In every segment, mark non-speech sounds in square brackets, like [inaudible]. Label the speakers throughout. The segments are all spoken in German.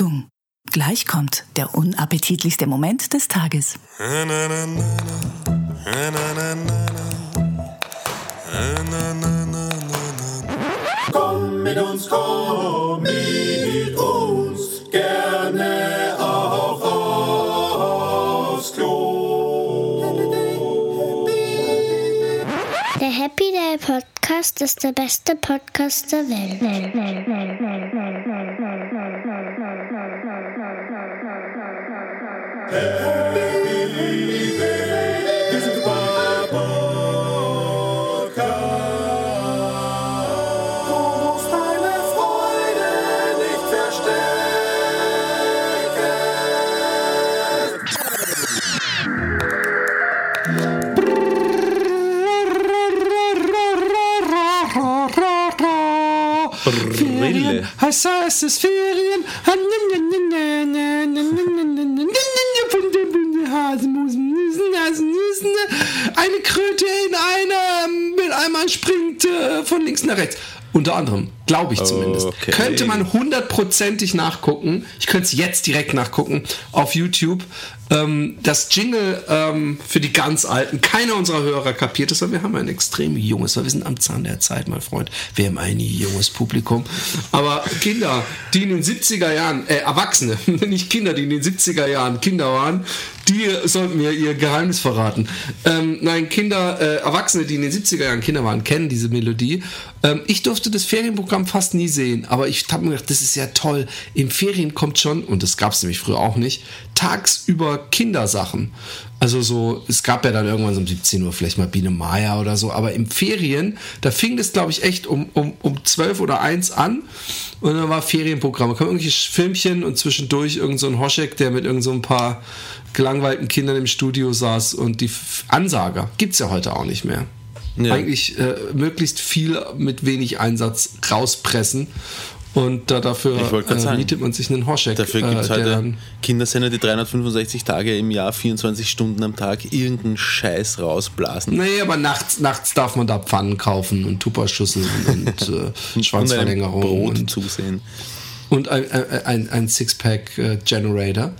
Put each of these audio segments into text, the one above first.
Speaker 1: Achtung, gleich kommt der unappetitlichste Moment des Tages.
Speaker 2: Komm mit uns, komm mit uns, gerne auch aufs Klo.
Speaker 3: Der Happy Day Podcast ist der beste Podcast der Welt.
Speaker 4: Es ist Ferien. Eine Kröte in einem Mülleimer springt äh, von links nach rechts. Unter anderem, glaube ich zumindest.
Speaker 5: Okay.
Speaker 4: Könnte man hundertprozentig nachgucken. Ich könnte es jetzt direkt nachgucken auf YouTube. Ähm, das Jingle ähm, für die ganz Alten. Keiner unserer Hörer kapiert es, weil wir haben ein extrem junges, weil wir sind am Zahn der Zeit, mein Freund. Wir haben ein junges Publikum. Aber Kinder, die in den 70er Jahren, äh, Erwachsene, [laughs] nicht Kinder, die in den 70er Jahren Kinder waren, die sollten mir ihr Geheimnis verraten. Ähm, nein, Kinder, äh, Erwachsene, die in den 70er Jahren Kinder waren, kennen diese Melodie. Ähm, ich durfte das Ferienprogramm fast nie sehen, aber ich habe mir gedacht, das ist ja toll. Im Ferien kommt schon, und das gab es nämlich früher auch nicht, tagsüber Kindersachen. Also so, es gab ja dann irgendwann so um 17 Uhr vielleicht mal Biene Maya oder so, aber im Ferien, da fing das, glaube ich, echt um, um, um 12 oder 1 an und dann war Ferienprogramm. Da kamen irgendwelche Filmchen und zwischendurch irgend so ein Hoschek, der mit irgend so ein paar gelangweilten Kindern im Studio saß und die Ansager gibt's ja heute auch nicht mehr.
Speaker 5: Ja.
Speaker 4: Eigentlich äh, möglichst viel mit wenig Einsatz rauspressen und da dafür äh,
Speaker 5: sagen,
Speaker 4: mietet man sich einen Hoschek.
Speaker 5: Dafür gibt es
Speaker 4: äh,
Speaker 5: heute Kindersender, die 365 Tage im Jahr, 24 Stunden am Tag irgendeinen Scheiß rausblasen.
Speaker 4: Nee, aber nachts, nachts darf man da Pfannen kaufen und Tupperschüsseln und [laughs] äh,
Speaker 5: Und
Speaker 4: Schwanzverlängerung
Speaker 5: Brot
Speaker 4: und,
Speaker 5: zusehen.
Speaker 4: und ein, ein, ein, ein Sixpack-Generator.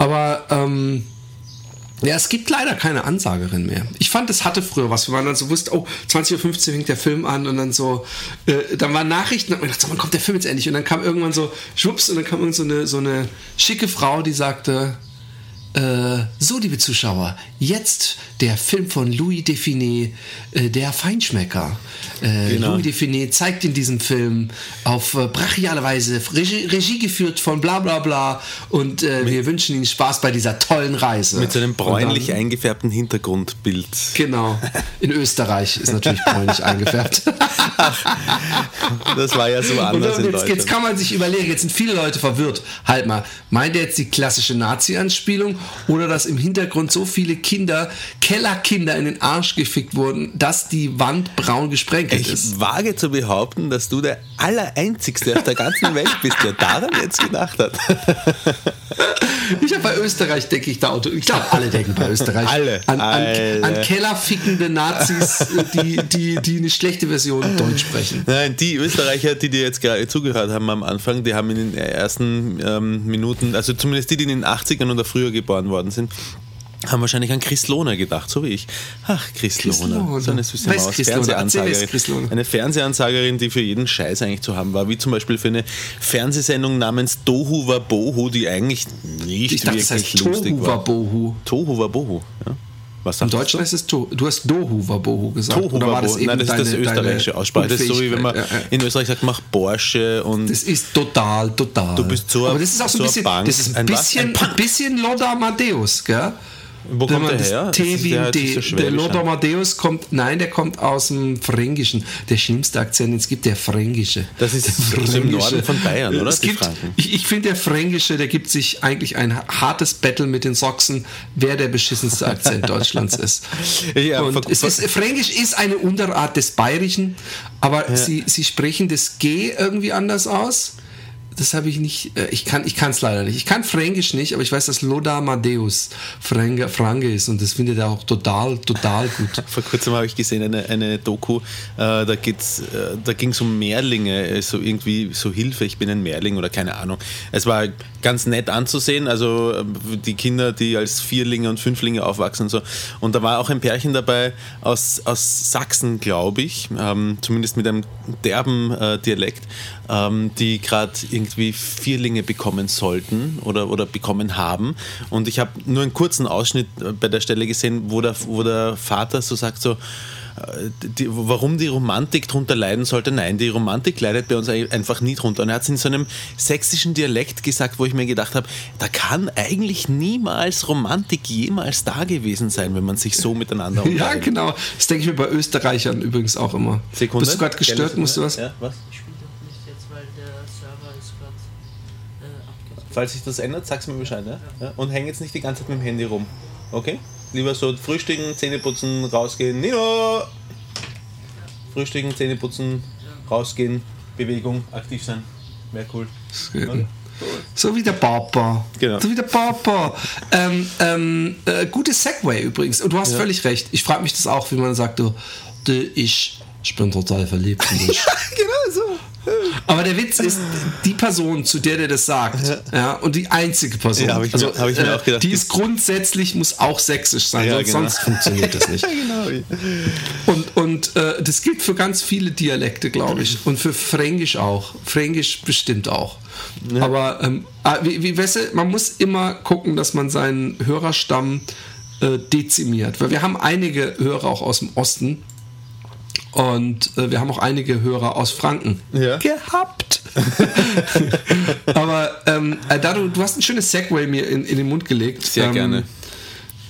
Speaker 4: Aber ähm, ja, es gibt leider keine Ansagerin mehr. Ich fand, es hatte früher was. Wir waren dann so wusste, oh, 20.15 Uhr fängt der Film an und dann so, äh, dann waren Nachrichten und man dachte, so, wann kommt der Film jetzt endlich? Und dann kam irgendwann so, schwupps, und dann kam irgend so eine, so eine schicke Frau, die sagte, äh, so, liebe Zuschauer, jetzt der Film von Louis Define, äh, der Feinschmecker. Äh,
Speaker 5: Genau.
Speaker 4: Louis Define zeigt in diesem Film auf äh, brachiale Weise, Regie, Regie geführt von bla bla bla und äh, wir wünschen Ihnen Spaß bei dieser tollen Reise.
Speaker 5: Mit so einem
Speaker 4: Und
Speaker 5: bräunlich
Speaker 4: dann-
Speaker 5: eingefärbten Hintergrundbild.
Speaker 4: Genau. In Österreich ist natürlich bräunlich eingefärbt.
Speaker 5: Das war ja so
Speaker 4: Und
Speaker 5: anders
Speaker 4: dann,
Speaker 5: in
Speaker 4: jetzt, jetzt kann man sich überlegen, jetzt sind viele Leute verwirrt. Halt mal, meint er jetzt die klassische Nazi-Anspielung oder dass im Hintergrund so viele Kinder, Kellerkinder in den Arsch gefickt wurden, dass die Wand braun gesprenkelt ist?
Speaker 5: ich wage zu behaupten, dass du der Allereinzigste auf der ganzen Welt bist, der daran jetzt gedacht hat. [laughs]
Speaker 4: Ich habe bei Österreich denke ich da Auto. Ich glaube, alle denken bei Österreich
Speaker 5: Alle,
Speaker 4: an, an, an kellerfickende Nazis, die, die, die eine schlechte Version Deutsch sprechen.
Speaker 5: Nein, die Österreicher, die dir jetzt gerade zugehört haben am Anfang, die haben in den ersten ähm, Minuten, also zumindest die, die in den 80ern oder früher geboren worden sind, haben wahrscheinlich an Chris Lohner gedacht, so wie ich. Ach, Chris,
Speaker 4: Chris
Speaker 5: Lohner.
Speaker 4: Lohner.
Speaker 5: So eine süße Maus. Fernsehansagerin. Eine Fernsehansagerin, die für jeden Scheiß eigentlich zu haben war, wie zum Beispiel für eine Fernsehsendung namens Dohu Wabohu, die eigentlich nicht
Speaker 4: Ich dachte,
Speaker 5: wirklich
Speaker 4: das heißt
Speaker 5: lustig
Speaker 4: Tohu
Speaker 5: war.
Speaker 4: Wabohu.
Speaker 5: Tohu Wabohu. Ja. Was
Speaker 4: Im? Deutschen heißt es To. Du hast Dohu Wabohu gesagt.
Speaker 5: Tohu
Speaker 4: Oder war
Speaker 5: Wabohu.
Speaker 4: eben
Speaker 5: Nein, das ist das
Speaker 4: deine-
Speaker 5: österreichische
Speaker 4: deine
Speaker 5: Aussprache. Das ist so wie wenn man?
Speaker 4: Ja, ja.
Speaker 5: in Österreich sagt, mach Borsche und
Speaker 4: Das ist total, total.
Speaker 5: Du bist so
Speaker 4: Aber das ist auch so ein bisschen,
Speaker 5: Punk.
Speaker 4: das ist ein bisschen,
Speaker 5: Ein
Speaker 4: ein bisschen Lothar Amadeus, gell?
Speaker 5: Wo kommt der her?
Speaker 4: T wie ein D.
Speaker 5: so
Speaker 4: der
Speaker 5: an.
Speaker 4: Amadeus kommt, nein, der kommt aus dem Fränkischen. Der schlimmste Akzent, es gibt, der Fränkische.
Speaker 5: Das ist so im Norden von Bayern, oder?
Speaker 4: Es gibt, ich ich finde, der Fränkische, der gibt sich eigentlich ein hartes Battle mit den Sachsen, wer der beschissenste Akzent Deutschlands ist. [laughs]
Speaker 5: Ja,
Speaker 4: Und es ist, Fränkisch ist eine Unterart des Bayerischen, aber sie, sie sprechen das G irgendwie anders aus. Das habe ich nicht, äh, ich kann ich es leider nicht. Ich kann Fränkisch nicht, aber ich weiß, dass Loda Amadeus Frange, Franke ist und das findet er auch total, total gut. [laughs]
Speaker 5: Vor kurzem habe ich gesehen eine, eine Doku, äh, da, geht's, äh, da ging es um Mehrlinge, so irgendwie so Hilfe, ich bin ein Mehrling oder keine Ahnung. Es war ganz nett anzusehen, also die Kinder, die als Vierlinge und Fünflinge aufwachsen und so. Und da war auch ein Pärchen dabei aus, aus Sachsen, glaube ich, ähm, zumindest mit einem derben Dialekt, ähm, die gerade irgendwie Vierlinge bekommen sollten oder, oder bekommen haben. Und ich habe nur einen kurzen Ausschnitt äh, bei der Stelle gesehen, wo der, wo der Vater so sagt, so, äh, die, warum die Romantik drunter leiden sollte. Nein, die Romantik leidet bei uns einfach nie drunter. Und er hat es in so einem sächsischen Dialekt gesagt, wo ich mir gedacht habe, da kann eigentlich niemals Romantik jemals da gewesen sein, wenn man sich so miteinander [laughs]
Speaker 4: Ja,
Speaker 5: unterhält.
Speaker 4: genau. Das denke ich mir bei Österreichern übrigens auch immer.
Speaker 5: Sekunde.
Speaker 4: Bist du gerade gestört? Musst du was?
Speaker 5: Ja, was?
Speaker 6: Ich spiele doch nicht jetzt, weil der Server ist gerade äh, abgeschlossen.
Speaker 5: Falls sich das ändert, sag's mir Bescheid. Ja? Ja? Und häng jetzt nicht die ganze Zeit mit dem Handy rum. Okay? Lieber so frühstücken, Zähne putzen, rausgehen. Nino! Frühstücken, Zähne putzen, rausgehen, Bewegung, aktiv sein. Wäre cool.
Speaker 4: So wie der Papa.
Speaker 5: Genau.
Speaker 4: So wie der Papa. Ähm, ähm, äh, gutes Segway übrigens. Und du hast völlig recht. Ich frage mich das auch, wie man sagt, du, du, ich, ich bin total verliebt in dich. [laughs]
Speaker 5: genau so.
Speaker 4: Aber der Witz ist, die Person, zu der der das sagt, ja, und die einzige Person,
Speaker 5: Ja, ich mir- hab ich mir
Speaker 4: äh,
Speaker 5: auch gedacht.
Speaker 4: die ist grundsätzlich, muss auch sächsisch sein,
Speaker 5: Ja,
Speaker 4: sonst,
Speaker 5: genau.
Speaker 4: sonst funktioniert das nicht. [laughs]
Speaker 5: genau.
Speaker 4: Und, und äh, das gilt für ganz viele Dialekte, glaube ich. Und für Fränkisch auch. Fränkisch bestimmt auch. Aber ähm, ah, wie, wie weißt du, man muss immer gucken, dass man seinen Hörerstamm äh, dezimiert. Weil wir haben einige Hörer auch aus dem Osten. Und äh, wir haben auch einige Hörer aus Franken
Speaker 5: Ja.
Speaker 4: gehabt. [laughs] Aber ähm, äh, da du, du hast ein schönes Segway mir in, in den Mund gelegt.
Speaker 5: Sehr
Speaker 4: ähm,
Speaker 5: gerne.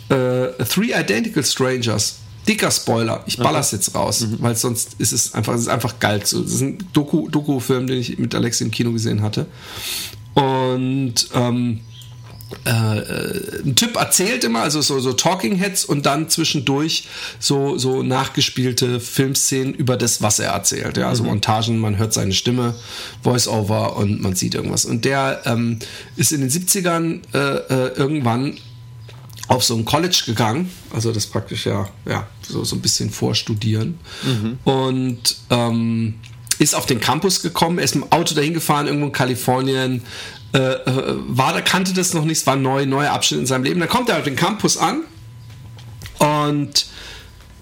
Speaker 4: äh, Three Identical Strangers. Dicker Spoiler. Ich baller's jetzt raus,
Speaker 5: Mhm.
Speaker 4: weil sonst ist es einfach, es ist einfach geil. Das ist ein Doku, Doku-Film, den ich mit Alex im Kino gesehen hatte. Und ähm, äh, äh, ein Typ erzählt immer, also so, so Talking Heads und dann zwischendurch so, so nachgespielte Filmszenen über das, was er erzählt. Ja, also Montagen, man hört seine Stimme, Voice-Over und man sieht irgendwas. Und der ähm, ist in den 70ern äh, äh, irgendwann auf so ein College gegangen, also das praktisch ja, ja so, so ein bisschen vorstudieren und ähm, ist auf den Campus gekommen, ist mit dem Auto dahin gefahren, irgendwo in Kalifornien, äh, äh, war, kannte das noch nicht, es war neu, neuer Abschnitt in seinem Leben. Dann kommt er auf den Campus an und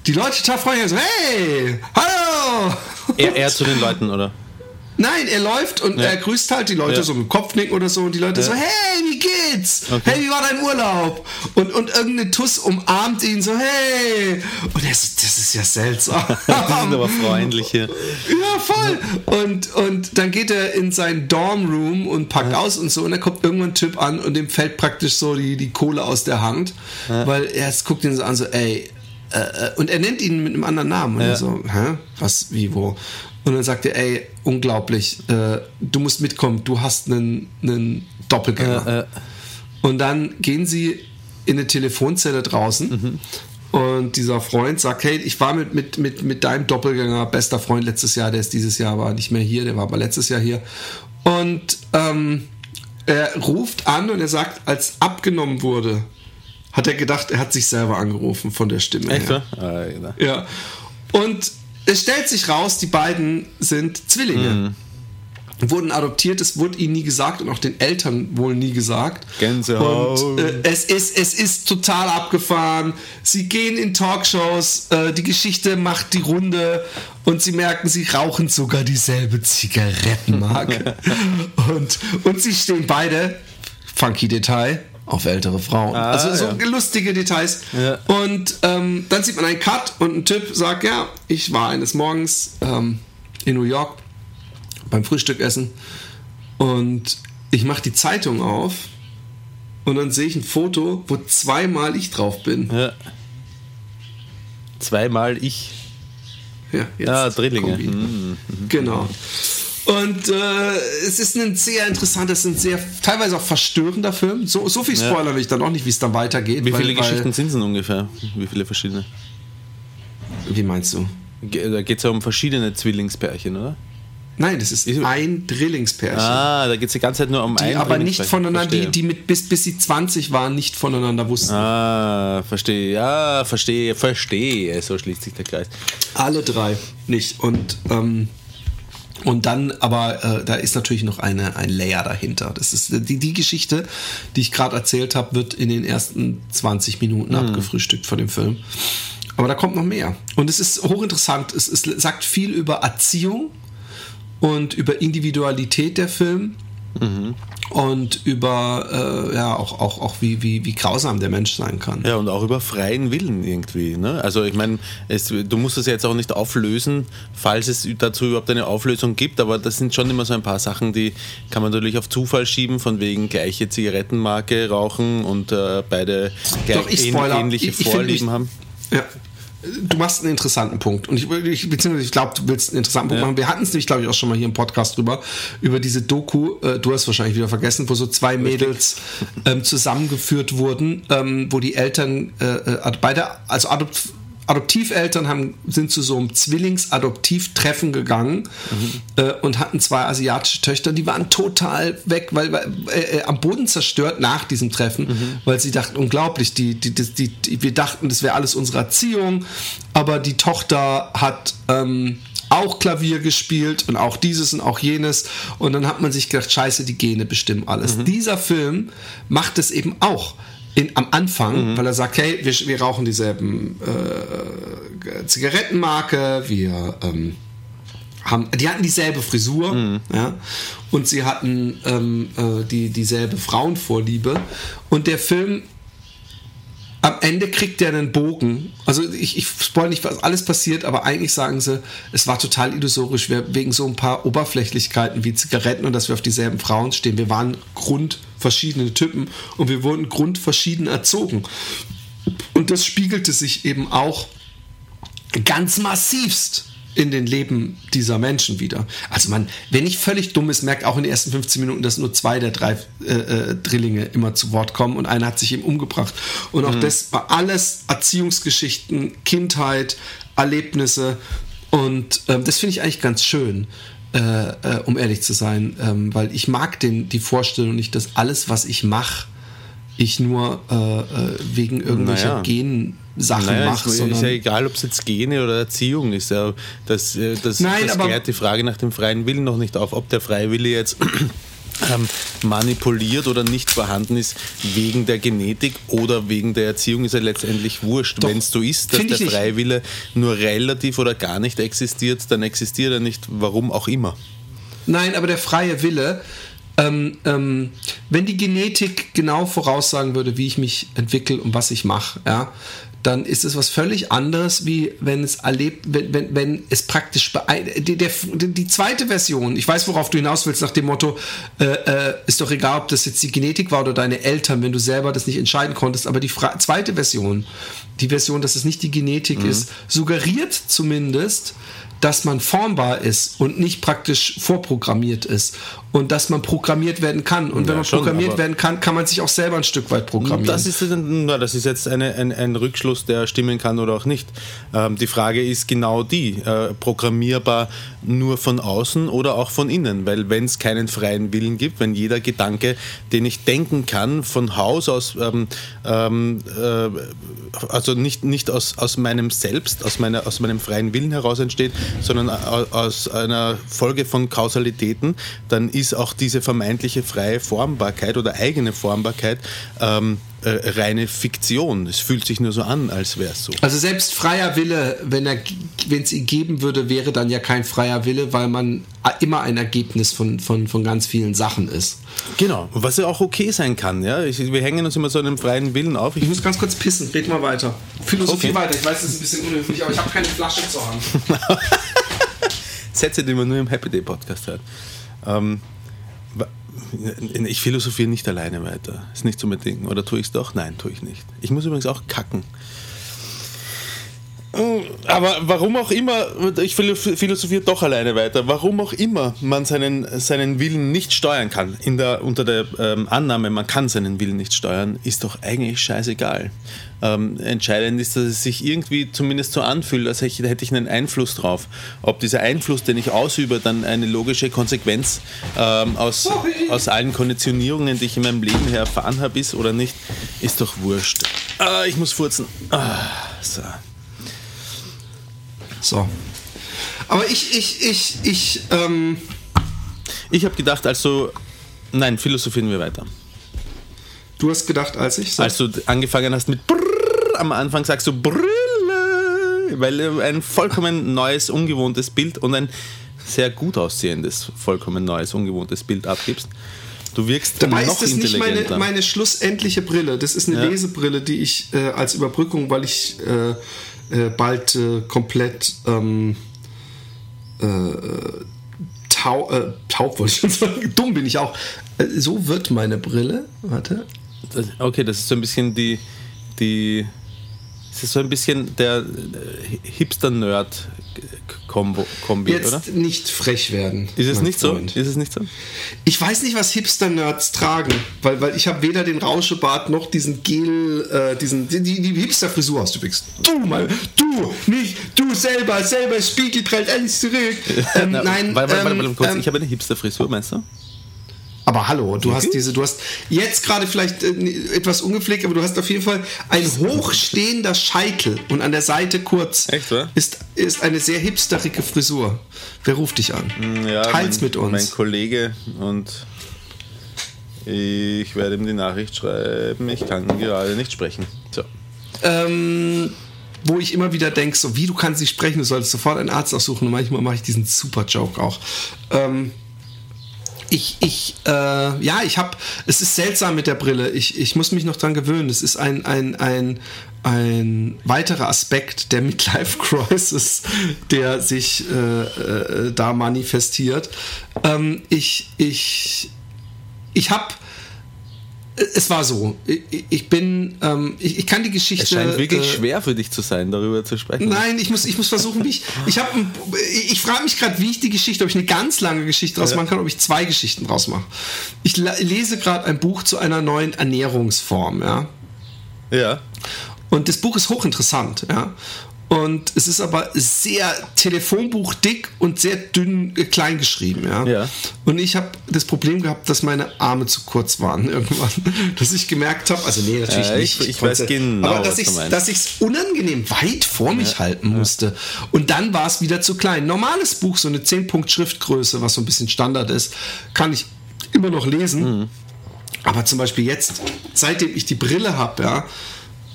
Speaker 4: die Leute total freundlich so, hey, hallo!
Speaker 5: Er, er zu den Leuten, oder?
Speaker 4: Nein, er läuft und er grüßt halt die Leute
Speaker 5: Ja.
Speaker 4: so mit dem Kopfnicken oder so und die Leute so, hey, wie geht's? Hey, wie war dein Urlaub? Und, und irgendeine Tuss umarmt ihn so, hey. Und er so, das ist ja seltsam. [laughs]
Speaker 5: Die sind aber freundlich hier.
Speaker 4: Ja, voll. Und, und dann geht er in seinen Dormroom und packt aus und so. Und dann kommt irgendwann ein Typ an und dem fällt praktisch so die, die Kohle aus der Hand. Weil er es guckt ihn so an, so, ey. Äh, äh, und er nennt ihn mit einem anderen Namen. Und er so, hä? Was, wie, wo? Und dann sagt er, ey, unglaublich, äh, du musst mitkommen, du hast einen, einen Doppelgänger. Und dann gehen sie in eine Telefonzelle draußen. Und dieser Freund sagt, hey, ich war mit, mit, mit, mit deinem Doppelgänger, bester Freund letztes Jahr, der ist dieses Jahr aber nicht mehr hier, der war aber letztes Jahr hier. Und ähm, er ruft an und er sagt, als abgenommen wurde, hat er gedacht, er hat sich selber angerufen von der Stimme
Speaker 5: Echt,
Speaker 4: her.
Speaker 5: Ah, genau.
Speaker 4: Ja. Und es stellt sich raus, die beiden sind Zwillinge. Wurden adoptiert, es wurde ihnen nie gesagt und auch den Eltern wohl nie gesagt.
Speaker 5: Gänsehaut.
Speaker 4: Und äh, es, ist, es ist total abgefahren. Sie gehen in Talkshows, äh, die Geschichte macht die Runde und sie merken, sie rauchen sogar dieselbe Zigarettenmarke. [laughs] und, und sie stehen beide, funky Detail, auf ältere Frauen.
Speaker 5: Ah,
Speaker 4: also so
Speaker 5: ja.
Speaker 4: lustige Details.
Speaker 5: Ja.
Speaker 4: Und ähm, dann sieht man einen Cut und ein Typ sagt, ja, ich war eines Morgens ähm, in New York beim Frühstück essen und ich mache die Zeitung auf und dann sehe ich ein Foto, wo zweimal ich drauf bin.
Speaker 5: Ja. Zweimal ich.
Speaker 4: Ja, jetzt
Speaker 5: Ah, Drillinge.
Speaker 4: Kombi.
Speaker 5: Mhm.
Speaker 4: Genau. Und äh, es ist ein sehr interessantes, ein sehr teilweise auch verstörender Film. So, so viel Spoiler will ich dann auch nicht, wie es dann weitergeht.
Speaker 5: Wie
Speaker 4: weil-
Speaker 5: viele Geschichten sind es denn ungefähr? Wie viele verschiedene?
Speaker 4: Wie meinst du?
Speaker 5: Ge- Da geht es ja um verschiedene Zwillingspärchen, oder?
Speaker 4: Nein, das ist
Speaker 5: Ist-
Speaker 4: ein Drillingspärchen.
Speaker 5: Ah, da geht es die ganze Zeit nur um
Speaker 4: die
Speaker 5: ein
Speaker 4: aber nicht voneinander, die,
Speaker 5: Verstehe.
Speaker 4: die mit bis, bis sie 20 waren, nicht voneinander wussten.
Speaker 5: Ah, verstehe. Ja, verstehe, verstehe. So schließt sich der Kreis.
Speaker 4: Alle drei nicht. Und, ähm, und dann, aber äh, da ist natürlich noch eine, ein Layer dahinter. Das ist die, die Geschichte, die ich gerade erzählt habe, wird in den ersten 20 Minuten abgefrühstückt von dem Film. Aber da kommt noch mehr. Und es ist hochinteressant. Es, es sagt viel über Erziehung und über Individualität der Film. Und über äh, ja auch, auch, auch wie, wie, wie grausam der Mensch sein kann.
Speaker 5: Ja, und auch über freien Willen irgendwie. Ne? Also ich meine, du musst es ja jetzt auch nicht auflösen, falls es dazu überhaupt eine Auflösung gibt, aber das sind schon immer so ein paar Sachen, die kann man natürlich auf Zufall schieben, von wegen gleiche Zigarettenmarke rauchen und äh, beide
Speaker 4: Doch, ich
Speaker 5: ähn-
Speaker 4: spoiler.
Speaker 5: ähnliche
Speaker 4: Ich- ich
Speaker 5: Vorlieben
Speaker 4: mich-
Speaker 5: haben.
Speaker 4: Ja. Du machst einen interessanten Punkt. Und ich, ich beziehungsweise ich glaube, du willst einen interessanten Punkt
Speaker 5: Ja.
Speaker 4: machen. Wir hatten es nämlich, glaube ich, auch schon mal hier im Podcast drüber, über diese Doku, äh, du hast wahrscheinlich wieder vergessen, wo so zwei Mädels ähm, zusammengeführt wurden, ähm, wo die Eltern äh, äh, beide, also Adopt Adoptiveltern haben, sind zu so einem Zwillings-Adoptivtreffen gegangen äh, und hatten zwei asiatische Töchter, die waren total weg, weil, weil äh, äh, am Boden zerstört nach diesem Treffen, weil sie dachten, unglaublich, die, die, die, die, wir dachten, das wäre alles unsere Erziehung, aber die Tochter hat ähm, auch Klavier gespielt und auch dieses und auch jenes und dann hat man sich gedacht, scheiße, die Gene bestimmen alles. Dieser Film macht es eben auch. In, am Anfang, weil er sagt, hey, wir, wir rauchen dieselben äh, Zigarettenmarke, wir ähm, haben, die hatten dieselbe Frisur, ja, und sie hatten ähm, äh, die, dieselbe Frauenvorliebe. Und der Film am Ende kriegt der einen Bogen. Also ich, ich spoil nicht, was alles passiert, aber eigentlich sagen sie, es war total illusorisch, wir, wegen so ein paar Oberflächlichkeiten wie Zigaretten und dass wir auf dieselben Frauen stehen. Wir waren grundverschiedene Typen und wir wurden grundverschieden erzogen. Und das spiegelte sich eben auch ganz massivst in den Leben dieser Menschen wieder. Also man, wenn nicht völlig dumm ist, merkt auch in den ersten 15 Minuten, dass nur zwei der drei äh, äh, Drillinge immer zu Wort kommen und einer hat sich eben umgebracht. Und auch das war alles Erziehungsgeschichten, Kindheit, Erlebnisse und ähm, das finde ich eigentlich ganz schön. Äh, äh, um ehrlich zu sein, ähm, weil ich mag den, die Vorstellung nicht, dass alles, was ich mache, ich nur äh, äh, wegen irgendwelcher
Speaker 5: Naja.
Speaker 4: Gensachen
Speaker 5: Naja,
Speaker 4: mache,
Speaker 5: ist, ist ja egal, ob es jetzt Gene oder Erziehung ist. Ja, das äh, das,
Speaker 4: Nein,
Speaker 5: das klärt die Frage nach dem freien Willen noch nicht auf, ob der freie Wille jetzt [clears throat] ähm, manipuliert oder nicht vorhanden ist wegen der Genetik oder wegen der Erziehung, ist ja letztendlich wurscht. Wenn es so ist, dass der freie Wille nur relativ oder gar nicht existiert, dann existiert er nicht, warum auch immer.
Speaker 4: Nein, aber der freie Wille, ähm, ähm, wenn die Genetik genau voraussagen würde, wie ich mich entwickle und was ich mache, ja, dann ist es was völlig anderes, wie wenn es erlebt, wenn, wenn, wenn es praktisch die, der, die zweite Version, ich weiß, worauf du hinaus willst, nach dem Motto, äh, äh, ist doch egal, ob das jetzt die Genetik war oder deine Eltern, wenn du selber das nicht entscheiden konntest, aber die Fra zweite Version, die Version, dass es nicht die Genetik ist, suggeriert zumindest, dass man formbar ist und nicht praktisch vorprogrammiert ist und dass man programmiert werden kann. Und wenn
Speaker 5: Ja,
Speaker 4: man
Speaker 5: schon,
Speaker 4: programmiert werden kann, kann man sich auch selber ein Stück weit programmieren.
Speaker 5: Das ist, na, das ist jetzt eine, ein, ein Rückschluss, der stimmen kann oder auch nicht. Ähm, die Frage ist genau die, äh, programmierbar nur von außen oder auch von innen, weil wenn es keinen freien Willen gibt, wenn jeder Gedanke, den ich denken kann, von Haus aus, ähm, ähm, äh, also nicht, nicht aus, aus meinem Selbst, aus, meiner, aus meinem freien Willen heraus entsteht, sondern au- aus einer Folge von Kausalitäten, dann ist auch diese vermeintliche freie Formbarkeit oder eigene Formbarkeit ähm, äh, reine Fiktion. Es fühlt sich nur so an, als wäre es so.
Speaker 4: Also selbst freier Wille, wenn es ihn geben würde, wäre dann ja kein freier Wille, weil man immer ein Ergebnis von, von, von ganz vielen Sachen ist.
Speaker 5: Genau, was ja auch okay sein kann. Ja? Ich, wir hängen uns immer so einem freien Willen auf. Ich
Speaker 4: Ich muss ganz kurz pissen, red mal weiter. Philosophie
Speaker 5: Okay.
Speaker 4: weiter, ich weiß, das ist ein bisschen unhöflich, aber ich habe keine Flasche zur Hand.
Speaker 5: Sätze, die man nur im Happy Day Podcast hört. Ähm, ich philosophiere nicht alleine weiter. Ist nicht so mein Ding. Oder tue ich es doch? Nein, tue ich nicht. Ich muss übrigens auch kacken. Mm, Aber warum auch immer, ich philosophiere doch alleine weiter, warum auch immer man seinen, seinen Willen nicht steuern kann, in der, unter der ähm, Annahme, man kann seinen Willen nicht steuern, ist doch eigentlich scheißegal. Ähm, entscheidend ist, dass es sich irgendwie zumindest so anfühlt, als hätte ich, hätte ich einen Einfluss drauf. Ob dieser Einfluss, den ich ausübe, dann eine logische Konsequenz ähm, aus, aus allen Konditionierungen, die ich in meinem Leben her erfahren habe, ist oder nicht, ist doch wurscht. Ah, ich muss furzen. Ah, so.
Speaker 4: So. Aber ich, ich, ich, ich, ähm,
Speaker 5: Ich habe gedacht, also, nein, philosophieren wir weiter.
Speaker 4: du hast gedacht, als ich so.
Speaker 5: Als du angefangen hast mit Brrr, am Anfang sagst du Brille, weil ein vollkommen neues, ungewohntes Bild und ein sehr gut aussehendes, vollkommen neues, ungewohntes Bild abgibst. Du wirkst
Speaker 4: Dabei
Speaker 5: noch
Speaker 4: ist das nicht meine, meine schlussendliche Brille. Das ist eine
Speaker 5: Ja.
Speaker 4: Lesebrille, die ich äh, als Überbrückung, weil ich äh, äh, bald äh, komplett ähm, äh, tau, äh, taub wollte ich sagen. [laughs] Dumm bin ich auch. Äh, so wird meine Brille. Warte.
Speaker 5: Okay, das ist so ein bisschen die, die das ist so ein bisschen der äh, Hipster-Nerd-Kombi,
Speaker 4: Jetzt
Speaker 5: oder?
Speaker 4: nicht frech werden.
Speaker 5: Ist es nicht
Speaker 4: Freund.
Speaker 5: so? Ist es nicht so?
Speaker 4: Ich weiß nicht, was Hipster-Nerds tragen, weil, weil ich habe weder den Rauschebart noch diesen Gel, äh, diesen, die, die Hipster-Frisur hast du übrigens. Du, mal, du, nicht du selber, selber Spiegel prellt alles zurück. [laughs] Ähm,
Speaker 5: Na,
Speaker 4: nein,
Speaker 5: warte, warte, warte,
Speaker 4: ähm,
Speaker 5: kurz.
Speaker 4: ähm,
Speaker 5: ich habe eine Hipster-Frisur, meinst du?
Speaker 4: Aber hallo, du hast diese, du hast jetzt gerade vielleicht äh, etwas ungepflegt, aber du hast auf jeden Fall ein hochstehender Scheitel und an der Seite kurz
Speaker 5: Echt, wa?
Speaker 4: ist, ist eine sehr hipsterige Frisur. Wer ruft dich an?
Speaker 5: Ja,
Speaker 4: Teils
Speaker 5: mein,
Speaker 4: mit uns.
Speaker 5: Mein Kollege und ich werde ihm die Nachricht schreiben, ich kann gerade nicht sprechen. So.
Speaker 4: ähm, wo ich immer wieder denke, so wie du kannst nicht sprechen, du solltest sofort einen Arzt aussuchen und manchmal mache ich diesen super Joke auch. Ähm, ich, ich, äh, ja, ich habe, es ist seltsam mit der Brille. Ich, ich muss mich noch dran gewöhnen. Es ist ein, ein, ein, ein weiterer Aspekt der Midlife Crisis, der sich äh, äh, da manifestiert. Ähm, ich, ich, ich habe, es war so. Ich, ich bin, ähm, ich, ich kann die Geschichte.
Speaker 5: Es scheint wirklich
Speaker 4: äh,
Speaker 5: schwer für dich zu sein, darüber zu sprechen.
Speaker 4: Nein, ich muss, ich muss versuchen, wie ich. Ich habe, ich, frage mich gerade, wie ich die Geschichte, ob ich eine ganz lange Geschichte draus machen kann, ob ich zwei Geschichten draus mache. Ich lese gerade ein Buch zu einer neuen Ernährungsform, ja.
Speaker 5: Ja.
Speaker 4: Und das Buch ist hochinteressant, ja. Und es ist aber sehr telefonbuchdick und sehr dünn äh, klein geschrieben, ja.
Speaker 5: Ja.
Speaker 4: Und ich habe das Problem gehabt, dass meine Arme zu kurz waren [laughs] irgendwann, dass ich gemerkt habe, also nee, natürlich
Speaker 5: Ja, ich-
Speaker 4: nicht.
Speaker 5: ich weiß
Speaker 4: konnte-
Speaker 5: genau,
Speaker 4: aber dass ich ich es unangenehm weit vor mich halten musste. Und dann war es wieder zu klein. Normales Buch, so eine 10-Punkt-Schriftgröße, was so ein bisschen Standard ist, kann ich immer noch lesen.
Speaker 5: Mhm.
Speaker 4: Aber zum Beispiel jetzt, seitdem ich die Brille habe, ja,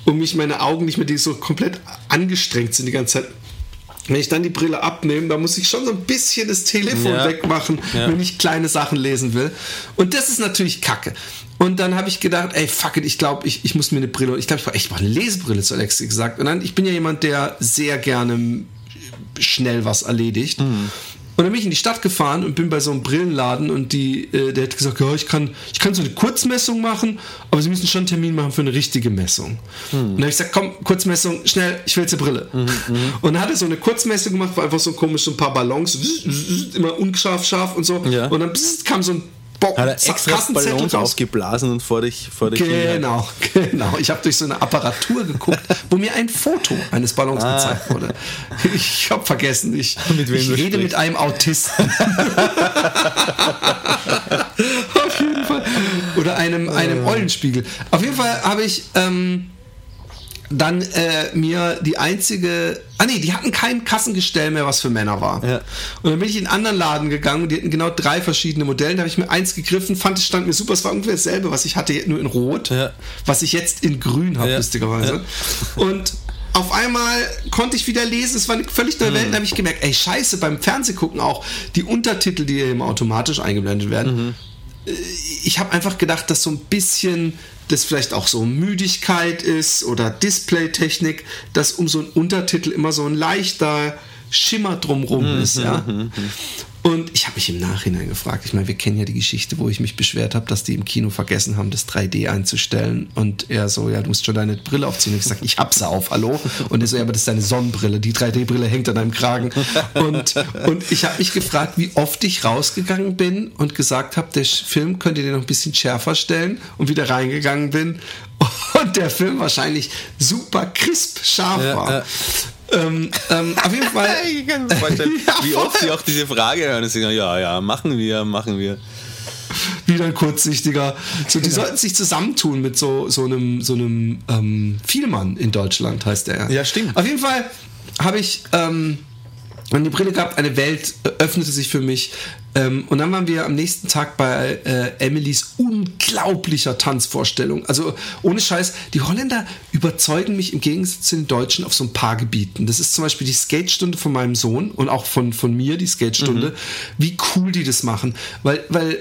Speaker 4: und mich meine Augen nicht mehr die so komplett angestrengt sind die ganze Zeit. Wenn ich dann die Brille abnehme, dann muss ich schon so ein bisschen das Telefon
Speaker 5: Ja.
Speaker 4: wegmachen,
Speaker 5: Ja.
Speaker 4: wenn ich kleine Sachen lesen will. Und das ist natürlich Kacke. Und dann habe ich gedacht, ey, fuck it, ich glaube, ich, ich muss mir eine Brille, ich glaube, ich brauche echt mal eine Lesebrille zu Alexi gesagt. Und dann, ich bin ja jemand, der sehr gerne schnell was erledigt. Und dann bin ich in die Stadt gefahren und bin bei so einem Brillenladen und die, äh, der hat gesagt, ja, ich kann, ich kann so eine Kurzmessung machen, aber Sie müssen schon einen Termin machen für eine richtige Messung. Und dann habe ich gesagt, komm, Kurzmessung, schnell, ich will jetzt eine Brille. Und dann hat er so eine Kurzmessung gemacht, wo einfach so komisch so ein paar Ballons, immer unscharf, scharf und so.
Speaker 5: Ja.
Speaker 4: Und dann kam so ein Bo
Speaker 5: Hat er extra Ballons
Speaker 4: raus.
Speaker 5: aufgeblasen und vor dich, vor dich
Speaker 4: Genau, [laughs] genau. Ich habe durch so eine Apparatur geguckt, wo mir ein Foto eines Ballons gezeigt wurde. Ich habe vergessen, ich,
Speaker 5: Ah. [laughs] Mit
Speaker 4: ich rede
Speaker 5: sprichst.
Speaker 4: mit einem Autisten. [laughs] Auf jeden Fall. Oder einem, einem Eulenspiegel. Auf jeden Fall habe ich ähm, dann äh, mir die einzige. Ah nee, die hatten kein Kassengestell mehr, was für Männer war.
Speaker 5: Ja.
Speaker 4: Und dann bin ich in einen anderen Laden gegangen und die hatten genau drei verschiedene Modelle. Da habe ich mir eins gegriffen, fand es stand mir super, es war ungefähr dasselbe, was ich hatte, nur in Rot,
Speaker 5: Ja.
Speaker 4: was ich jetzt in Grün habe,
Speaker 5: Ja.
Speaker 4: lustigerweise. Und auf einmal konnte ich wieder lesen, es war eine völlig neue
Speaker 5: Mhm.
Speaker 4: Welt, da habe ich gemerkt, ey scheiße, beim Fernsehgucken auch, die Untertitel, die immer automatisch eingeblendet werden,
Speaker 5: Mhm.
Speaker 4: Ich habe einfach gedacht, dass so ein bisschen das vielleicht auch so Müdigkeit ist oder Displaytechnik, dass um so einen Untertitel immer so ein leichter Schimmer drumrum ist, ja. Und ich habe mich im Nachhinein gefragt, ich meine, wir kennen ja die Geschichte, wo ich mich beschwert habe, dass die im Kino vergessen haben, das 3D einzustellen. Und er so, ja, du musst schon deine Brille aufziehen. Und ich sage, ich hab sie auf, hallo. Und er so, ja, aber das ist deine Sonnenbrille. Die 3D-Brille hängt an deinem Kragen. Und, und ich habe mich gefragt, wie oft ich rausgegangen bin und gesagt habe, der Film könnt ihr den noch ein bisschen schärfer stellen und wieder reingegangen bin. Und der Film wahrscheinlich super crisp scharf
Speaker 5: Ja,
Speaker 4: war.
Speaker 5: ja.
Speaker 4: Ähm, ähm, auf jeden Fall. [laughs]
Speaker 5: Ich kann mir vorstellen, [laughs]
Speaker 4: Ja,
Speaker 5: wie oft sie auch diese Frage hören und sagen, ja, ja, machen wir, machen wir.
Speaker 4: wieder ein kurzsichtiger. So, die sollten sich zusammentun mit so, so einem, so einem ähm, Vielmann in Deutschland, heißt der.
Speaker 5: Ja, stimmt.
Speaker 4: Auf jeden Fall habe ich ähm, die Brille gehabt, eine Welt äh, öffnete sich für mich. Ähm, und dann waren wir am nächsten Tag bei äh, Emilys unglaublicher Tanzvorstellung. Also ohne Scheiß, die Holländer überzeugen mich im Gegensatz zu den Deutschen auf so ein paar Gebieten. Das ist zum Beispiel die Skatestunde von meinem Sohn und auch von, von mir, die Skatestunde, wie cool die das machen. Weil, weil äh,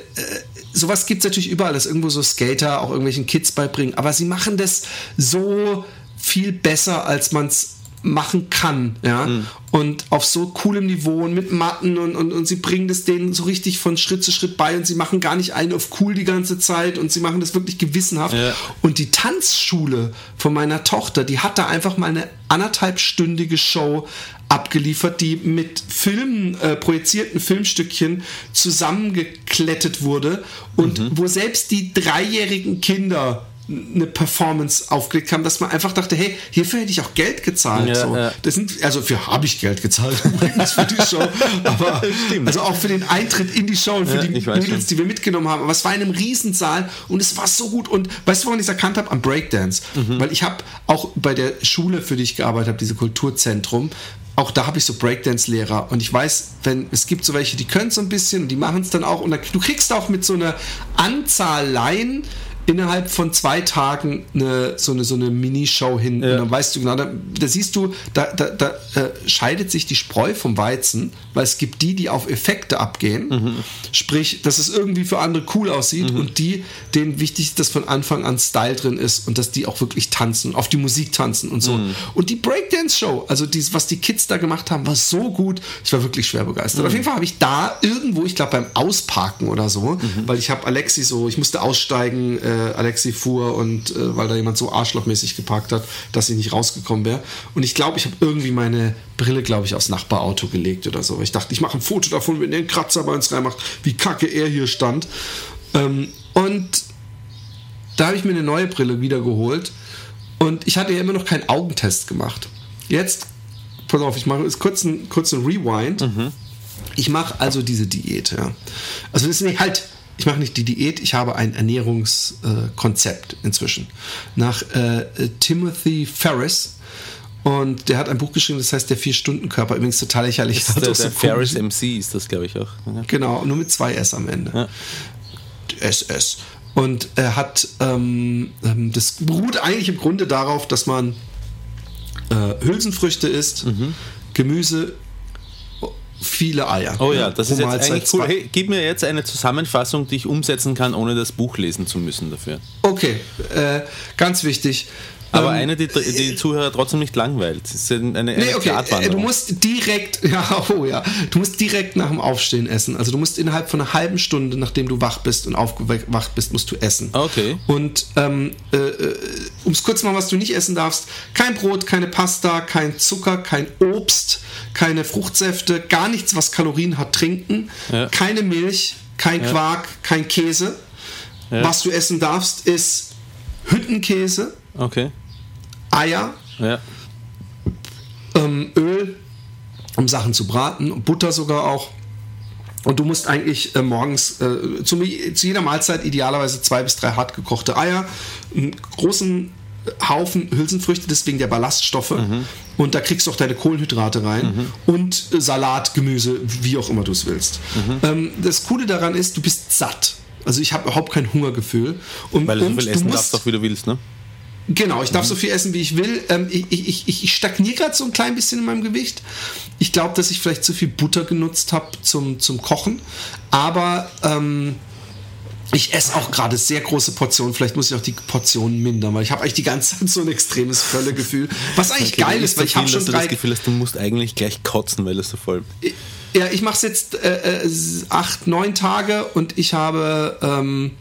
Speaker 4: sowas gibt es natürlich überall, dass irgendwo so Skater auch irgendwelchen Kids beibringen. Aber sie machen das so viel besser, als man es machen kann, ja, und auf so coolem Niveau und mit Matten und, und, und sie bringen das denen so richtig von Schritt zu Schritt bei und sie machen gar nicht einen auf cool die ganze Zeit und sie machen das wirklich gewissenhaft.
Speaker 5: Ja.
Speaker 4: Und die Tanzschule von meiner Tochter, die hat da einfach mal eine anderthalbstündige Show abgeliefert, die mit Filmen, äh, projizierten Filmstückchen zusammengeklettet wurde und wo selbst die dreijährigen Kinder eine Performance aufgelegt haben, dass man einfach dachte, hey, hierfür hätte ich auch Geld gezahlt.
Speaker 5: Ja,
Speaker 4: so.
Speaker 5: ja.
Speaker 4: Das sind, also für habe ich Geld gezahlt [laughs] übrigens für die Show, aber [laughs] also auch für den Eintritt in die Show und für
Speaker 5: Ja,
Speaker 4: die Mädels,
Speaker 5: schon.
Speaker 4: die wir mitgenommen haben. Aber es war in einem Riesensaal und es war so gut. Und weißt du, woran ich es erkannt habe? Am Breakdance.
Speaker 5: Mhm.
Speaker 4: Weil ich habe auch bei der Schule, für die ich gearbeitet habe, diese Kulturzentrum, auch da habe ich so Breakdance-Lehrer und ich weiß, wenn es gibt so welche, die können so ein bisschen und die machen es dann auch und da, du kriegst auch mit so einer Anzahl Laien innerhalb von zwei Tagen eine, so eine, so eine Minishow hin. Und dann weißt du genau, da, da siehst du, da, da, da äh, scheidet sich die Spreu vom Weizen, weil es gibt die, die auf Effekte abgehen, sprich, dass es irgendwie für andere cool aussieht und die, denen wichtig ist, dass von Anfang an Style drin ist und dass die auch wirklich tanzen, auf die Musik tanzen und so. Und die Breakdance-Show, also dies, was die Kids da gemacht haben, war so gut. Ich war wirklich schwer begeistert. Auf jeden Fall habe ich da irgendwo, ich glaube beim Ausparken oder so, weil ich habe Alexi so, ich musste aussteigen, äh, Alexi fuhr und äh, weil da jemand so arschlochmäßig geparkt hat, dass ich nicht rausgekommen wäre. Und ich glaube, ich habe irgendwie meine Brille, glaube ich, aufs Nachbarauto gelegt oder so. Ich dachte, ich mache ein Foto davon, wenn der einen Kratzer bei uns reinmacht, wie kacke er hier stand. Ähm, und da habe ich mir eine neue Brille wiedergeholt und ich hatte ja immer noch keinen Augentest gemacht. Jetzt, pass auf, ich mache jetzt kurz einen, kurz einen Rewind. Ich mache also diese Diät. Ja. Also das ist nicht halt, ich mache nicht die Diät, ich habe ein Ernährungskonzept inzwischen. Nach äh, Timothy Ferris. Und der hat ein Buch geschrieben, das heißt Der Vier-Stunden-Körper. Übrigens total lächerlich.
Speaker 5: Das ist der,
Speaker 4: so
Speaker 5: der Ferris MC ist das, glaube ich, auch. Ja.
Speaker 4: Genau, nur mit zwei S am Ende.
Speaker 5: Ja.
Speaker 4: SS. Und er hat, ähm, ähm, das beruht eigentlich im Grunde darauf, dass man äh, Hülsenfrüchte isst, Gemüse, viele Eier.
Speaker 5: Oh ja, das ist jetzt eigentlich cool. Hey, gib mir jetzt eine Zusammenfassung, die ich umsetzen kann, ohne das Buch lesen zu müssen dafür.
Speaker 4: Okay, äh, ganz wichtig.
Speaker 5: Aber
Speaker 4: Ähm,
Speaker 5: eine, die die Zuhörer trotzdem nicht langweilt. Das ist eine, eine
Speaker 4: Nee, okay, äh, du musst direkt, [laughs] ja, oh ja, du musst direkt nach dem Aufstehen essen. Also du musst innerhalb von einer halben Stunde, nachdem du wach bist und aufgewacht bist, musst du essen.
Speaker 5: Okay.
Speaker 4: Und ähm, äh, äh, um es kurz mal, was du nicht essen darfst, kein Brot, keine Pasta, kein Zucker, kein Obst, keine Fruchtsäfte, gar nichts, was Kalorien hat, trinken,
Speaker 5: Ja.
Speaker 4: keine Milch, kein Quark, kein Käse. Was du essen darfst, ist Hüttenkäse,
Speaker 5: Okay.
Speaker 4: Eier,
Speaker 5: Ja.
Speaker 4: ähm, Öl, um Sachen zu braten, Butter sogar auch. Und du musst eigentlich äh, morgens äh, zu, zu jeder Mahlzeit idealerweise zwei bis drei hart gekochte Eier, einen großen Haufen Hülsenfrüchte, deswegen der Ballaststoffe. Und da kriegst du auch deine Kohlenhydrate rein. Und äh, Salat, Gemüse, wie auch immer du es willst. Ähm, das Coole daran ist, du bist satt. Also ich habe überhaupt kein Hungergefühl. Und,
Speaker 5: Weil du so viel essen
Speaker 4: musst-
Speaker 5: darfst, auch wie du willst, ne?
Speaker 4: Genau, ich darf so viel essen, wie ich will. Ähm, ich ich, ich, ich stagniere gerade so ein klein bisschen in meinem Gewicht. Ich glaube, dass ich vielleicht zu viel Butter genutzt habe zum, zum Kochen. Aber ähm, ich esse auch gerade sehr große Portionen. Vielleicht muss ich auch die Portionen mindern, weil ich habe eigentlich die ganze Zeit so ein extremes Völlegefühl. Was eigentlich
Speaker 5: Okay,
Speaker 4: geil
Speaker 5: du
Speaker 4: ist, weil ich habe schon
Speaker 5: dass du
Speaker 4: drei.
Speaker 5: das Gefühl hast, du musst eigentlich gleich kotzen, weil das so voll.
Speaker 4: Ja, ich mache es jetzt äh, äh, acht, neun Tage und ich habe ähm,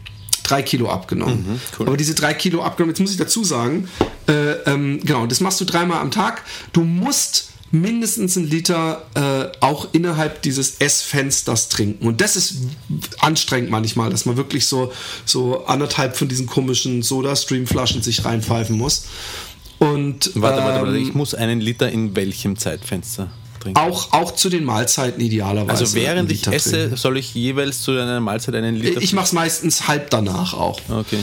Speaker 4: drei Kilo abgenommen.
Speaker 5: Mhm, cool.
Speaker 4: Aber diese drei Kilo abgenommen, jetzt muss ich dazu sagen, äh, ähm, genau, das machst du dreimal am Tag. Du musst mindestens einen Liter äh, auch innerhalb dieses Essfensters trinken. Und das ist anstrengend manchmal, dass man wirklich so, so anderthalb von diesen komischen Soda-Stream-Flaschen sich reinpfeifen muss. Und
Speaker 5: Warte, warte, warte.
Speaker 4: ähm,
Speaker 5: Ich muss einen Liter in welchem Zeitfenster trinken?
Speaker 4: auch, auch zu den Mahlzeiten idealerweise.
Speaker 5: also während ich esse,
Speaker 4: trinken.
Speaker 5: soll ich jeweils zu einer Mahlzeit einen Liter
Speaker 4: Ich mache es meistens halb danach auch.
Speaker 5: Okay.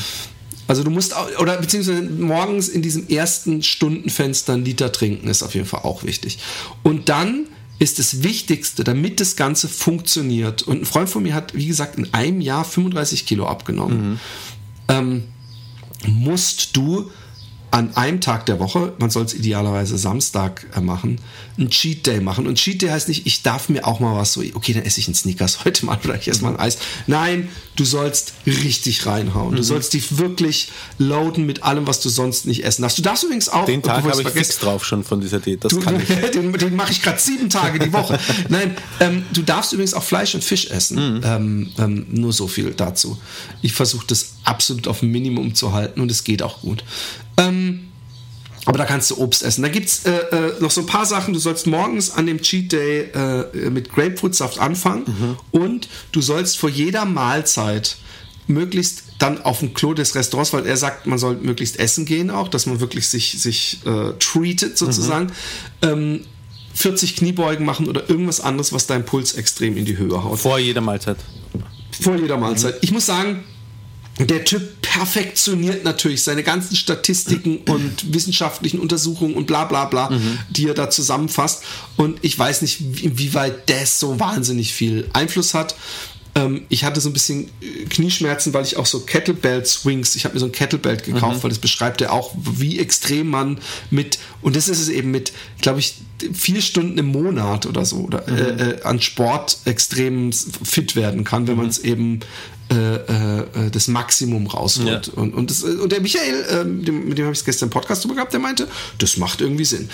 Speaker 4: Also du musst, auch, oder beziehungsweise morgens in diesem ersten Stundenfenster einen Liter trinken, ist auf jeden Fall auch wichtig. Und dann ist das Wichtigste, damit das Ganze funktioniert. Und ein Freund von mir hat, wie gesagt, in einem Jahr 35 Kilo abgenommen. Ähm, musst du an einem Tag der Woche, man soll es idealerweise Samstag äh, machen, einen Cheat Day machen. Und Cheat Day heißt nicht, ich darf mir auch mal was so, okay, dann esse ich einen Snickers heute mal oder ich esse mal ein Eis. Nein, du sollst richtig reinhauen.
Speaker 5: Mhm.
Speaker 4: Du sollst dich wirklich loaden mit allem, was du sonst nicht essen darfst. Du darfst übrigens auch,
Speaker 5: Den Tag habe ich
Speaker 4: vergesse,
Speaker 5: fix drauf schon von dieser Diät. Das
Speaker 4: Du,
Speaker 5: kann [laughs] ich.
Speaker 4: den den mache ich gerade sieben Tage die Woche. [laughs] Nein, ähm, du darfst übrigens auch Fleisch und Fisch essen.
Speaker 5: Mhm.
Speaker 4: Ähm, ähm, nur so viel dazu. Ich versuche das absolut auf ein Minimum zu halten und es geht auch gut. Ähm, aber da kannst du Obst essen. Da gibt es äh, äh, noch so ein paar Sachen. Du sollst morgens an dem Cheat Day äh, mit Grapefruitsaft anfangen und du sollst vor jeder Mahlzeit möglichst dann auf dem Klo des Restaurants, weil er sagt, man soll möglichst essen gehen auch, dass man wirklich sich, sich äh, treatet sozusagen. Ähm, 40 Kniebeugen machen oder irgendwas anderes, was deinen Puls extrem in die Höhe haut.
Speaker 5: Vor jeder Mahlzeit.
Speaker 4: Vor jeder Mahlzeit. Ich muss sagen, der Typ perfektioniert natürlich seine ganzen Statistiken [clears throat] und wissenschaftlichen Untersuchungen und bla bla bla, die er da zusammenfasst. Und ich weiß nicht, inwieweit das so wahnsinnig viel Einfluss hat. Ähm, ich hatte so ein bisschen äh, Knieschmerzen, weil ich auch so Kettlebell Swings, ich habe mir so ein Kettlebell gekauft, weil das beschreibt ja auch, wie extrem man mit, und das ist es eben mit, glaube ich, vier Stunden im Monat oder so oder, äh, äh, an Sport extrem fit werden kann, wenn man es eben äh, äh, das Maximum rausholt.
Speaker 5: Ja.
Speaker 4: Und, und, das, und der Michael, äh, mit dem, mit dem habe ich gestern im Podcast drüber gehabt, der meinte, das macht irgendwie Sinn.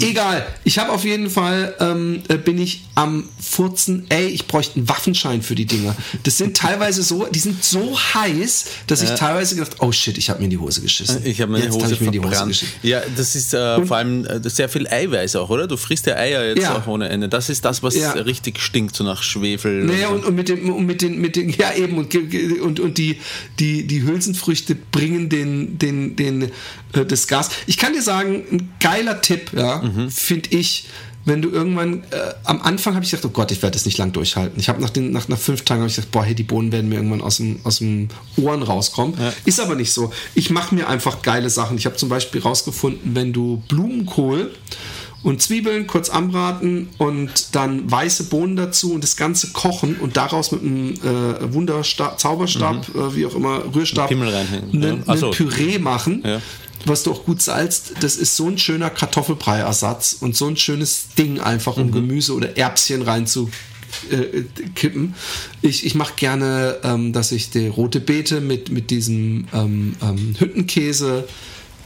Speaker 4: Egal, ich habe auf jeden Fall, ähm, äh, bin ich am Furzen, ey, ich bräuchte einen Waffenschein für die Dinger. Das sind [laughs] teilweise so, die sind so heiß, dass ich teilweise gedacht, oh shit, ich habe mir in die Hose geschissen.
Speaker 5: Ich habe meine
Speaker 4: Jetzt
Speaker 5: Hose
Speaker 4: hab ich mir in die Hose geschissen.
Speaker 5: ja, das ist äh, vor allem äh, sehr viel Eiweiß auch, oder? Du frisst ja Eier jetzt
Speaker 4: Ja.
Speaker 5: auch ohne Ende. Das ist das, was
Speaker 4: Ja.
Speaker 5: richtig stinkt, so nach Schwefel.
Speaker 4: Naja, und, und mit dem, und mit den, mit den, ja eben, und, und, und die, die, die Hülsenfrüchte bringen den, den, den, äh, das Gas. Ich kann dir sagen, ein geiler Tipp, ja, finde ich, wenn du irgendwann, äh, am Anfang habe ich gedacht, oh Gott, ich werde das nicht lang durchhalten. Ich habe nach den, nach, nach fünf Tagen habe ich gedacht, boah, hey, die Bohnen werden mir irgendwann aus dem, aus dem Ohren rauskommen. Ist aber nicht so. Ich mache mir einfach geile Sachen. Ich habe zum Beispiel rausgefunden, wenn du Blumenkohl und Zwiebeln kurz anbraten und dann weiße Bohnen dazu und das Ganze kochen und daraus mit einem äh, Wunderstab, Zauberstab, äh, wie auch immer, Rührstab, ein,
Speaker 5: ja. So.
Speaker 4: Püree machen,
Speaker 5: Ja.
Speaker 4: was du auch gut salzt. Das ist so ein schöner Kartoffelbrei-Ersatz und so ein schönes Ding einfach,
Speaker 5: Mhm.
Speaker 4: um Gemüse oder Erbschen rein zu äh, kippen. Ich, ich mache gerne, ähm, dass ich die rote Beete mit, mit diesem ähm, ähm, Hüttenkäse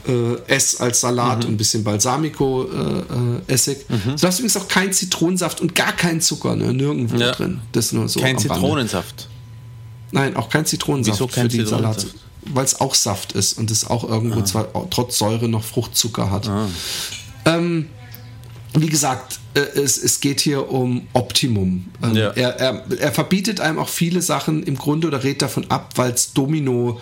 Speaker 4: äh, esse als Salat
Speaker 5: Mhm.
Speaker 4: und ein bisschen Balsamico-Essig. Du darfst übrigens auch keinen Zitronensaft und gar keinen Zucker, ne? nirgendwo
Speaker 5: Ja.
Speaker 4: drin. Das nur so
Speaker 5: Kein. Zitronensaft.
Speaker 4: Nein, auch kein Zitronensaft
Speaker 5: Wieso kein
Speaker 4: für die Salat. Weil es auch Saft ist und es auch irgendwo
Speaker 5: Ah.
Speaker 4: zwar trotz Säure noch Fruchtzucker hat. Ähm, wie gesagt, äh, es, es geht hier um Optimum. Ähm,
Speaker 5: Ja.
Speaker 4: er, er, er verbietet einem auch viele Sachen im Grunde oder rät davon ab, weil es Domino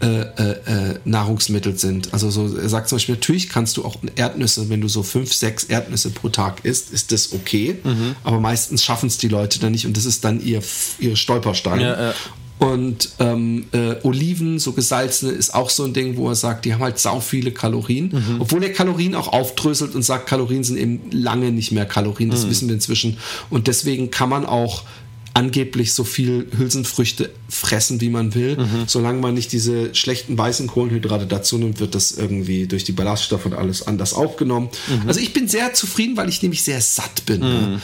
Speaker 4: äh, äh, äh, Nahrungsmittel sind. Also so, er sagt zum Beispiel, natürlich kannst du auch Erdnüsse, wenn du so fünf, sechs Erdnüsse pro Tag isst, ist das okay.
Speaker 5: Mhm.
Speaker 4: Aber meistens schaffen es die Leute dann nicht und das ist dann ihr, ihre Stolperstein.
Speaker 5: Ja, ja.
Speaker 4: Und ähm, äh, Oliven, so gesalzene, ist auch so ein Ding, wo er sagt, die haben halt sau viele Kalorien.
Speaker 5: Mhm.
Speaker 4: Obwohl er Kalorien auch aufdröselt und sagt, Kalorien sind eben lange nicht mehr Kalorien.
Speaker 5: Mhm.
Speaker 4: Das wissen wir inzwischen. Und deswegen kann man auch angeblich so viel Hülsenfrüchte fressen, wie man will.
Speaker 5: Mhm.
Speaker 4: Solange man nicht diese schlechten weißen Kohlenhydrate dazu nimmt, wird das irgendwie durch die Ballaststoffe und alles anders aufgenommen.
Speaker 5: Mhm.
Speaker 4: Also ich bin sehr zufrieden, weil ich nämlich sehr satt bin. Ne?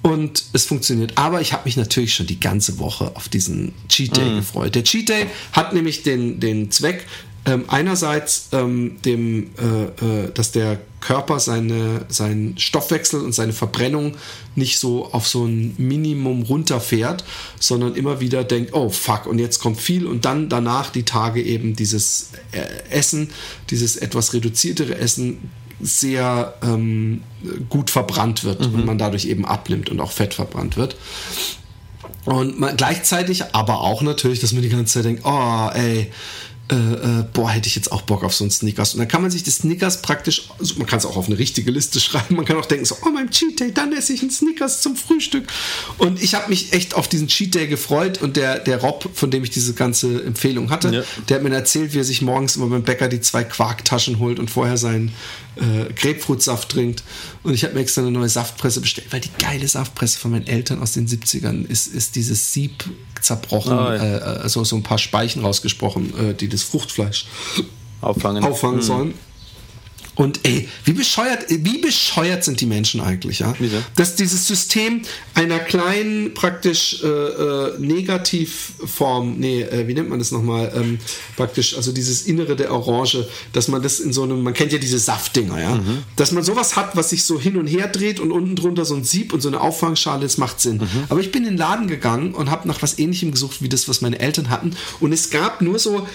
Speaker 4: Und es funktioniert. Aber ich habe mich natürlich schon die ganze Woche auf diesen Cheat Day gefreut. Der Cheat Day hat nämlich den, den Zweck, ähm, einerseits ähm, dem, äh, äh, dass der Körper seine, seinen Stoffwechsel und seine Verbrennung nicht so auf so ein Minimum runterfährt, sondern immer wieder denkt, oh fuck, und jetzt kommt viel und dann danach die Tage eben dieses äh, Essen, dieses etwas reduziertere Essen sehr ähm, gut verbrannt wird und man dadurch eben abnimmt und auch Fett verbrannt wird. Und man, gleichzeitig aber auch natürlich, dass man die ganze Zeit denkt, oh, ey, äh, äh, boah, hätte ich jetzt auch Bock auf so einen Snickers. Und dann kann man sich die Snickers praktisch, also man kann es auch auf eine richtige Liste [laughs] schreiben, man kann auch denken, so, oh, mein Cheat Day, dann esse ich einen Snickers zum Frühstück. Und ich habe mich echt auf diesen Cheat Day gefreut und der, der Rob, von dem ich diese ganze Empfehlung hatte,
Speaker 5: Ja.
Speaker 4: der hat mir erzählt, wie er sich morgens immer beim Bäcker die zwei Quarktaschen holt und vorher seinen äh, Grapefruitsaft trinkt. Und ich habe mir extra eine neue Saftpresse bestellt, weil die geile Saftpresse von meinen Eltern aus den 70ern ist, ist dieses Sieb zerbrochen,
Speaker 5: Ah, ja.
Speaker 4: äh, also so ein paar Speichen rausgesprochen, äh, die das Fruchtfleisch
Speaker 5: Auffangen.
Speaker 4: auffangen sollen. Und ey, wie bescheuert, wie bescheuert sind die Menschen eigentlich, ja?
Speaker 5: Wieso?
Speaker 4: Dass dieses System einer kleinen, praktisch äh, äh, Negativform, nee, äh, wie nennt man das nochmal? Ähm, praktisch, also dieses Innere der Orange, dass man das in so einem, man kennt ja diese Saftdinger, ja? Dass man sowas hat, was sich so hin und her dreht und unten drunter so ein Sieb und so eine Auffangschale, das macht Sinn. Aber ich bin in den Laden gegangen und habe nach was ähnlichem gesucht, wie das, was meine Eltern hatten. Und es gab nur so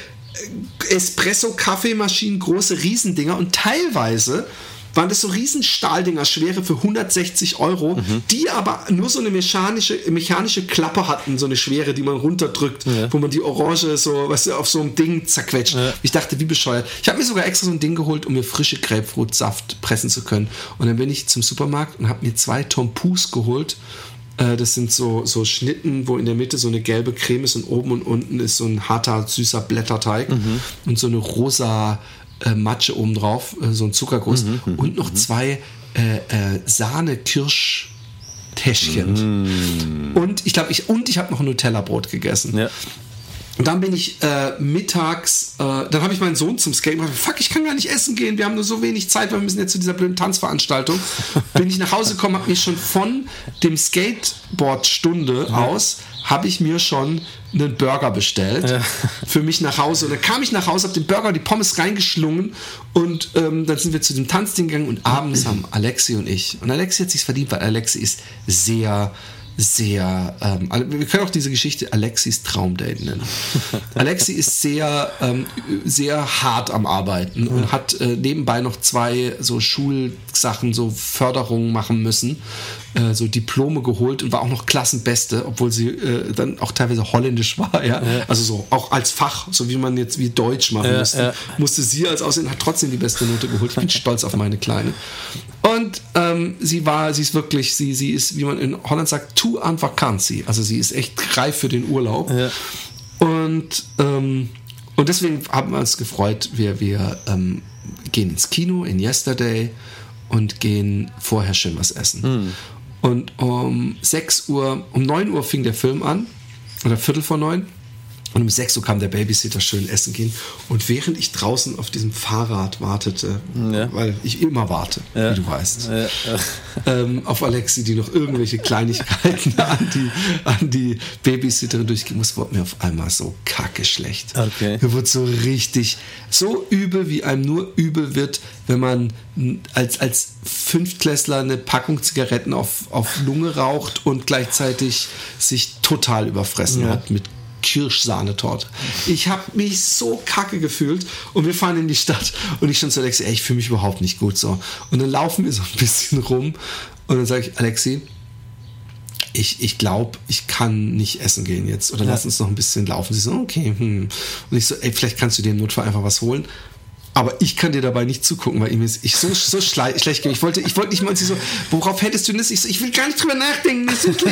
Speaker 4: Espresso-Kaffeemaschinen, große Riesendinger und teilweise waren das so riesen Stahldinger, schwere für 160 Euro, die aber nur so eine mechanische, mechanische Klappe hatten, so eine schwere, die man runterdrückt, wo man die Orange so, weißt du, auf so einem Ding zerquetscht. Ich dachte, wie bescheuert. Ich habe mir sogar extra so ein Ding geholt, um mir frische Grapefruitsaft pressen zu können. Und dann bin ich zum Supermarkt und habe mir zwei Tompous geholt. Äh, Das sind so, so Schnitten, wo in der Mitte so eine gelbe Creme ist und oben und unten ist so ein harter, süßer Blätterteig und so eine rosa äh, Matsche obendrauf, äh, so ein Zuckerguss und noch zwei äh, äh, Sahne-Kirsch-Täschchen. Und ich glaube, ich, und ich habe noch ein Nutella-Brot gegessen.
Speaker 5: Ja.
Speaker 4: Und dann bin ich äh, mittags, äh, dann habe ich meinen Sohn zum Skate gemacht. Fuck, ich kann gar nicht essen gehen. Wir haben nur so wenig Zeit, weil wir müssen jetzt zu dieser blöden Tanzveranstaltung. [laughs] bin ich nach Hause gekommen, habe mir schon von dem Skateboard-Stunde aus, habe ich mir schon einen Burger bestellt für mich nach Hause. Und dann kam ich nach Hause, habe den Burger, die Pommes reingeschlungen und ähm, dann sind wir zu dem Tanzding gegangen und abends haben Alexi und ich, und Alexi hat sich verdient, weil Alexi ist sehr sehr, ähm, wir können auch diese Geschichte Alexis Traumdate nennen. [laughs] Alexi ist sehr, ähm, sehr hart am Arbeiten und hat äh, nebenbei noch zwei so Schulsachen, so Förderungen machen müssen, äh, so Diplome geholt und war auch noch Klassenbeste, obwohl sie äh, dann auch teilweise holländisch war, ja. Also so auch als Fach, so wie man jetzt wie Deutsch machen
Speaker 5: Ja,
Speaker 4: müsste,
Speaker 5: ja.
Speaker 4: musste sie als Aussehen, hat trotzdem die beste Note geholt. Ich bin stolz auf meine Kleine. Und ähm, sie war, sie ist wirklich, sie, sie ist, wie man in Holland sagt, too an vakantie. Also sie ist echt reif für den Urlaub.
Speaker 5: Ja.
Speaker 4: Und, ähm, und deswegen haben wir uns gefreut, wir, wir ähm, gehen ins Kino in Yesterday und gehen vorher schön was essen. Und um 6 Uhr, um 9 Uhr fing der Film an, oder Viertel vor neun. Und um 6 Uhr kam der Babysitter schön essen gehen. Und während ich draußen auf diesem Fahrrad wartete,
Speaker 5: Ja.
Speaker 4: weil ich immer warte,
Speaker 5: Ja.
Speaker 4: wie du weißt,
Speaker 5: Ja,
Speaker 4: ähm, auf Alexi, die noch irgendwelche Kleinigkeiten [laughs] an die, an die Babysitterin durchgehen muss, wurde mir auf einmal so kacke schlecht.
Speaker 5: Okay.
Speaker 4: Mir wurde so richtig, so übel, wie einem nur übel wird, wenn man als, als Fünftklässler eine Packung Zigaretten auf, auf Lunge raucht und gleichzeitig sich total überfressen hat mit Kirschsahnetorte. Ich habe mich so kacke gefühlt und wir fahren in die Stadt und ich schon zu Alexi, ey, ich fühle mich überhaupt nicht gut so. Und dann laufen wir so ein bisschen rum und dann sage ich, Alexi, ich, ich glaube, ich kann nicht essen gehen jetzt oder lass uns noch ein bisschen laufen. Sie so, okay. Hm. Und ich so, ey, vielleicht kannst du dir im Notfall einfach was holen. Aber ich kann dir dabei nicht zugucken, weil ihm ist ich so, so schle- schlecht ging. Ich wollte, ich wollte nicht mal und sie so, worauf hättest du das? Ich so, ich will gar nicht drüber nachdenken. Das. Und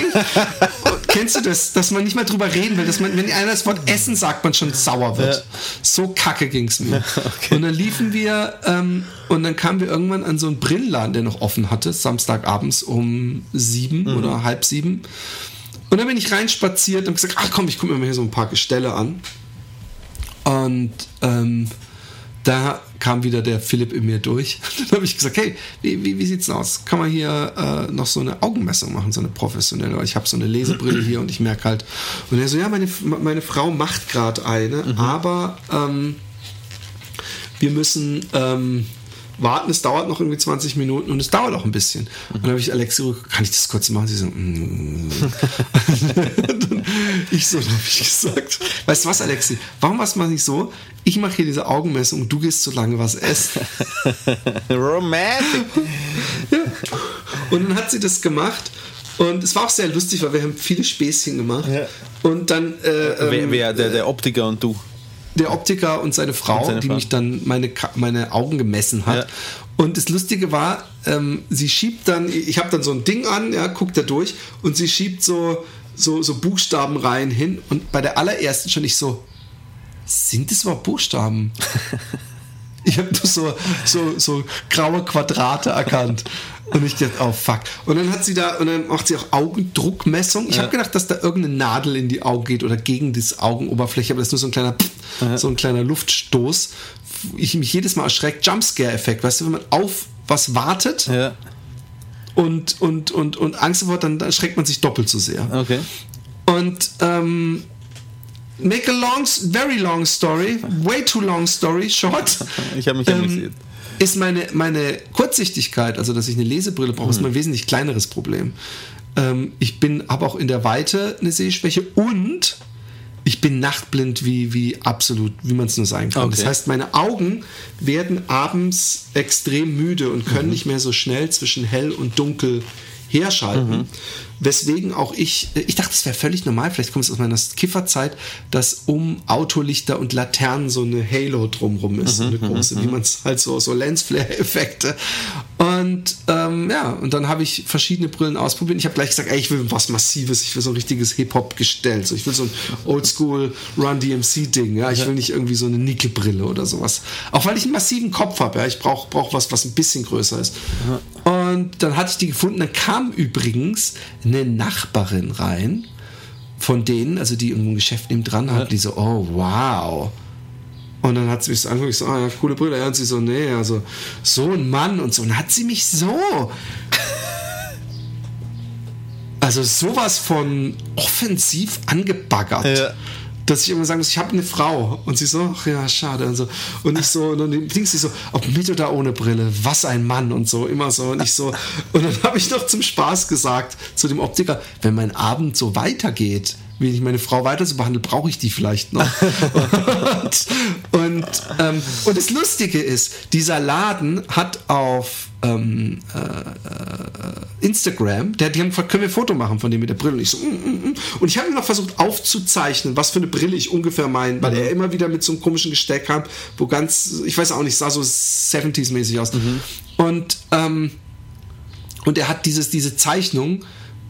Speaker 4: [laughs] kennst du das, dass man nicht mal drüber reden will, dass man, wenn einer das Wort Essen sagt, man schon sauer wird. So kacke ging's mir. Und dann liefen wir ähm, und dann kamen wir irgendwann an so einen Brillenladen, der noch offen hatte, Samstagabends um sieben oder halb sieben. Und dann bin ich reinspaziert und gesagt, ach komm, ich gucke mir mal hier so ein paar Gestelle an. Und ähm, da kam wieder der Philipp in mir durch. [laughs] Dann habe ich gesagt, hey, wie, wie, wie sieht's aus? Kann man hier äh, noch so eine Augenmessung machen, so eine professionelle? Ich habe so eine Lesebrille hier und ich merke halt. Und er so, ja, meine, meine Frau macht gerade eine, aber ähm, wir müssen ähm, warten, es dauert noch irgendwie 20 Minuten und es dauert auch ein bisschen. Und dann habe ich Alexi, gesagt, kann ich das kurz machen? Sie so, mm. Und [laughs] [laughs] ich so, dann habe ich gesagt, weißt du was, Alexi, warum machst du mal nicht so? Ich mache hier diese Augenmessung, du gehst so lange was essen. [laughs]
Speaker 5: Romantic.
Speaker 4: Und dann hat sie das gemacht. Und es war auch sehr lustig, weil wir haben viele Späßchen gemacht.
Speaker 5: Ja.
Speaker 4: Und dann äh,
Speaker 5: Wer,
Speaker 4: ähm,
Speaker 5: wer der, der Optiker und du?
Speaker 4: Der Optiker und seine Frau,
Speaker 5: Und seine
Speaker 4: die
Speaker 5: Frau.
Speaker 4: mich dann meine, meine Augen gemessen hat.
Speaker 5: Ja.
Speaker 4: Und das Lustige war, ähm, sie schiebt dann, ich habe dann so ein Ding an, ja, guckt da durch und sie schiebt so, so, so Buchstaben rein hin und bei der allerersten schon ich so, sind das überhaupt Buchstaben? [laughs] Ich habe nur so, so, so graue Quadrate erkannt. Und ich dachte, oh fuck. Und dann hat sie da, und dann macht sie auch Augendruckmessung. Ich habe gedacht, dass da irgendeine Nadel in die Augen geht oder gegen das Augenoberfläche, aber das ist nur so ein kleiner, so ein kleiner Luftstoß. Ich mich jedes Mal erschreckt. Jumpscare-Effekt, weißt du, wenn man auf was wartet
Speaker 5: Ja,
Speaker 4: und, und, und, und Angst hat, dann erschreckt man sich doppelt so sehr.
Speaker 5: okay.
Speaker 4: Und ähm, make a long, very long story, way too long story short. [laughs]
Speaker 5: Ich habe mich amüsiert.
Speaker 4: Ist meine, meine Kurzsichtigkeit, also dass ich eine Lesebrille brauche, ist mein wesentlich kleineres Problem. Ähm, ich bin, habe auch in der Weite eine Sehschwäche und ich bin nachtblind wie, wie absolut, wie man es nur sein kann. Das
Speaker 5: Okay.
Speaker 4: heißt, meine Augen werden abends extrem müde und können nicht mehr so schnell zwischen hell und dunkel herschalten. Weswegen auch ich, ich dachte, es wäre völlig normal, vielleicht kommt es aus meiner Kifferzeit, dass um Autolichter und Laternen so eine Halo drumrum ist, so eine große, wie man es halt so, so Lensflare-Effekte. Und ähm, ja, und dann habe ich verschiedene Brillen ausprobiert. Ich habe gleich gesagt, ey, ich will was Massives, ich will so ein richtiges Hip-Hop-Gestell. So, ich will so ein Oldschool Run-DMC-Ding. Ja? Ich will nicht irgendwie so eine Nickelbrille oder sowas. Auch weil ich einen massiven Kopf habe. Ja? Ich brauche brauch was, was ein bisschen größer ist. Und dann hatte ich die gefunden. Dann kam übrigens eine Nachbarin rein von denen, also die irgendwo ein Geschäft neben dran hat, die so, oh wow. Und dann hat sie mich so angeguckt, ich so, ah ja, coole Brille. Ja, und sie so, nee, also so ein Mann und so. Und dann hat sie mich so. [laughs] Also sowas von offensiv angebaggert.
Speaker 5: Ja.
Speaker 4: Dass ich immer sagen muss, ich habe eine Frau. Und sie so, ach ja, schade. Und, so. und ich so, und dann denkst sie so, ob mit oder ohne Brille, was ein Mann und so, immer so. Und ich so, und dann habe ich noch zum Spaß gesagt zu dem Optiker, wenn mein Abend so weitergeht, wie ich meine Frau weiter so behandle, brauche ich die vielleicht noch. [laughs] und, und, ähm, und das Lustige ist, dieser Laden hat auf ähm, äh, Instagram, der, die haben gefragt, können wir ein Foto machen von dem mit der Brille? Und ich so, mm, mm, mm. und ich habe mir noch versucht aufzuzeichnen, was für eine Brille ich ungefähr meine, weil er immer wieder mit so einem komischen Gesteck kam, wo ganz, ich weiß auch nicht, sah so 70s-mäßig aus. Und, ähm, und er hat dieses, diese Zeichnung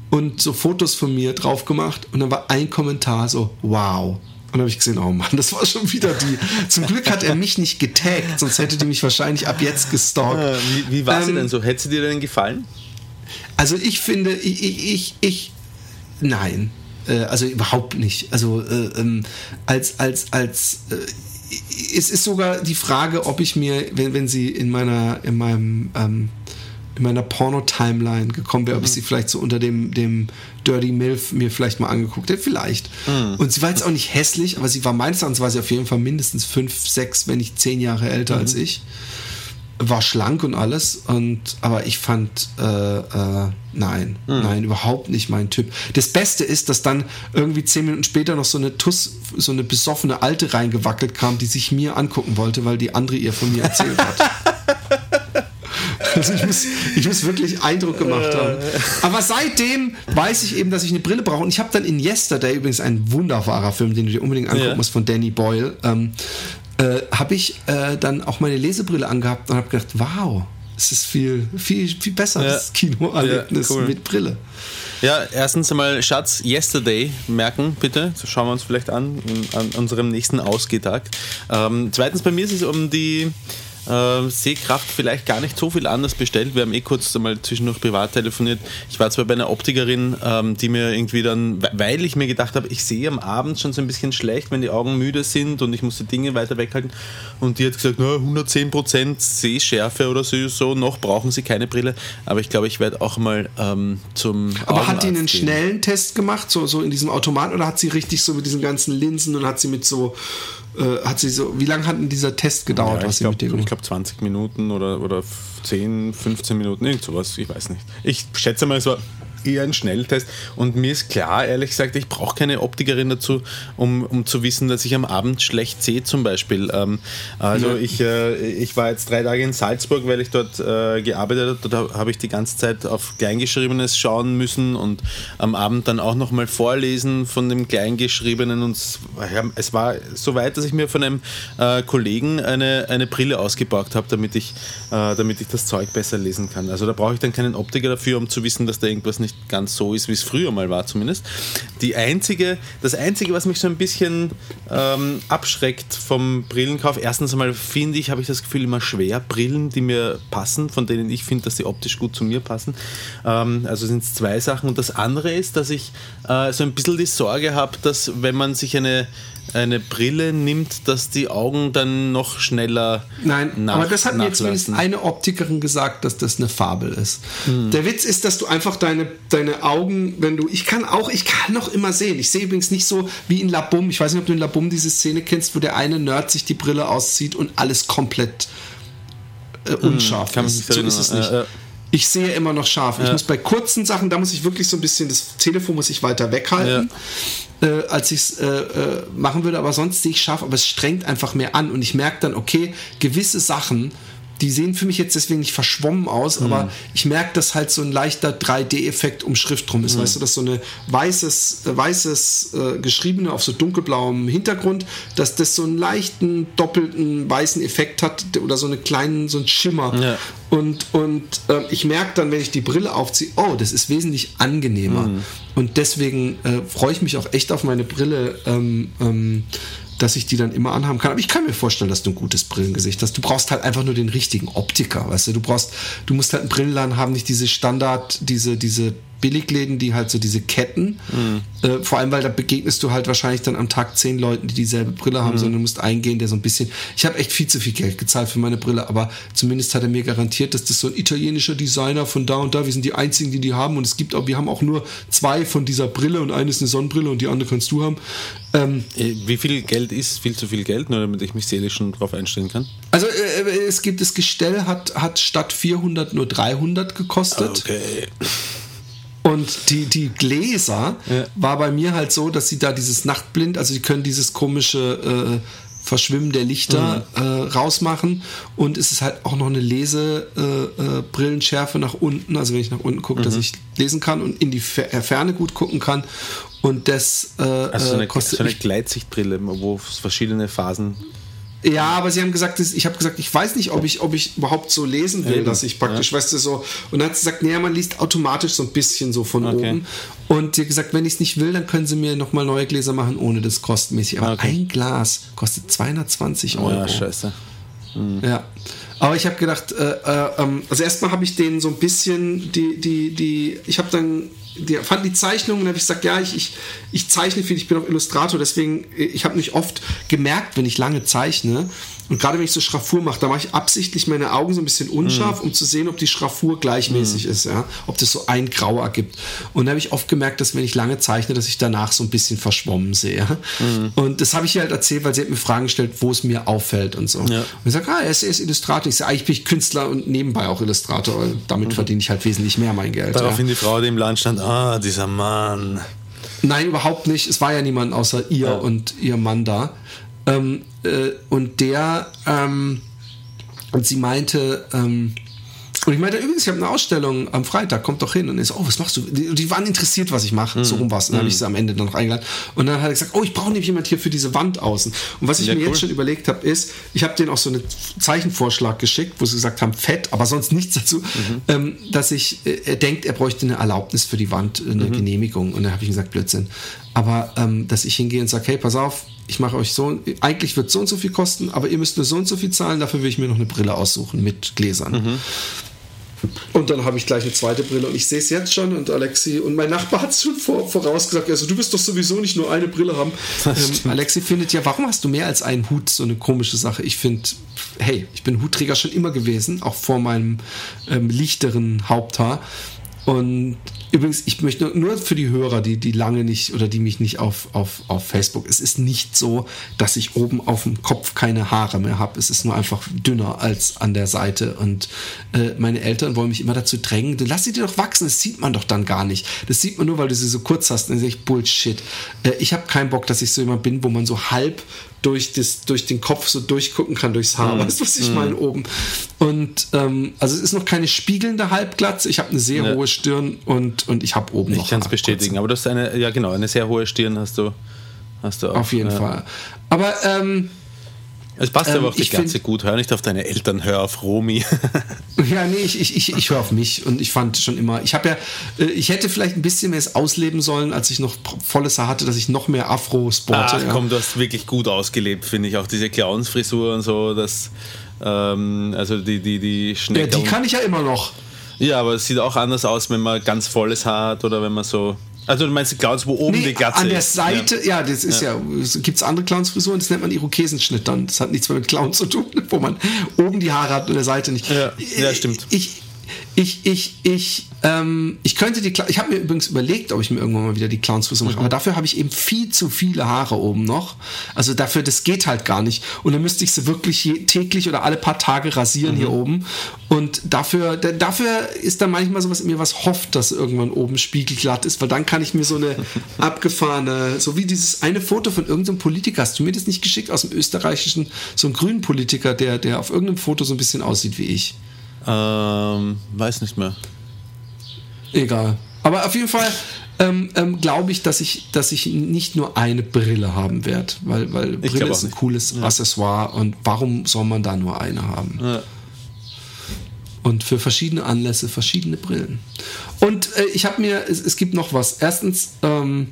Speaker 4: und so Fotos von mir drauf gemacht und dann war ein Kommentar so, wow. Und dann habe ich gesehen, oh Mann, das war schon wieder die. Zum Glück hat er mich nicht getaggt, sonst hätte die mich wahrscheinlich ab jetzt gestalkt.
Speaker 5: Äh, Wie, wie war sie
Speaker 4: Ähm,
Speaker 5: denn so? Hätte sie dir denn gefallen?
Speaker 4: Also ich finde, ich, ich, ich, ich nein. Äh, also überhaupt nicht. Also äh, ähm, als, als, als äh, es ist sogar die Frage, ob ich mir, wenn, wenn sie in meiner, in meinem, ähm, in meiner Porno-Timeline gekommen wäre, ob ich sie vielleicht so unter dem, dem Dirty Milf mir vielleicht mal angeguckt hätte, vielleicht. Und sie war jetzt auch nicht hässlich, aber sie war meines Erachtens war sie auf jeden Fall mindestens fünf, sechs, wenn nicht zehn Jahre älter als ich. War schlank und alles und aber ich fand äh, äh, nein nein überhaupt nicht mein Typ. Das Beste ist dass dann irgendwie zehn Minuten später noch so eine Tuss so eine besoffene Alte reingewackelt kam die sich mir angucken wollte weil die andere ihr von mir erzählt hat [laughs] also ich muss, ich muss wirklich Eindruck gemacht haben. Aber seitdem weiß ich eben, dass ich eine Brille brauche. Und ich habe dann in Yesterday, übrigens ein wunderbarer Film, den du dir unbedingt angucken
Speaker 5: Ja.
Speaker 4: musst, von Danny Boyle, ähm, äh, habe ich äh, dann auch meine Lesebrille angehabt und habe gedacht, wow, es ist viel, viel, viel besser,
Speaker 5: Ja.
Speaker 4: das Kinoerlebnis
Speaker 5: Ja, cool.
Speaker 4: mit Brille.
Speaker 5: Ja, erstens einmal Schatz, Yesterday merken, bitte. Das schauen wir uns vielleicht an an unserem nächsten Ausgehtag. Ähm, zweitens, bei mir ist es um die äh, Sehkraft vielleicht gar nicht so viel anders bestellt. Wir haben eh kurz einmal zwischendurch privat telefoniert. Ich war zwar bei einer Optikerin, ähm, die mir irgendwie dann, we- weil ich mir gedacht habe, ich sehe am Abend schon so ein bisschen schlecht, wenn die Augen müde sind und ich muss die Dinge weiter weghalten. Und die hat gesagt, na, 110% Sehschärfe oder so, so, noch brauchen sie keine Brille. Aber ich glaube, ich werde auch mal ähm, zum
Speaker 4: Aber hat die einen
Speaker 5: Augenarzt gehen.
Speaker 4: schnellen Test gemacht, so, so in diesem Automaten, oder hat sie richtig so mit diesen ganzen Linsen und hat sie mit so äh, hat sie so, wie lange hat denn dieser Test gedauert,
Speaker 5: Ja,
Speaker 4: was
Speaker 5: ich
Speaker 4: sie mit dir
Speaker 5: glaube
Speaker 4: gemacht
Speaker 5: glaub 20 Minuten oder, oder 10, 15 Minuten, irgend sowas, ich weiß nicht. Ich schätze mal, es war eher ein Schnelltest und mir ist klar, ehrlich gesagt, ich brauche keine Optikerin dazu, um, um zu wissen, dass ich am Abend schlecht sehe zum Beispiel. Ähm, also ich, äh, ich war jetzt drei Tage in Salzburg, weil ich dort äh, gearbeitet habe, dort habe ich die ganze Zeit auf Kleingeschriebenes schauen müssen und am Abend dann auch nochmal vorlesen von dem Kleingeschriebenen und es war- ja, es war so weit, dass ich mir von einem äh, Kollegen eine, eine Brille ausgeborgt habe, damit ich, äh, damit ich das Zeug besser lesen kann. Also da brauche ich dann keinen Optiker dafür, um zu wissen, dass da irgendwas nicht ganz so ist, wie es früher mal war zumindest. Die einzige, das Einzige, was mich so ein bisschen ähm, abschreckt vom Brillenkauf, erstens einmal finde ich, habe ich das Gefühl immer schwer, Brillen, die mir passen, von denen ich finde, dass sie optisch gut zu mir passen. Ähm, also sind es zwei Sachen. Und das andere ist, dass ich äh, so ein bisschen die Sorge habe, dass wenn man sich eine, eine Brille nimmt, dass die Augen dann noch schneller
Speaker 4: Nein,
Speaker 5: nach-
Speaker 4: aber das hat mir zumindest eine Optikerin gesagt, dass das eine Fabel ist.
Speaker 5: Hm.
Speaker 4: Der Witz ist, dass du einfach deine, deine Augen, wenn du, ich kann auch, ich kann noch immer sehen. Ich sehe übrigens nicht so wie in Labum. Ich weiß nicht, ob du in Labum diese Szene kennst, wo der eine Nerd sich die Brille auszieht und alles komplett äh, unscharf
Speaker 5: Hm, kann mich
Speaker 4: ist. So ist es nicht.
Speaker 5: Äh, äh.
Speaker 4: Ich sehe immer noch scharf. Ich muss bei kurzen Sachen, da muss ich wirklich so ein bisschen, das Telefon muss ich weiter weghalten, äh, als ich es äh, äh, machen würde. Aber sonst sehe ich scharf, aber es strengt einfach mehr an. Und ich merke dann, okay, gewisse Sachen, die sehen für mich jetzt deswegen nicht verschwommen aus, aber ich merke, dass halt so ein leichter 3D-Effekt um Schrift drum ist. Weißt du, dass so eine weißes, äh, weißes äh, geschriebene auf so dunkelblauem Hintergrund, dass das so einen leichten, doppelten weißen Effekt hat oder so einen kleinen, so einen Schimmer.
Speaker 5: Ja.
Speaker 4: Und, und ähm, ich merke dann, wenn ich die Brille aufziehe, oh, das ist wesentlich angenehmer. Und deswegen äh, freue ich mich auch echt auf meine Brille, ähm, ähm, dass ich die dann immer anhaben kann. Aber ich kann mir vorstellen, dass du ein gutes Brillengesicht hast. Du brauchst halt einfach nur den richtigen Optiker, weißt du? Du brauchst, du musst halt einen Brillenladen haben, nicht diese Standard, diese, diese Billigläden, die halt so diese Ketten. Äh, vor allem, weil da begegnest du halt wahrscheinlich dann am Tag zehn Leuten, die dieselbe Brille haben, sondern du musst eingehen, der so ein bisschen. Ich habe echt viel zu viel Geld gezahlt für meine Brille, aber zumindest hat er mir garantiert, dass das so ein italienischer Designer von da und da, wir sind die einzigen, die die haben und es gibt auch, wir haben auch nur zwei von dieser Brille und eine ist eine Sonnenbrille und die andere kannst du haben. Ähm,
Speaker 5: Äh, Wie viel Geld ist viel zu viel Geld, nur damit ich mich seelisch schon drauf einstellen kann?
Speaker 4: also äh, es gibt das Gestell hat, hat statt 400 nur 300 gekostet.
Speaker 5: Okay.
Speaker 4: Und die, die Gläser war bei mir halt so, dass sie da dieses Nachtblind, also die können dieses komische äh, Verschwimmen der Lichter äh, rausmachen. Und es ist halt auch noch eine Lese äh, äh, nach unten, also wenn ich nach unten gucke, dass ich lesen kann und in die äh, Ferne gut gucken kann. Und das äh,
Speaker 5: Also so
Speaker 4: äh,
Speaker 5: eine,
Speaker 4: kostet
Speaker 5: so eine Gleitsichtbrille, wo es verschiedene Phasen.
Speaker 4: Ja, aber sie haben gesagt, ich habe gesagt, ich weiß nicht, ob ich, ob ich überhaupt so lesen will,
Speaker 5: Eben,
Speaker 4: dass ich praktisch, weißt du, so. Und dann hat sie gesagt, naja, man liest automatisch so ein bisschen so von
Speaker 5: Okay.
Speaker 4: oben. Und sie hat gesagt, wenn ich es nicht will, dann können sie mir nochmal neue Gläser machen, ohne das kostenmäßig. Aber
Speaker 5: Okay.
Speaker 4: ein Glas kostet 220 Euro.
Speaker 5: Ja, scheiße.
Speaker 4: Ja. Aber ich habe gedacht, äh, äh, ähm, also erstmal habe ich denen so ein bisschen die, die, die, ich habe dann, die fand die Zeichnungen und habe ich gesagt, ja, ich, ich, ich zeichne viel, ich bin auch Illustrator, deswegen, äh, ich habe mich oft gemerkt, wenn ich lange zeichne und gerade wenn ich so Schraffur mache, da mache ich absichtlich meine Augen so ein bisschen unscharf, um zu sehen, ob die Schraffur gleichmäßig ist, ja, ob das so ein Grau ergibt. Und da habe ich oft gemerkt, dass wenn ich lange zeichne, dass ich danach so ein bisschen verschwommen sehe. Und das habe ich ihr halt erzählt, weil sie hat mir Fragen gestellt, wo es mir auffällt und so.
Speaker 5: Ja.
Speaker 4: Und ich sage, ah, er ist, er ist Illustrator. Ich sage, eigentlich bin ich Künstler und nebenbei auch Illustrator. Damit verdiene ich halt wesentlich mehr mein Geld. Ja.
Speaker 5: Daraufhin die Frau, die im Land stand, ah, dieser Mann.
Speaker 4: Nein, überhaupt nicht. Es war ja niemand außer ihr und ihr Mann da. Ähm, äh, und der, ähm, und sie meinte, ähm, und ich meinte, übrigens, ich habe eine Ausstellung am Freitag, kommt doch hin. Und ich so, oh, was machst du? Die, die waren interessiert, was ich mache. So rum was. Und dann habe ich sie am Ende dann noch eingeladen. Und dann hat er gesagt, oh, ich brauche nämlich jemand hier für diese Wand außen. Und was ich
Speaker 5: Ja,
Speaker 4: mir
Speaker 5: cool.
Speaker 4: jetzt schon überlegt habe, ist, ich habe denen auch so einen Zeichenvorschlag geschickt, wo sie gesagt haben, fett, aber sonst nichts dazu, ähm, dass ich, äh, er denkt, er bräuchte eine Erlaubnis für die Wand, eine Genehmigung. Und dann habe ich ihm gesagt, Blödsinn. Aber ähm, dass ich hingehe und sage, hey, pass auf, ich mache euch so, eigentlich wird so und so viel kosten, aber ihr müsst nur so und so viel zahlen, dafür will ich mir noch eine Brille aussuchen mit Gläsern. Und dann habe ich gleich eine zweite Brille und ich sehe es jetzt schon und Alexi und mein Nachbar hat es schon vor, vorausgesagt, also du wirst doch sowieso nicht nur eine Brille haben. Ähm, Alexi findet ja, warum hast du mehr als einen Hut? So eine komische Sache. Ich finde, hey, ich bin Hutträger schon immer gewesen, auch vor meinem ähm, lichteren Haupthaar. Und übrigens, ich möchte nur- für die Hörer, die, die lange nicht oder die mich nicht auf, auf, auf Facebook, es ist nicht so, dass ich oben auf dem Kopf keine Haare mehr habe. Es ist nur einfach dünner als an der Seite. Und äh, meine Eltern wollen mich immer dazu drängen, du lass sie dir doch wachsen, das sieht man doch dann gar nicht. Das sieht man nur, weil du sie so kurz hast. Dann sage ich, Bullshit. Äh, ich habe keinen Bock, dass ich so jemand bin, wo man so halb durch, das, durch den Kopf so durchgucken kann durchs Haar. Weißt du, was ich meine oben? Und ähm, also es ist noch keine spiegelnde Halbglatze. Ich habe eine sehr
Speaker 5: Ja.
Speaker 4: hohe Stirn und, und ich habe oben noch
Speaker 5: Ich kann es bestätigen, aber du hast eine, ja genau, eine sehr hohe Stirn hast du. Hast du auch.
Speaker 4: Auf jeden
Speaker 5: ja.
Speaker 4: Fall. Aber ähm,
Speaker 5: Es passt
Speaker 4: Ähm,
Speaker 5: aber auch die
Speaker 4: ich
Speaker 5: ganze
Speaker 4: find-
Speaker 5: gut. Hör nicht auf deine Eltern, hör auf Romy. [laughs]
Speaker 4: ja, nee, ich, ich, ich, ich höre auf mich und ich fand schon immer, ich habe ja, äh, ich hätte vielleicht ein bisschen mehr es ausleben sollen, als ich noch volles Haar hatte, dass ich noch mehr Afro sporte.
Speaker 5: Ach
Speaker 4: ja.
Speaker 5: komm, du hast wirklich gut ausgelebt, finde ich. Auch diese Clownsfrisur und so, das, ähm, also die, die, die
Speaker 4: ja,
Speaker 5: Schnecke.
Speaker 4: die kann ich ja immer noch.
Speaker 5: Ja, aber es sieht auch anders aus, wenn man ganz volles Haar hat oder wenn man so. Also du meinst die Clowns, wo oben die
Speaker 4: Nee,
Speaker 5: Glatze
Speaker 4: an der
Speaker 5: ist.
Speaker 4: Seite, ja, das ist ja, gibt es andere Clownsfrisuren, das nennt man Irokesenschnitt dann. Das hat nichts mehr mit Clown zu tun, [laughs] wo man oben die Haare hat und an der Seite nicht.
Speaker 5: Ja, ja, stimmt.
Speaker 4: Ich, ich, ich, ich, ähm, ich könnte die, Cla- ich habe mir übrigens überlegt, ob ich mir irgendwann mal wieder die Clownsfrisur
Speaker 5: Mhm.
Speaker 4: mache, aber dafür habe ich eben viel zu viele Haare oben noch. Also dafür, das geht halt gar nicht. Und dann müsste ich sie wirklich je, täglich oder alle paar Tage rasieren hier
Speaker 5: Mhm.
Speaker 4: oben. Und dafür, da- dafür ist dann manchmal sowas in mir, was hofft, dass irgendwann oben spiegelglatt ist, weil dann kann ich mir so eine [laughs] abgefahrene, so wie dieses eine Foto von irgendeinem Politiker, hast du mir das nicht geschickt aus dem österreichischen, so einen grünen Politiker, der, der auf irgendeinem Foto so ein bisschen aussieht wie ich.
Speaker 5: Ähm, weiß nicht mehr.
Speaker 4: Egal. Aber auf jeden Fall ähm, ähm, glaube ich, dass ich, dass ich nicht nur eine Brille haben werde, weil, weil Brille ist ein
Speaker 5: nicht.
Speaker 4: cooles Accessoire und warum soll man da nur eine haben?
Speaker 5: Ja.
Speaker 4: Und für verschiedene Anlässe verschiedene Brillen. Und äh, ich habe mir, es, es gibt noch was. Erstens, ähm,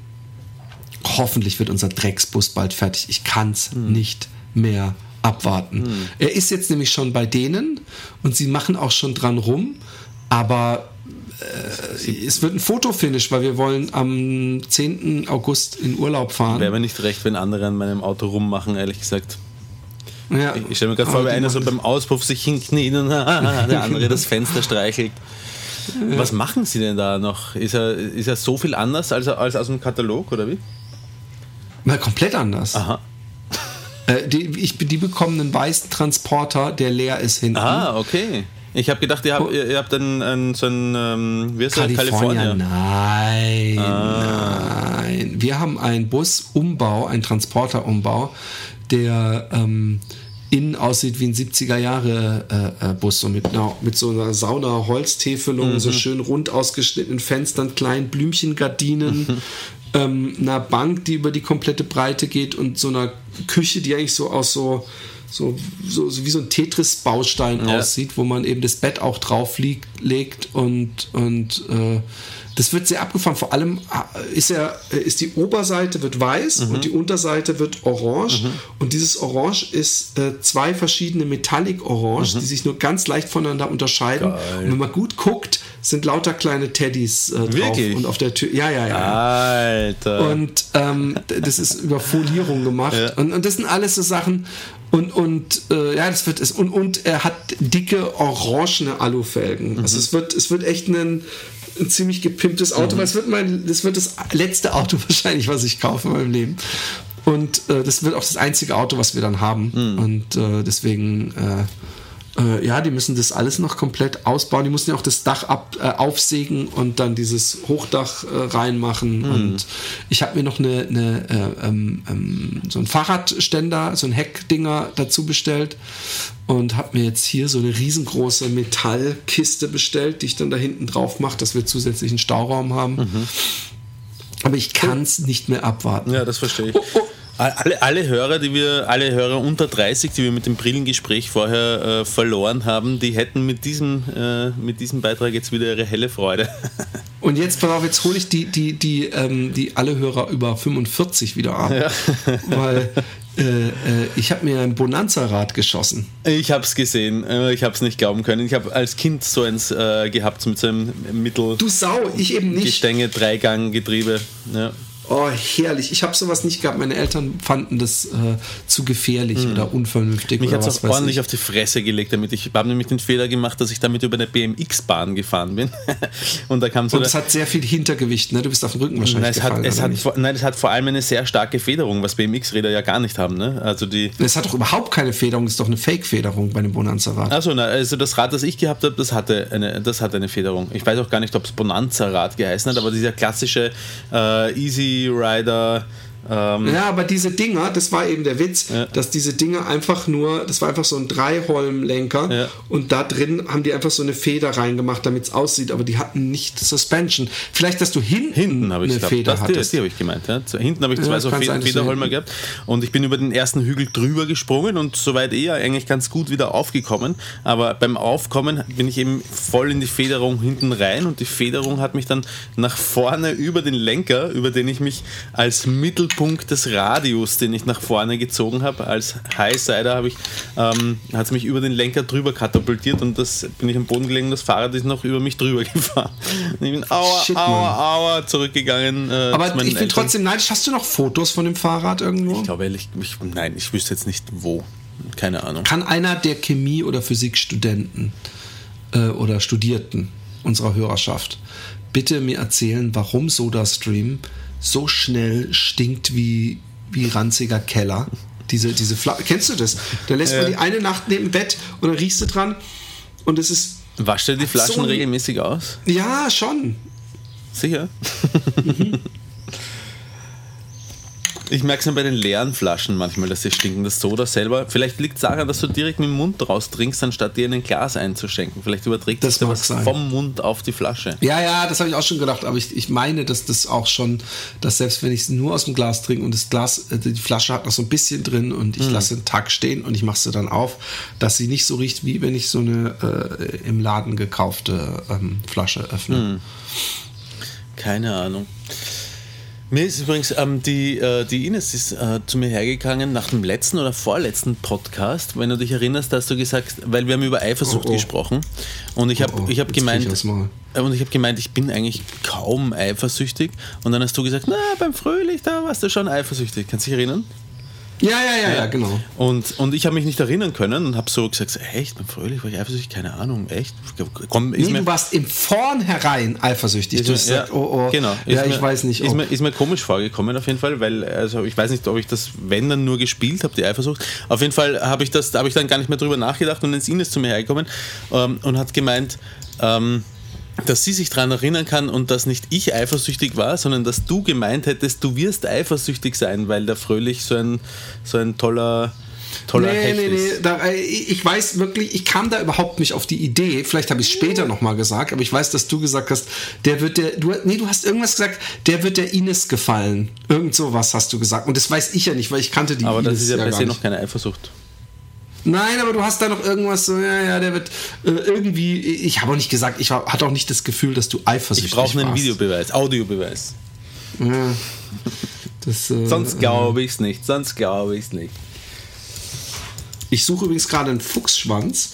Speaker 4: hoffentlich wird unser Drecksbus bald fertig. Ich kann es
Speaker 5: Hm.
Speaker 4: nicht mehr abwarten. Er ist jetzt nämlich schon bei denen und sie machen auch schon dran rum, aber äh, es wird ein Fotofinish, weil wir wollen am 10. August in Urlaub fahren.
Speaker 5: Wäre mir nicht recht, wenn andere an meinem Auto rummachen, ehrlich gesagt.
Speaker 4: ja.
Speaker 5: Ich stelle mir gerade vor, wie einer so beim Auspuff sich hinkniet und [laughs] der andere das Fenster streichelt. Was machen sie denn da noch? Ist er, ist er so viel anders als, als aus dem Katalog oder wie?
Speaker 4: Na, komplett anders.
Speaker 5: Aha.
Speaker 4: Äh, die, ich, die bekommen einen weißen Transporter, der leer ist hinten.
Speaker 5: Ah, okay. Ich habe gedacht, ihr habt, ihr, ihr habt einen, einen, so einen, ähm, wie heißt der?
Speaker 4: California, nein,
Speaker 5: Ah.
Speaker 4: nein. Wir haben einen Busumbau, einen Transporterumbau, der ähm, innen aussieht wie ein 70er Jahre äh, äh, Bus, so mit, einer, mit so einer Sauna Holztäfelung,
Speaker 5: Mhm.
Speaker 4: so schön rund ausgeschnittenen Fenstern, kleinen Blümchengardinen. [laughs] ähm, einer Bank, die über die komplette Breite geht und so einer Küche, die eigentlich so aus so so, so, so wie so ein Tetris-Baustein
Speaker 5: Ja.
Speaker 4: aussieht, wo man eben das Bett auch drauf liegt, legt und, und äh, das wird sehr abgefahren. Vor allem äh, ist, er, äh, ist die Oberseite wird weiß und die Unterseite wird orange. Und dieses Orange ist äh, zwei verschiedene Metallic-Orange, die sich nur ganz leicht voneinander unterscheiden.
Speaker 5: Geil.
Speaker 4: Und wenn man gut guckt, sind lauter kleine Teddys äh, drauf.
Speaker 5: Wirklich?
Speaker 4: Und auf der Tür. Ja, ja, ja.
Speaker 5: Alter.
Speaker 4: Und ähm, das ist über Folierung gemacht.
Speaker 5: Ja.
Speaker 4: Und, und das sind alles so Sachen. Und, und äh, ja, das wird es. Und, und er hat dicke orangene Alufelgen. Also es wird, es wird echt ein, ein ziemlich gepimptes Auto, weil es wird mein, das wird das letzte Auto [laughs] wahrscheinlich, was ich kaufe in meinem Leben. Und äh, das wird auch das einzige Auto, was wir dann haben. Und äh, deswegen, äh, ja, die müssen das alles noch komplett ausbauen. Die mussten ja auch das Dach ab, äh, aufsägen und dann dieses Hochdach äh, reinmachen. Und ich habe mir noch eine, eine äh, ähm, ähm, so ein Fahrradständer, so ein Heckdinger dazu bestellt und habe mir jetzt hier so eine riesengroße Metallkiste bestellt, die ich dann da hinten drauf mache, dass wir zusätzlichen Stauraum haben. Aber ich kann es nicht mehr abwarten.
Speaker 5: Ja, das verstehe ich.
Speaker 4: Oh, oh.
Speaker 5: Alle, alle Hörer, die wir, alle Hörer unter 30, die wir mit dem Brillengespräch vorher äh, verloren haben, die hätten mit diesem, äh, mit diesem Beitrag jetzt wieder ihre helle Freude. [laughs]
Speaker 4: Und jetzt, pass auf, jetzt hole ich die, die, die, ähm, die alle Hörer über 45 wieder ab. [laughs] Weil äh, äh, ich habe mir ein Bonanza-Rad geschossen.
Speaker 5: Ich habe es gesehen, äh, ich habe es nicht glauben können. Ich habe als Kind so eins äh, gehabt mit so einem Mittel
Speaker 4: Du Sau, ich eben nicht.
Speaker 5: Gestänge, Dreigang, Getriebe. Ja.
Speaker 4: Oh, herrlich. Ich habe sowas nicht gehabt. Meine Eltern fanden das äh, zu gefährlich oder unvernünftig.
Speaker 5: Mich hat es ordentlich
Speaker 4: ich.
Speaker 5: auf die Fresse gelegt damit. Ich habe nämlich den Fehler gemacht, dass ich damit über eine BMX-Bahn gefahren bin. [laughs] Und da kam so
Speaker 4: Und es hat sehr viel Hintergewicht, ne? Du bist auf den Rücken wahrscheinlich
Speaker 5: Nein, es hat,
Speaker 4: gefallen.
Speaker 5: es
Speaker 4: oder
Speaker 5: hat, vor, nein, es hat vor allem eine sehr starke Federung, was BMX-Räder ja gar nicht haben. Ne? Also die.
Speaker 4: es hat doch überhaupt keine Federung, es ist doch eine Fake-Federung bei dem Bonanza-Rad.
Speaker 5: Also, na, also das Rad, das ich gehabt habe, das hatte eine, das hatte eine Federung. Ich weiß auch gar nicht, ob es Bonanza-Rad geheißen hat, aber dieser klassische äh, Easy Rider. Ähm,
Speaker 4: Ja, aber diese Dinger, das war eben der Witz,
Speaker 5: Ja.
Speaker 4: dass diese Dinger einfach nur, das war einfach so ein Dreiholm-Lenker
Speaker 5: Ja.
Speaker 4: und da drin haben die einfach so eine Feder reingemacht, damit es aussieht, aber die hatten nicht Suspension. Vielleicht, dass du hinten,
Speaker 5: Hinten habe ich
Speaker 4: eine
Speaker 5: gehabt.
Speaker 4: Feder
Speaker 5: Das, die
Speaker 4: hattest.
Speaker 5: die habe ich gemeint. Ja. Hinten habe ich zwei so
Speaker 4: kann
Speaker 5: Fe
Speaker 4: sein, dass du
Speaker 5: Federholmer gehabt und ich bin über den ersten Hügel drüber gesprungen und soweit eher eigentlich ganz gut wieder aufgekommen. Aber beim Aufkommen bin ich eben voll in die Federung hinten rein und die Federung hat mich dann nach vorne über den Lenker, über den ich mich als Mittelpunkt des Radius, den ich nach vorne gezogen habe, als Highsider habe ich, ähm, hat es mich über den Lenker drüber katapultiert und das bin ich am Boden gelegen. Das Fahrrad ist noch über mich drüber [laughs] gefahren. Und ich bin aua,
Speaker 4: Shit,
Speaker 5: aua, aua zurückgegangen. Äh, zu
Speaker 4: Aber
Speaker 5: meinen
Speaker 4: ich bin
Speaker 5: Eltern.
Speaker 4: trotzdem neidisch. Hast du noch Fotos von dem Fahrrad irgendwo?
Speaker 5: Ich glaube ehrlich, ich, nein, ich wüsste jetzt nicht wo. Keine Ahnung.
Speaker 4: Kann einer der Chemie- oder Physikstudenten äh, oder Studierten unserer Hörerschaft bitte mir erzählen, warum SodaStream so schnell stinkt wie, wie ranziger Keller? Diese, diese Fla Kennst du das? Da lässt man die eine Nacht neben dem Bett und dann riechst du dran und es ist.
Speaker 5: Wascht ihr die Flaschen
Speaker 4: so
Speaker 5: regelmäßig aus?
Speaker 4: Ja, schon.
Speaker 5: Sicher? Ich merke es nur bei den leeren Flaschen manchmal, dass sie stinken. Das Soda selber. Vielleicht liegt es daran, dass du direkt mit dem Mund draus trinkst, anstatt dir in ein Glas einzuschenken. Vielleicht überträgt
Speaker 4: Das
Speaker 5: sich was
Speaker 4: sein.
Speaker 5: vom Mund auf die Flasche.
Speaker 4: Ja, ja, das habe ich auch schon gedacht, aber ich, ich meine, dass das auch schon, dass selbst wenn ich es nur aus dem Glas trinke und das Glas, äh, die Flasche hat noch so ein bisschen drin und ich lasse einen Tag stehen und ich mache sie dann auf, dass sie nicht so riecht, wie wenn ich so eine äh, im Laden gekaufte ähm, Flasche öffne.
Speaker 5: Keine Ahnung. Mir ist übrigens ähm, die, äh, die Ines ist äh, zu mir hergegangen nach dem letzten oder vorletzten Podcast. Wenn du dich erinnerst, hast du gesagt, weil wir haben über Eifersucht
Speaker 4: Oh, oh.
Speaker 5: gesprochen und ich habe
Speaker 4: Oh, oh,
Speaker 5: ich gemeint,
Speaker 4: ich
Speaker 5: äh, und ich habe gemeint, ich bin eigentlich kaum eifersüchtig. Und dann hast du gesagt, na beim Fröhlich da warst du schon eifersüchtig. Kannst du dich erinnern?
Speaker 4: Ja, ja, ja, ja, genau.
Speaker 5: Und, und ich habe mich nicht erinnern können und habe so gesagt, echt, Fröhlich war ich eifersüchtig? Keine Ahnung, echt? Komm, ist
Speaker 4: Nee,
Speaker 5: mir,
Speaker 4: du warst im Vornherein eifersüchtig.
Speaker 5: ist
Speaker 4: Du
Speaker 5: mir-
Speaker 4: hast gesagt, oh, oh,
Speaker 5: genau.
Speaker 4: ja, ich
Speaker 5: mir,
Speaker 4: weiß nicht,
Speaker 5: Ist mir, ist mir komisch vorgekommen auf jeden Fall, weil also ich weiß nicht, ob ich das, wenn dann nur gespielt habe, die Eifersucht. Auf jeden Fall habe ich das, habe ich dann gar nicht mehr drüber nachgedacht und dann ist Ines zu mir hergekommen ähm, und hat gemeint, ähm, dass sie sich daran erinnern kann und dass nicht ich eifersüchtig war, sondern dass du gemeint hättest, du wirst eifersüchtig sein, weil der Fröhlich so ein, so ein toller, toller
Speaker 4: Nee,
Speaker 5: Hecht
Speaker 4: nee, nee.
Speaker 5: ist.
Speaker 4: Da, äh, ich weiß wirklich, ich kam da überhaupt nicht auf die Idee. Vielleicht habe ich es später nochmal gesagt, aber ich weiß, dass du gesagt hast, der wird der. Du, nee, du hast irgendwas gesagt, der wird der Ines gefallen. Irgend sowas hast du gesagt. Und das weiß ich ja nicht, weil ich kannte die
Speaker 5: Aber
Speaker 4: Ines
Speaker 5: das ist ja, se
Speaker 4: nicht.
Speaker 5: noch keine Eifersucht.
Speaker 4: Nein, aber du hast da noch irgendwas so, ja, ja, der wird äh, irgendwie. Ich habe auch nicht gesagt, ich war- hatte auch nicht das Gefühl, dass du eifersüchtig
Speaker 5: Ich brauche einen
Speaker 4: warst.
Speaker 5: Videobeweis, Audiobeweis.
Speaker 4: Ja. Das, äh,
Speaker 5: Sonst glaube ich es nicht, sonst glaube ich es nicht.
Speaker 4: Ich suche übrigens gerade einen Fuchsschwanz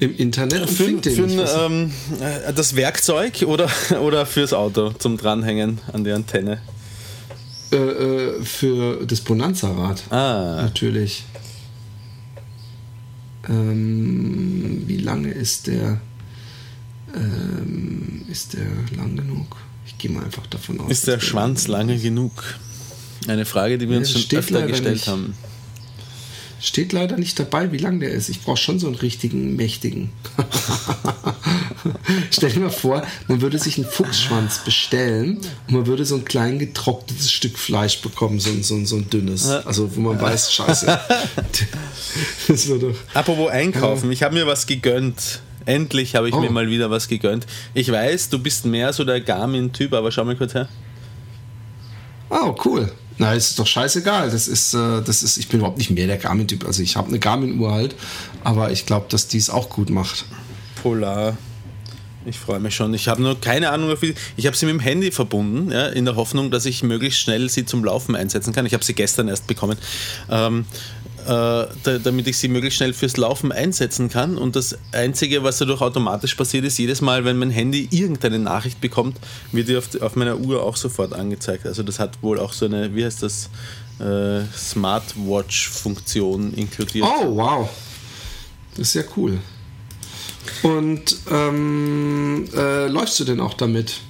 Speaker 4: im Internet und
Speaker 5: Für, für.
Speaker 4: Was-
Speaker 5: ähm, äh, das Werkzeug oder, [laughs] oder fürs Auto zum Dranhängen an die Antenne?
Speaker 4: Äh, äh, für das Bonanza-Rad.
Speaker 5: Ah.
Speaker 4: Natürlich. Ähm, wie lange ist der? Ähm, ist der lang genug? Ich gehe mal einfach davon aus.
Speaker 5: Ist der Schwanz lange genug? Eine Frage, die wir
Speaker 4: Ja,
Speaker 5: uns schon öfter gestellt
Speaker 4: nicht.
Speaker 5: haben.
Speaker 4: Steht leider nicht dabei, wie lang der ist. Ich brauche schon so einen richtigen, mächtigen. [laughs] Stell dir mal vor, man würde sich einen Fuchsschwanz bestellen und man würde so ein klein getrocknetes Stück Fleisch bekommen, so, ein- so, ein- so ein dünnes. Also, wo man weiß, scheiße. [laughs] das doch.
Speaker 5: Apropos einkaufen, ich habe mir was gegönnt. Endlich habe ich
Speaker 4: Oh.
Speaker 5: mir mal wieder was gegönnt. Ich weiß, du bist mehr so der Garmin-Typ, aber schau mal kurz her.
Speaker 4: Oh, cool. Na, ist doch scheißegal. Das ist, äh, das ist, ich bin überhaupt nicht mehr der Garmin-Typ. Also ich habe eine Garmin-Uhr halt, aber ich glaube, dass die es auch gut macht.
Speaker 5: Polar. Ich freue mich schon. Ich habe nur keine Ahnung, wie. Ich habe sie mit dem Handy verbunden, ja, in der Hoffnung, dass ich möglichst schnell sie zum Laufen einsetzen kann. Ich habe sie gestern erst bekommen. Ähm, da, damit ich sie möglichst schnell fürs Laufen einsetzen kann. Und das Einzige, was dadurch automatisch passiert, ist, jedes Mal, wenn mein Handy irgendeine Nachricht bekommt, wird die auf, auf meiner Uhr auch sofort angezeigt. Also das hat wohl auch so eine, wie heißt das, äh, Smartwatch-Funktion inkludiert.
Speaker 4: Oh, wow. Das ist ja cool. Und ähm, äh, läufst du denn auch damit?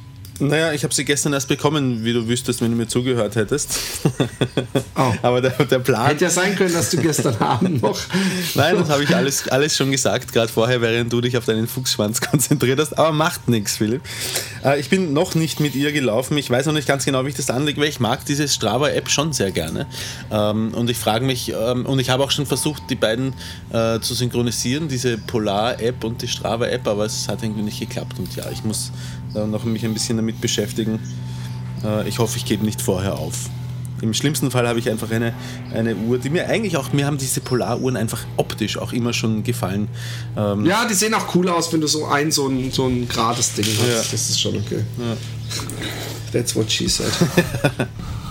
Speaker 5: Naja, ich habe sie gestern erst bekommen, wie du wüsstest, wenn du mir zugehört hättest. [laughs]
Speaker 4: Oh.
Speaker 5: Aber der, der Plan.
Speaker 4: Hätte ja sein können, dass du gestern [laughs] Abend noch.
Speaker 5: Nein, das habe ich [laughs] alles, alles schon gesagt, gerade vorher, während du dich auf deinen Fuchsschwanz konzentriert hast. Aber macht nichts, Philipp. Äh, ich bin noch nicht mit ihr gelaufen. Ich weiß noch nicht ganz genau, wie ich das anlege, weil ich mag diese Strava-App schon sehr gerne. Ähm, und ich frage mich, ähm, und ich habe auch schon versucht, die beiden äh, zu synchronisieren, diese Polar-App und die Strava-App, aber es hat irgendwie nicht geklappt. Und ja, ich muss da noch mich ein bisschen damit beschäftigen. Äh, ich hoffe, ich gebe nicht vorher auf. Im schlimmsten Fall habe ich einfach eine, eine Uhr, die mir eigentlich auch, mir haben diese Polaruhren einfach optisch auch immer schon gefallen. Ähm,
Speaker 4: Ja, die sehen auch cool aus, wenn du so ein, so ein, so ein gerades Ding hast.
Speaker 5: Ja.
Speaker 4: Das ist schon okay. That's what she said. [laughs]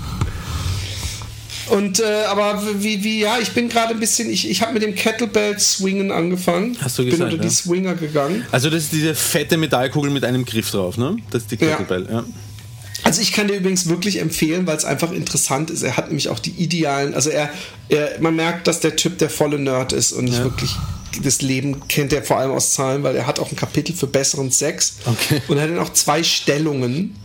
Speaker 4: Und äh, aber wie, wie, ja, ich bin gerade ein bisschen, ich, ich habe mit dem Kettlebell Swingen angefangen.
Speaker 5: Hast du
Speaker 4: bin
Speaker 5: gesagt,
Speaker 4: unter die
Speaker 5: ja.
Speaker 4: Swinger gegangen.
Speaker 5: Also das ist diese fette Metallkugel mit einem Griff drauf, ne? Das ist die
Speaker 4: Ja.
Speaker 5: Kettlebell, ja.
Speaker 4: Also ich kann dir übrigens wirklich empfehlen, weil es einfach interessant ist. Er hat nämlich auch die idealen, also er, er man merkt, dass der Typ der volle Nerd ist und nicht
Speaker 5: Ja.
Speaker 4: wirklich das Leben kennt er vor allem aus Zahlen, weil er hat auch ein Kapitel für besseren Sex
Speaker 5: Okay.
Speaker 4: und er hat dann auch zwei Stellungen,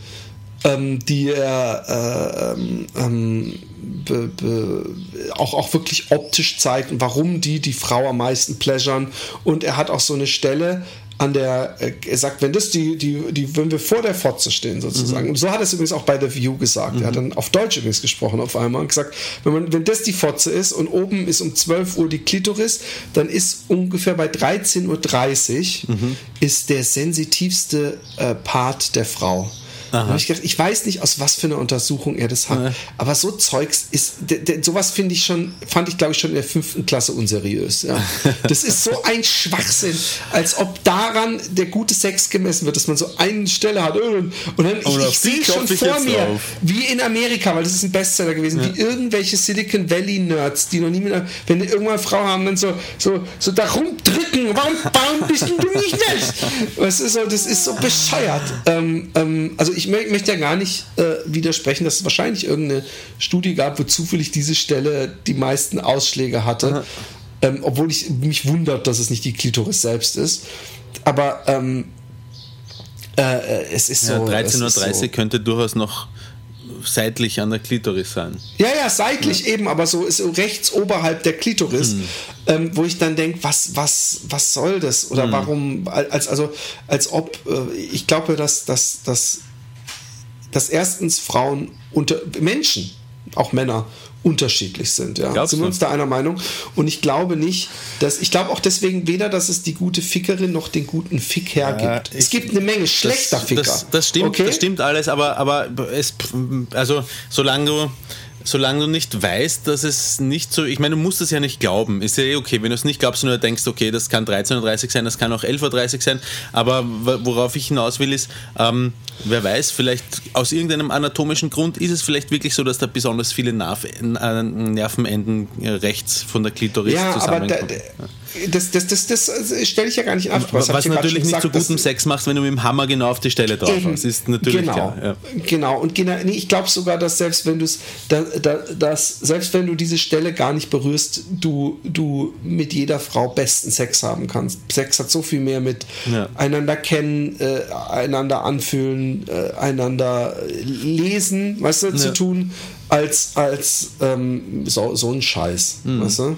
Speaker 4: ähm, die er äh, ähm, ähm, be, be, auch, auch wirklich optisch zeigt und warum die die Frau am meisten pleasuren. Und er hat auch so eine Stelle, an der äh, er sagt, wenn das die, die, die, wenn wir vor der Fotze stehen sozusagen. Und so hat er es übrigens auch bei The View gesagt. Er hat dann auf Deutsch übrigens gesprochen auf einmal und gesagt, wenn man, wenn das die Fotze ist und oben ist um 12 Uhr die Klitoris, dann ist ungefähr bei 13.30 Uhr ist der sensitivste äh, Part der Frau. Ich, gedacht, ich weiß nicht, aus was für einer Untersuchung er das hat, aber so Zeugs ist, sowas finde ich schon, fand ich glaube ich schon in der fünften Klasse unseriös. Ja. [laughs] Das ist so ein Schwachsinn, als ob daran der gute Sex gemessen wird, dass man so eine Stelle hat und dann ich, ich sehe schon
Speaker 5: ich
Speaker 4: vor mir,
Speaker 5: drauf.
Speaker 4: wie in Amerika, weil das ist ein Bestseller gewesen, wie irgendwelche Silicon Valley Nerds, die noch nie einer, wenn die irgendwann eine Frau haben, dann so, so, so da rumdrücken, warum, warum bist du nicht nett? [laughs] Weißt du, so, das ist so bescheuert. Ähm, ähm, also ich mö möchte ja gar nicht äh, widersprechen, dass es wahrscheinlich irgendeine Studie gab, wo zufällig diese Stelle die meisten Ausschläge hatte. Ähm, obwohl ich mich wundert, dass es nicht die Klitoris selbst ist. Aber ähm, äh, äh, es ist
Speaker 5: Ja,
Speaker 4: so.
Speaker 5: 13.30
Speaker 4: es
Speaker 5: Uhr
Speaker 4: so.
Speaker 5: könnte durchaus noch seitlich an der Klitoris sein.
Speaker 4: Ja, ja, seitlich eben, aber so ist rechts oberhalb der Klitoris, ähm, wo ich dann denke, was, was, was soll das? Oder warum, als, also, als ob, äh, ich glaube, dass, dass, dass, dass erstens Frauen unter Menschen, auch Männer, unterschiedlich sind. Ja.
Speaker 5: Glaubst
Speaker 4: Sind wir uns da einer Meinung? Und ich glaube nicht, dass, ich glaube auch deswegen weder, dass es die gute Fickerin noch den guten Fick hergibt. es
Speaker 5: ich-
Speaker 4: gibt eine Menge schlechter
Speaker 5: das,
Speaker 4: Ficker.
Speaker 5: Das, das stimmt,
Speaker 4: Okay?
Speaker 5: das stimmt alles, aber, aber es, also solange du, solange du nicht weißt, dass es nicht so, ich meine, du musst es ja nicht glauben, ist ja eh okay, wenn du es nicht glaubst und nur denkst, okay, das kann 13.30 Uhr sein, das kann auch 11.30 Uhr sein, aber worauf ich hinaus will ist, ähm, wer weiß, vielleicht aus irgendeinem anatomischen Grund ist es vielleicht wirklich so, dass da besonders viele Nerv, äh, Nervenenden rechts von der Klitoris
Speaker 4: Ja, aber da,
Speaker 5: zusammenkommen.
Speaker 4: Das, das, das, das, stelle ich ja gar nicht ab.
Speaker 5: Was,
Speaker 4: grad
Speaker 5: natürlich
Speaker 4: schon
Speaker 5: nicht
Speaker 4: gesagt,
Speaker 5: guten
Speaker 4: dass-
Speaker 5: Sex machst, wenn du mit dem Hammer genau auf die Stelle drauf
Speaker 4: Eben.
Speaker 5: hast. Ist natürlich
Speaker 4: genau,
Speaker 5: klar. Ja.
Speaker 4: Genau. Und gena- nee, ich glaube sogar, dass selbst wenn du es, da, da, dass, selbst wenn du diese Stelle gar nicht berührst, du, du mit jeder Frau besten Sex haben kannst. Sex hat so viel mehr mit
Speaker 5: Ja.
Speaker 4: einander kennen, äh, einander anfühlen, äh, einander lesen, weißt du, zu
Speaker 5: Ja.
Speaker 4: tun, als, als ähm, so, so ein Scheiß,
Speaker 5: Mhm.
Speaker 4: weißt du?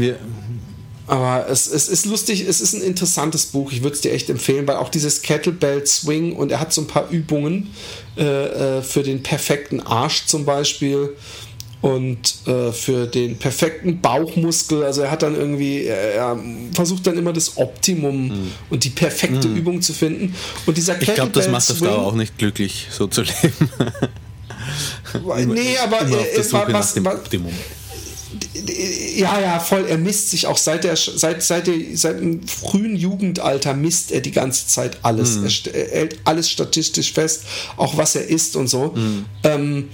Speaker 5: Wir,
Speaker 4: Aber es, es ist lustig, es ist ein interessantes Buch. Ich würde es dir echt empfehlen, weil auch dieses Kettlebell Swing und er hat so ein paar Übungen äh, äh, für den perfekten Arsch zum Beispiel und äh, für den perfekten Bauchmuskel. Also er hat dann irgendwie, er, er versucht dann immer das Optimum und die perfekte Übung zu finden. Und dieser
Speaker 5: Mhm. ich glaube, das
Speaker 4: Kettlebell
Speaker 5: macht auf
Speaker 4: Swing-
Speaker 5: Dauer auch nicht glücklich, so zu leben. [laughs]
Speaker 4: Nee, aber äh,
Speaker 5: nach
Speaker 4: was, was,
Speaker 5: Optimum.
Speaker 4: Ja, ja, voll. Er misst sich auch seit der seit seit, der, seit dem frühen Jugendalter misst er die ganze Zeit alles. Er, st- er hält alles statistisch fest, auch was er isst und so. Ähm,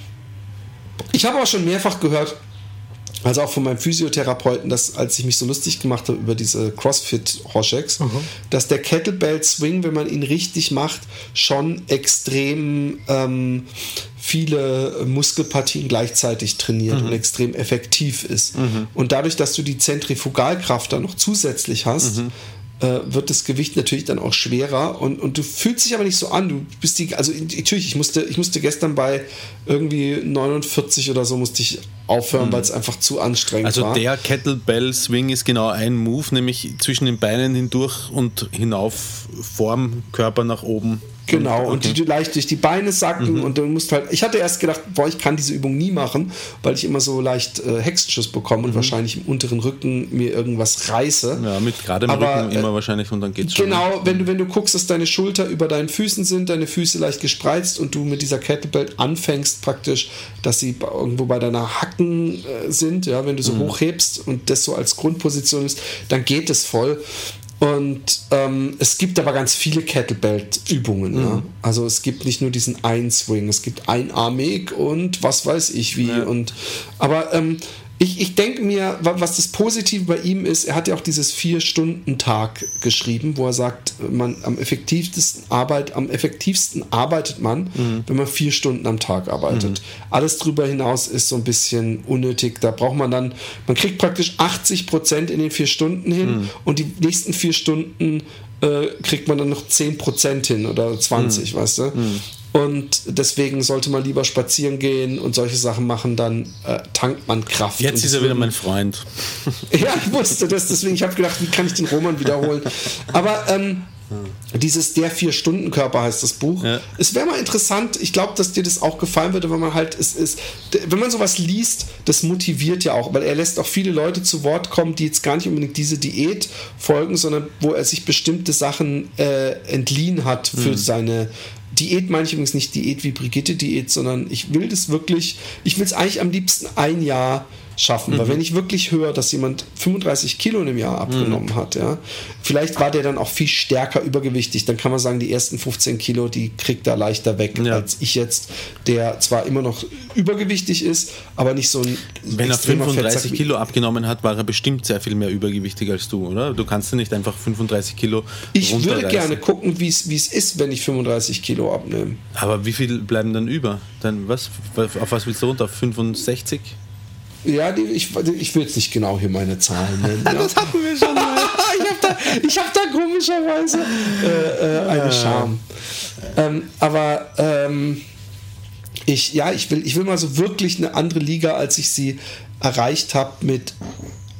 Speaker 4: ich habe auch schon mehrfach gehört, also auch von meinem Physiotherapeuten, dass als ich mich so lustig gemacht habe über diese CrossFit Hosheks, dass der Kettlebell Swing, wenn man ihn richtig macht, schon extrem ähm, viele Muskelpartien gleichzeitig trainiert und extrem effektiv ist. Und dadurch, dass du die Zentrifugalkraft dann noch zusätzlich hast, äh, wird das Gewicht natürlich dann auch schwerer und, und du fühlst dich aber nicht so an. Du bist die, also natürlich, ich musste, ich musste gestern bei irgendwie 49 oder so musste ich aufhören, weil es einfach zu anstrengend
Speaker 5: Also
Speaker 4: war.
Speaker 5: der Kettlebell Swing ist genau ein Move, nämlich zwischen den Beinen hindurch und hinauf vorm Körper nach oben.
Speaker 4: Genau, und
Speaker 5: okay.
Speaker 4: die, die leicht durch die Beine sacken und du musst halt. Ich hatte erst gedacht, boah, ich kann diese Übung nie machen, weil ich immer so leicht äh, Hexenschuss bekomme und wahrscheinlich im unteren Rücken mir irgendwas reiße.
Speaker 5: Ja, mit gerade im
Speaker 4: Aber,
Speaker 5: Rücken
Speaker 4: äh,
Speaker 5: immer wahrscheinlich und dann geht's schon.
Speaker 4: Genau, wenn du, wenn du guckst, dass deine Schulter über deinen Füßen sind, deine Füße leicht gespreizt und du mit dieser Kettlebell anfängst praktisch, dass sie irgendwo bei deiner Hacken äh, sind, ja, wenn du so hochhebst und das so als Grundposition ist, dann geht es voll. Und ähm, es gibt aber ganz viele Kettlebell-Übungen. Ja? Also es gibt nicht nur diesen Ein-Swing, es gibt einarmig und was weiß ich wie. Und, aber ähm, ich, ich denke mir, wa- was das Positive bei ihm ist, er hat ja auch dieses Vier-Stunden-Tag geschrieben, wo er sagt, man am effektivsten arbeit, am effektivsten arbeitet man, wenn man vier Stunden am Tag arbeitet. Alles drüber hinaus ist so ein bisschen unnötig. Da braucht man dann, man kriegt praktisch 80 Prozent in den vier Stunden hin und die nächsten vier Stunden äh, kriegt man dann noch 10 Prozent hin oder 20, weißt du? Und deswegen sollte man lieber spazieren gehen und solche Sachen machen, dann äh, tankt man Kraft.
Speaker 5: Jetzt
Speaker 4: Und
Speaker 5: ist er wieder mein Freund. [laughs]
Speaker 4: ja, ich wusste das, deswegen, ich habe gedacht, wie kann ich den Roman wiederholen? Aber ähm, dieses Der Vier-Stunden-Körper heißt das Buch.
Speaker 5: Ja.
Speaker 4: Es wäre mal interessant, ich glaube, dass dir das auch gefallen würde, wenn man halt, es ist, wenn man sowas liest, das motiviert ja auch, weil er lässt auch viele Leute zu Wort kommen, die jetzt gar nicht unbedingt diese Diät folgen, sondern wo er sich bestimmte Sachen äh, entliehen hat für
Speaker 5: Mhm.
Speaker 4: seine Diät meine ich übrigens nicht Diät wie Brigitte-Diät, sondern ich will das wirklich, ich will es eigentlich am liebsten ein Jahr schaffen,
Speaker 5: Mhm.
Speaker 4: weil wenn ich wirklich höre, dass jemand 35 Kilo in einem Jahr abgenommen
Speaker 5: Mhm.
Speaker 4: hat, ja, vielleicht war der dann auch viel stärker übergewichtig, dann kann man sagen, die ersten 15 Kilo, die kriegt er leichter weg,
Speaker 5: Ja.
Speaker 4: als ich jetzt, der zwar immer noch übergewichtig ist, aber nicht so ein
Speaker 5: Wenn er
Speaker 4: extremer
Speaker 5: 35
Speaker 4: Fettsack
Speaker 5: Kilo abgenommen hat, war er bestimmt sehr viel mehr übergewichtig als du, oder? Du kannst ja nicht einfach 35 Kilo
Speaker 4: Ich würde gerne gucken, wie es wie es ist, wenn ich 35 Kilo abnehme.
Speaker 5: Aber wie viel bleiben dann über? Dann was? Auf was willst du runter? Auf 65?
Speaker 4: Ja, die, ich, ich will jetzt nicht genau hier meine Zahlen nennen. [laughs] Ja.
Speaker 5: Das hatten wir schon mal. [laughs]
Speaker 4: ich habe da, ich hab da komischerweise äh, äh, eine Scham. Ähm, aber ähm, ich, ja, ich will, ich will mal so wirklich eine andere Liga, als ich sie erreicht habe mit.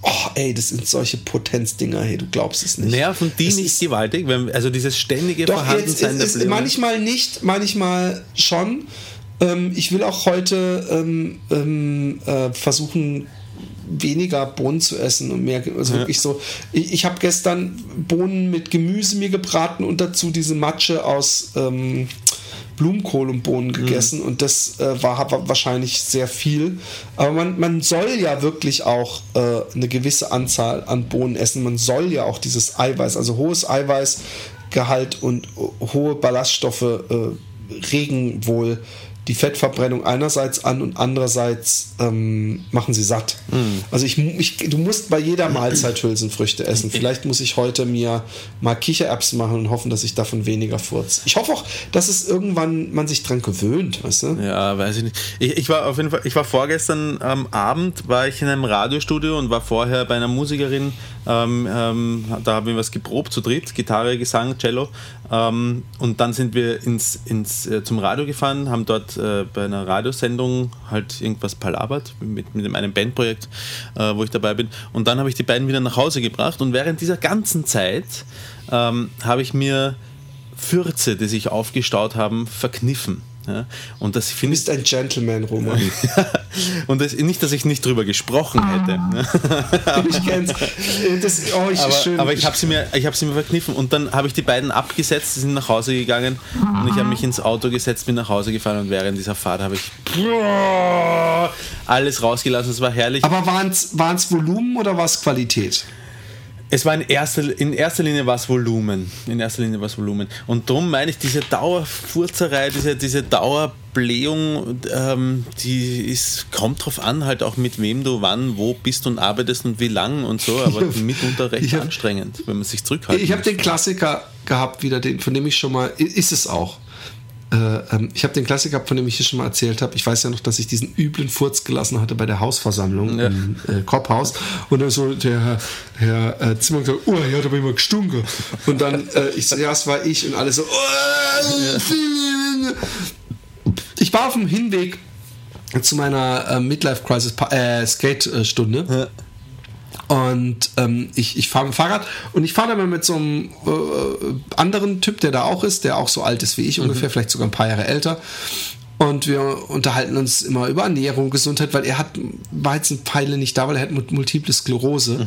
Speaker 4: Oh, ey, das sind solche Potenzdinger, hey, du glaubst es nicht.
Speaker 5: Nerven die
Speaker 4: Es
Speaker 5: nicht gewaltig? Wenn, also dieses ständige
Speaker 4: Doch, jetzt
Speaker 5: Vorhandensein der
Speaker 4: ist,
Speaker 5: Blähungen?
Speaker 4: manchmal nicht, manchmal schon. Ähm, ich will auch heute ähm, ähm, äh, versuchen, weniger Bohnen zu essen und mehr, also wirklich so. Ich, ich habe gestern Bohnen mit Gemüse mir gebraten und dazu diese Matsche aus ähm, Blumenkohl und Bohnen gegessen und das äh, war, war wahrscheinlich sehr viel. Aber man, man soll ja wirklich auch äh, eine gewisse Anzahl an Bohnen essen. Man soll ja auch dieses Eiweiß, also hohes Eiweißgehalt und äh, hohe Ballaststoffe äh, regen wohl die Fettverbrennung einerseits an und andererseits ähm, machen sie satt. Also ich, ich, du musst bei jeder Mahlzeit Hülsenfrüchte essen. Vielleicht muss ich heute mir mal Kichererbsen machen und hoffen, dass ich davon weniger furz. Ich hoffe auch, dass es irgendwann man sich dran gewöhnt, weißt du?
Speaker 5: Ja, weiß ich nicht. Ich, ich war auf jeden Fall, ich war vorgestern am Abend, war ich in einem Radiostudio und war vorher bei einer Musikerin, ähm, ähm, da haben wir was geprobt zu dritt, Gitarre, Gesang, Cello. Ähm, und dann sind wir ins, ins, äh, zum Radio gefahren, haben dort äh, bei einer Radiosendung halt irgendwas palabert mit, mit einem Bandprojekt, äh, wo ich dabei bin. Und dann habe ich die beiden wieder nach Hause gebracht und während dieser ganzen Zeit ähm, habe ich mir Fürze, die sich aufgestaut haben, verkniffen. Ja? Und das
Speaker 4: Du
Speaker 5: finde
Speaker 4: bist ein Gentleman, Roman. [laughs]
Speaker 5: und das, nicht, dass ich nicht drüber gesprochen hätte. ne? [laughs]
Speaker 4: ich kenn's. Das, oh, ich,
Speaker 5: Aber,
Speaker 4: schön.
Speaker 5: aber ich habe sie, mir- ich hab sie mir verkniffen und dann habe ich die beiden abgesetzt, sie sind nach Hause gegangen und ich habe mich ins Auto gesetzt, bin nach Hause gefahren und während dieser Fahrt habe ich alles rausgelassen. Es war herrlich.
Speaker 4: aber waren es Volumen oder war es Qualität?
Speaker 5: Es war in erster, in erster Linie was Volumen. In erster Linie was Volumen. Und darum meine ich, diese Dauerfurzerei, diese, diese Dauerblähung, ähm, die ist, kommt drauf an, halt auch mit wem du wann, wo bist und arbeitest und wie lang und so, aber [laughs] mitunter recht
Speaker 4: hab-
Speaker 5: anstrengend, wenn man sich zurückhalten
Speaker 4: Ich habe den Klassiker gehabt, wieder den, von dem ich schon mal, ist es auch. Äh, ähm, ich habe den Klassiker, von dem ich hier schon mal erzählt habe. Ich weiß ja noch, dass ich diesen üblen Furz gelassen hatte bei der Hausversammlung
Speaker 5: Ja.
Speaker 4: im äh, Korbhaus. Und dann so der Herr, Herr äh, Zimmer gesagt, oh, ja, da bin ich mal gestunken. Und dann, äh, ich so, ja, es war ich. Und alle so, oh, ich war auf dem Hinweg zu meiner äh, Midlife Crisis äh, Skate Stunde. Und ähm, ich, ich fahre mit dem Fahrrad und ich fahre dann mal mit so einem äh, anderen Typ, der da auch ist, der auch so alt ist wie ich, ungefähr, vielleicht sogar ein paar Jahre älter. Und wir unterhalten uns immer über Ernährung, Gesundheit, weil er hat war jetzt ein Peile nicht da, weil er hat Mul- multiple Sklerose.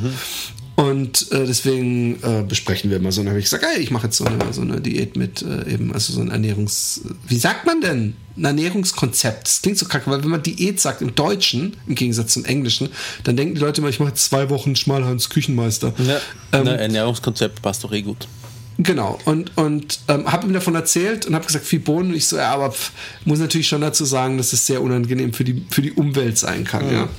Speaker 4: Und äh, deswegen äh, besprechen wir immer so. Und dann habe ich gesagt, ey, ich mache jetzt so eine, so eine Diät mit äh, eben, also so ein Ernährungs... Wie sagt man denn? Ein Ernährungskonzept. Das klingt so kacke, weil wenn man Diät sagt im Deutschen, im Gegensatz zum Englischen, dann denken die Leute immer, ich mache jetzt zwei Wochen Schmalhans Küchenmeister.
Speaker 5: Ja,
Speaker 4: Ähm,
Speaker 5: na, Ernährungskonzept passt doch eh gut.
Speaker 4: Genau, und, und ähm, habe ihm davon erzählt und habe gesagt, viel Bohnen. Und ich so, ja, aber pff, muss natürlich schon dazu sagen, dass es sehr unangenehm für die, für die Umwelt sein kann, ja.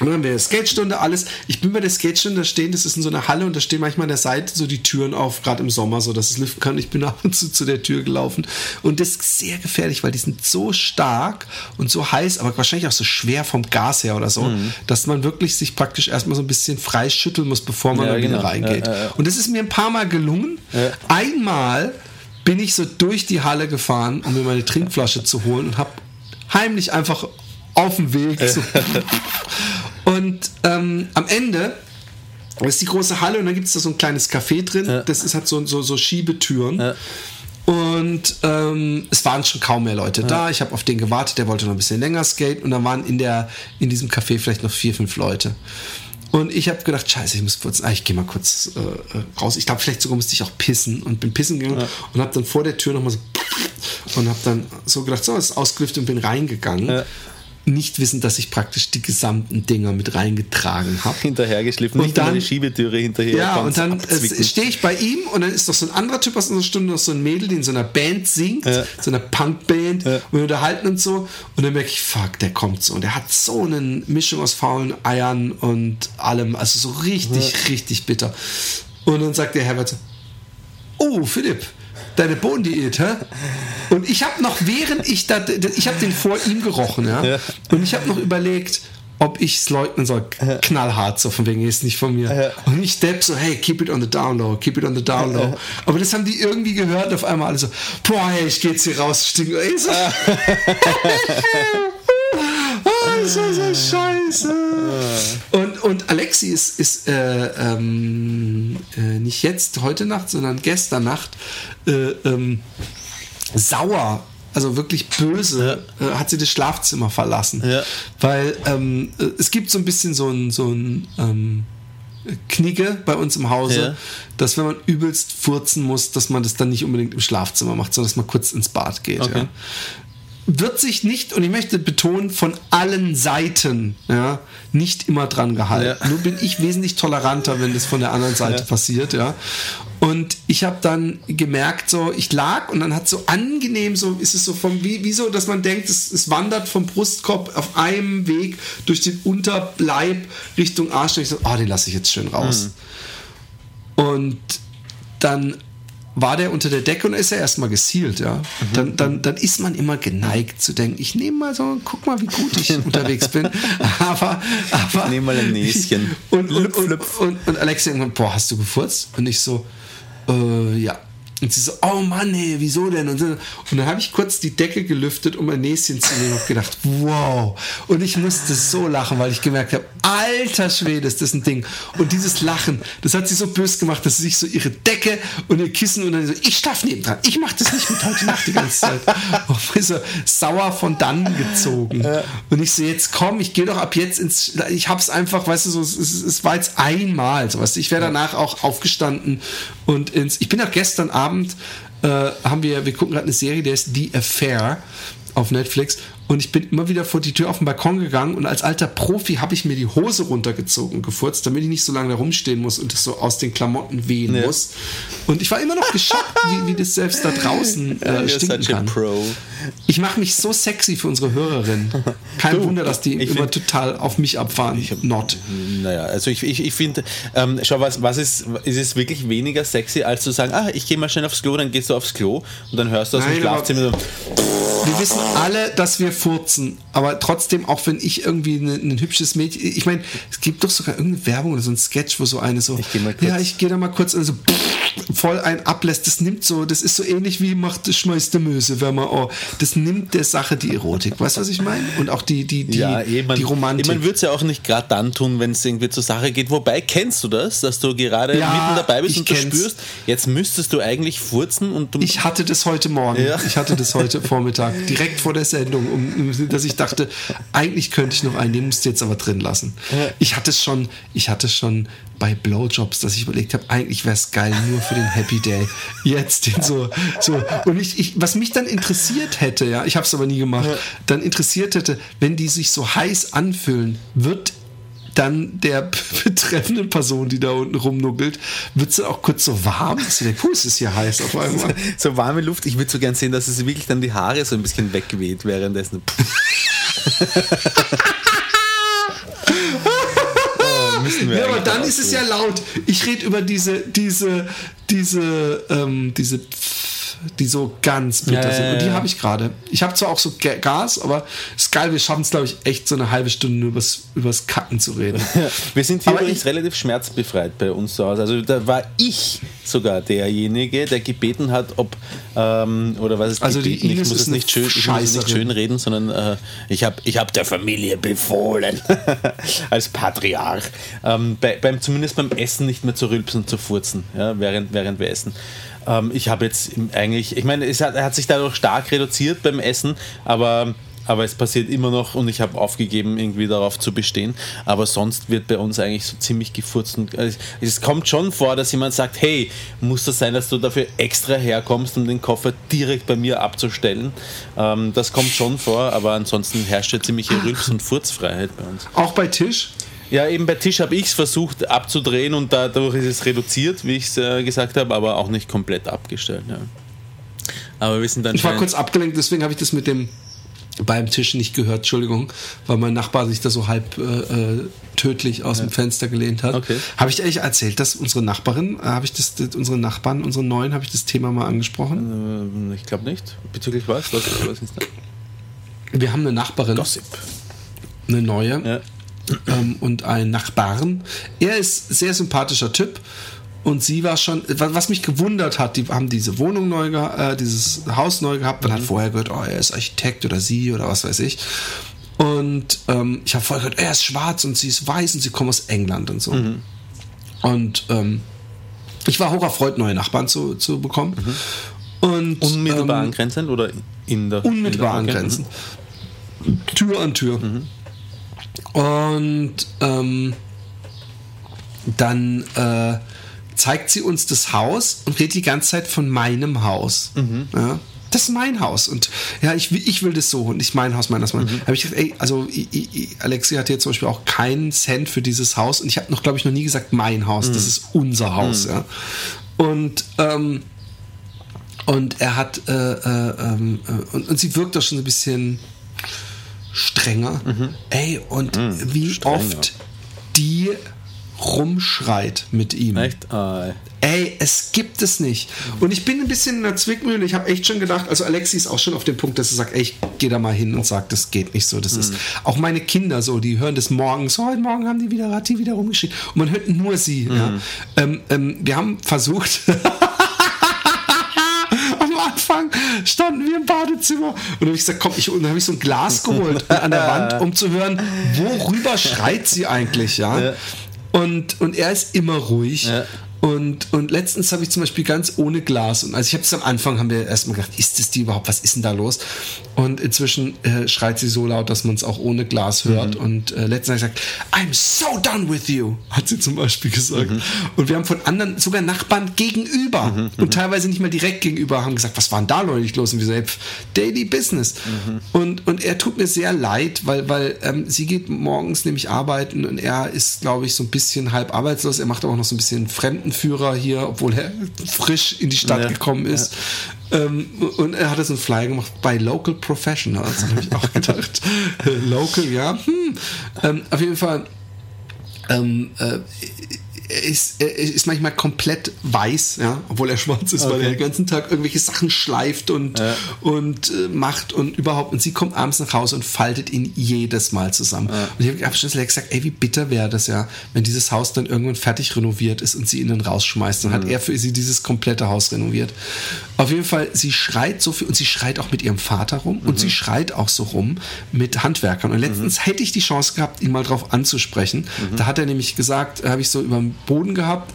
Speaker 4: Und dann haben wir Skatestunde, alles. Ich bin bei der Skatestunde da stehen, das ist in so einer Halle und da stehen manchmal an der Seite so die Türen auf, gerade im Sommer, so dass es lüften kann. Ich bin [laughs] ab und zu zu der Tür gelaufen und das ist sehr gefährlich, weil die sind so stark und so heiß, aber wahrscheinlich auch so schwer vom Gas her oder so,
Speaker 5: Mhm.
Speaker 4: dass man wirklich sich praktisch erstmal so ein bisschen frei schütteln muss, bevor man
Speaker 5: Ja,
Speaker 4: wieder
Speaker 5: genau.
Speaker 4: reingeht.
Speaker 5: Ja, ja.
Speaker 4: Und das ist mir ein paar Mal gelungen. Einmal bin ich so durch die Halle gefahren, um mir meine Trinkflasche zu holen und habe heimlich einfach auf dem Weg so. und ähm, am Ende das ist die große Halle und dann gibt es da so ein kleines Café drin. Das ist halt so, so, so Schiebetüren.
Speaker 5: Ja.
Speaker 4: Und ähm, es waren schon kaum mehr Leute da. Ich habe auf den gewartet, der wollte noch ein bisschen länger skaten. Und dann waren in, der, in diesem Café vielleicht noch vier, fünf Leute. Und ich habe gedacht, scheiße, ich muss kurz, ah, ich gehe mal kurz äh, äh, raus. Ich glaube, vielleicht sogar musste ich auch pissen und bin pissen gegangen und habe dann vor der Tür nochmal so und habe dann so gedacht, so, es ist ausgelüftet und bin reingegangen.
Speaker 5: Ja.
Speaker 4: Nicht wissend, dass ich praktisch die gesamten Dinger mit reingetragen habe.
Speaker 5: Hinterhergeschliffen,
Speaker 4: Und
Speaker 5: nicht dann, die Schiebetüre hinterher.
Speaker 4: Ja, und dann stehe ich bei ihm und dann ist doch so ein anderer Typ aus unserer Stunde, noch so ein Mädel, die in so einer Band singt,
Speaker 5: Ja.
Speaker 4: so einer Punkband.
Speaker 5: Ja.
Speaker 4: Und wir unterhalten uns so. Und dann merke ich, fuck, der kommt so. Und der hat so eine Mischung aus faulen Eiern und allem. Also so richtig, richtig bitter. Und dann sagt der Herbert so, oh, Philipp, deine Bohnendiät, hä? Und ich habe noch, während ich da, ich habe den vor ihm gerochen, ja?
Speaker 5: Ja.
Speaker 4: Und ich habe noch überlegt, ob ich es leugnen soll, knallhart, so von wegen, ist nicht von mir.
Speaker 5: Ja.
Speaker 4: Und ich depp so, hey, keep it on the down low, keep it on the down low. Aber das haben die irgendwie gehört auf einmal alle so, boah, hey, ich geh jetzt hier raus, stinke. Ey, so, [laughs] [laughs] oh, das so scheiße. Und, und Alexi ist, ist äh, ähm, äh, nicht jetzt, heute Nacht, sondern gestern Nacht äh, ähm, sauer, also wirklich böse, äh, hat sie das Schlafzimmer verlassen.
Speaker 5: Ja.
Speaker 4: Weil ähm, äh, es gibt so ein bisschen so ein, so ein ähm, Knigge bei uns im Hause,
Speaker 5: Ja.
Speaker 4: dass wenn man übelst furzen muss, dass man das dann nicht unbedingt im Schlafzimmer macht, sondern dass man kurz ins Bad geht.
Speaker 5: Okay.
Speaker 4: Wird sich nicht, und ich möchte betonen, von allen Seiten ja, nicht immer dran gehalten.
Speaker 5: Ja.
Speaker 4: Nur bin ich wesentlich toleranter, wenn das von der anderen Seite
Speaker 5: Ja.
Speaker 4: passiert. Ja. Und ich habe dann gemerkt, so, ich lag und dann hat so angenehm, so ist es so vom, wie, wie so, dass man denkt, es, es wandert vom Brustkorb auf einem Weg durch den Unterleib Richtung Arsch. Und ich so, oh, den lasse ich jetzt schön raus. Und dann war der unter der Decke und ist er erstmal gezielt, ja. Dann, dann, dann ist man immer geneigt zu denken, ich nehme mal so, guck mal, wie gut ich [laughs] unterwegs bin. Aber, aber.
Speaker 5: Nehm mal ein [laughs] Näschen.
Speaker 4: Und, und, und, und, und Alexa irgendwann, boah, hast du gefurzt? Und ich so, äh, ja. Und sie so, oh Mann, ey, wieso denn? Und, so. und dann habe ich kurz die Decke gelüftet, um ein Näschen zu nehmen und gedacht, wow. Und ich musste so lachen, weil ich gemerkt habe, alter Schwede, ist das ein Ding. Und dieses Lachen, das hat sie so böse gemacht, dass sie sich so ihre Decke und ihr Kissen und dann so, ich schlaf nebendran. Ich mache das nicht mit heute Nacht die ganze Zeit. Und ich so sauer von dann gezogen. Und ich so, jetzt komm, ich gehe doch ab jetzt ins, ich hab's einfach, weißt du, so, es, es, es war jetzt einmal, so, weißt du, ich wäre danach auch aufgestanden und ins, ich bin auch gestern Abend, äh, haben wir, wir gucken gerade eine Serie, der ist The Affair auf Netflix Und ich bin immer wieder vor die Tür auf den Balkon gegangen und als alter Profi habe ich mir die Hose runtergezogen und gefurzt, damit ich nicht so lange da rumstehen muss und es so aus den Klamotten wehen
Speaker 5: Ja.
Speaker 4: muss. Und ich war immer noch geschockt, wie, wie das selbst da draußen [laughs] äh, stinken kann. Ich mache mich so sexy für unsere Hörerin. Kein
Speaker 5: Du,
Speaker 4: Wunder, dass die
Speaker 5: ich
Speaker 4: immer
Speaker 5: find-
Speaker 4: total auf mich abfahren. Not.
Speaker 5: Naja, also ich, ich, ich finde, ähm, schau, was, was ist, ist es wirklich weniger sexy, als zu sagen, ah, ich gehe mal schnell aufs Klo, dann gehst du aufs Klo und dann hörst du aus dem
Speaker 4: Nein, aber-
Speaker 5: Schlafzimmer so,
Speaker 4: Wir wissen alle, dass wir furzen, aber trotzdem, auch wenn ich irgendwie ein, ein hübsches Mädchen, ich meine, es gibt doch sogar irgendeine Werbung oder so ein Sketch, wo so eine so,
Speaker 5: Ich geh mal kurz.
Speaker 4: ja, ich gehe da mal kurz und so voll ein ablässt, das nimmt so, das ist so ähnlich wie macht, schmeißt der Möse, wenn man, oh, das nimmt der Sache die Erotik, weißt du, was ich meine? Und auch die, die, die,
Speaker 5: ja, eh, man,
Speaker 4: die Romantik.
Speaker 5: Man würde es ja auch nicht gerade dann tun, wenn es irgendwie zur Sache geht. Wobei, kennst du das, dass du gerade
Speaker 4: Ja,
Speaker 5: mitten dabei bist und du
Speaker 4: kenn's.
Speaker 5: spürst, jetzt müsstest du eigentlich furzen und du.
Speaker 4: Ich hatte das heute Morgen.
Speaker 5: Ja.
Speaker 4: Ich hatte das heute [laughs] Vormittag, direkt vor der Sendung, um, dass ich dachte, eigentlich könnte ich noch einen, den musst du jetzt aber drin lassen. Ich hatte es schon, ich hatte es schon bei Blowjobs, dass ich überlegt habe, eigentlich wäre es geil nur für den Happy Day. Jetzt den so, so. Und ich, ich, was mich dann interessiert hätte, ja, ich habe es aber nie gemacht, dann interessiert hätte, wenn die sich so heiß anfühlen, wird dann der [laughs] betreffenden Person, die da unten rumnuggelt, wird sie auch kurz so warm, dass sie denkt, puh, es ist hier heiß auf einmal.
Speaker 5: so warme Luft, ich würde so gern sehen, dass es wirklich dann die Haare so ein bisschen wegweht währenddessen. [laughs] Oh, müssen wir
Speaker 4: Ja, aber dann ist es ja laut. Ich rede über diese, diese, diese, ähm, diese, Pf- die so ganz bitter
Speaker 5: Ja,
Speaker 4: sind. Und die habe ich gerade. Ich habe zwar auch so Ga- Gas, aber ist geil. Wir schaffen es, glaube ich, echt so eine halbe Stunde übers, übers Kacken zu reden. [laughs]
Speaker 5: Wir sind hier
Speaker 4: Aber
Speaker 5: übrigens
Speaker 4: ich-
Speaker 5: relativ schmerzbefreit bei uns zu Hause. Also da war ich sogar derjenige, der gebeten hat, ob ähm, oder was ist
Speaker 4: Also die? Ines
Speaker 5: ich muss es nicht schön, ich muss es nicht schön reden, sondern äh, ich habe ich hab der Familie befohlen [laughs] als Patriarch ähm, bei, beim zumindest beim Essen nicht mehr zu rülpsen und zu furzen, ja, während während wir essen. Ähm, ich habe jetzt eigentlich, ich meine, es hat, hat sich dadurch stark reduziert beim Essen, aber aber es passiert immer noch und ich habe aufgegeben, irgendwie darauf zu bestehen. Aber sonst wird bei uns eigentlich so ziemlich gefurzt. Und äh, es kommt schon vor, dass jemand sagt, hey, muss das sein, dass du dafür extra herkommst, um den Koffer direkt bei mir abzustellen? Ähm, das kommt schon vor, aber ansonsten herrscht ja ziemliche Rülps- und Furzfreiheit bei uns.
Speaker 4: Auch bei Tisch.
Speaker 5: Ja, eben bei Tisch habe ich es versucht abzudrehen und dadurch ist es reduziert, wie ich es äh, gesagt habe, aber auch nicht komplett abgestellt. Ja. Aber wir sind dann
Speaker 4: Ich war kurz abgelenkt, deswegen habe ich das mit dem beim Tisch nicht gehört, Entschuldigung, weil mein Nachbar sich da so halb äh, äh, tödlich aus dem Fenster gelehnt hat.
Speaker 5: Okay.
Speaker 4: Habe ich eigentlich erzählt, dass unsere Nachbarin, äh, habe ich das, unsere Nachbarn, unsere Neuen, habe ich das Thema mal angesprochen?
Speaker 5: Ähm, Ich glaube nicht. Bezüglich was? Was, was ist das?
Speaker 4: Wir haben eine Nachbarin,
Speaker 5: Gossip.
Speaker 4: eine neue
Speaker 5: Ja.
Speaker 4: Ähm, und einen Nachbarn. Er ist ein sehr sympathischer Typ. Und sie war schon, wa- was mich gewundert hat, die haben diese Wohnung neu, äh, dieses Haus neu gehabt. Man hat vorher gehört, oh, er ist Architekt oder sie oder was weiß ich. Und ähm, ich habe vorher gehört, er ist schwarz und sie ist weiß und sie kommen aus England und so. Und ähm, ich war hoch erfreut, neue Nachbarn zu, zu bekommen. Und,
Speaker 5: Unmittelbar
Speaker 4: ähm,
Speaker 5: angrenzend oder in der
Speaker 4: unmittelbar angrenzend. Tür an Tür. Und ähm, dann äh, zeigt sie uns das Haus und redet die ganze Zeit von meinem Haus. Ja? Das ist mein Haus. Und ja, ich, will- ich will das so und nicht mein Haus, mein Haus, mein. Habe ich gesagt, ey, also i, i, i, Alexi hat hier zum Beispiel auch keinen Cent für dieses Haus und ich habe noch, glaube ich, noch nie gesagt, mein Haus, das ist unser Haus. Ja? Und ähm, und er hat, äh, äh, ähm, äh, und, und sie wirkt auch schon so ein bisschen strenger. Ey, und wie
Speaker 5: strenger.
Speaker 4: oft die rumschreit mit ihm.
Speaker 5: Echt? Ah,
Speaker 4: Ey, es gibt es nicht. Und ich bin ein bisschen in der Zwickmühle. Ich habe echt schon gedacht, also Alexi ist auch schon auf dem Punkt, dass er sagt, ey, ich gehe da mal hin und sage, das geht nicht so. Das ist auch meine Kinder so, die hören das morgens. So, heute Morgen haben die wieder, hat die wieder rumgeschrien. Und man hört nur sie. Ja. Ähm, ähm, wir haben versucht. [laughs] Anfang standen wir im Badezimmer und dann habe ich gesagt, komm, ich, und dann habe ich so ein Glas geholt an der Wand, um zu hören, worüber schreit sie eigentlich, ja?
Speaker 5: Ja.
Speaker 4: Und, und er ist immer ruhig.
Speaker 5: Ja.
Speaker 4: Und, und letztens habe ich zum Beispiel ganz ohne Glas, und also ich habe es am Anfang, haben wir erstmal gedacht, ist das die überhaupt, was ist denn da los? Und inzwischen äh, schreit sie so laut, dass man es auch ohne Glas hört. Und äh, letztens habe ich gesagt, I'm so done with you, hat sie zum Beispiel gesagt. Und wir haben von anderen, sogar Nachbarn gegenüber und teilweise nicht mal direkt gegenüber, haben gesagt, was war denn da neulich los? Und wir so, "Hey, pf, Daily Business. Und, und er tut mir sehr leid, weil, weil ähm, sie geht morgens nämlich arbeiten und er ist, glaube ich, so ein bisschen halb arbeitslos. Er macht aber auch noch so ein bisschen Fremdenführer hier, obwohl er frisch in die Stadt
Speaker 5: Ja,
Speaker 4: gekommen ist. Ähm, und er hat so einen Flyer gemacht bei Local Professionals. [laughs] Habe ich auch gedacht, äh, Local, ja. Hm. Ähm, auf jeden Fall ähm, äh, er ist, er ist manchmal komplett weiß, ja, obwohl er schwarz ist, weil
Speaker 5: Okay.
Speaker 4: er den ganzen Tag irgendwelche Sachen schleift und, und äh, macht und überhaupt. Und sie kommt abends nach Hause und faltet ihn jedes Mal zusammen. Und ich habe abschließend gesagt, ey, wie bitter wäre das ja, wenn dieses Haus dann irgendwann fertig renoviert ist und sie ihn dann rausschmeißt. Dann hat er für sie dieses komplette Haus renoviert. Auf jeden Fall, sie schreit so viel und sie schreit auch mit ihrem Vater rum und sie schreit auch so rum mit Handwerkern. Und letztens hätte ich die Chance gehabt, ihn mal drauf anzusprechen. Da hat er nämlich gesagt, habe ich so über Boden gehabt,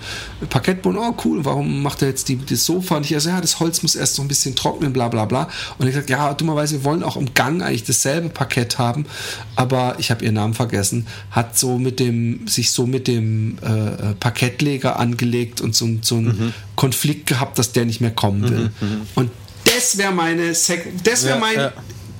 Speaker 4: Parkettboden, oh cool, warum macht er jetzt die, das Sofa? Und ich also, ja, das Holz muss erst noch ein bisschen trocknen, bla bla bla. Und hat gesagt, ja, dummerweise, wir wollen auch im Gang eigentlich dasselbe Parkett haben, aber ich habe ihren Namen vergessen, hat so mit dem, sich so mit dem äh, Parkettleger angelegt und so, so einen Konflikt gehabt, dass der nicht mehr kommen will. Und das wäre meine, Sek das wäre
Speaker 5: Ja,
Speaker 4: mein
Speaker 5: ja.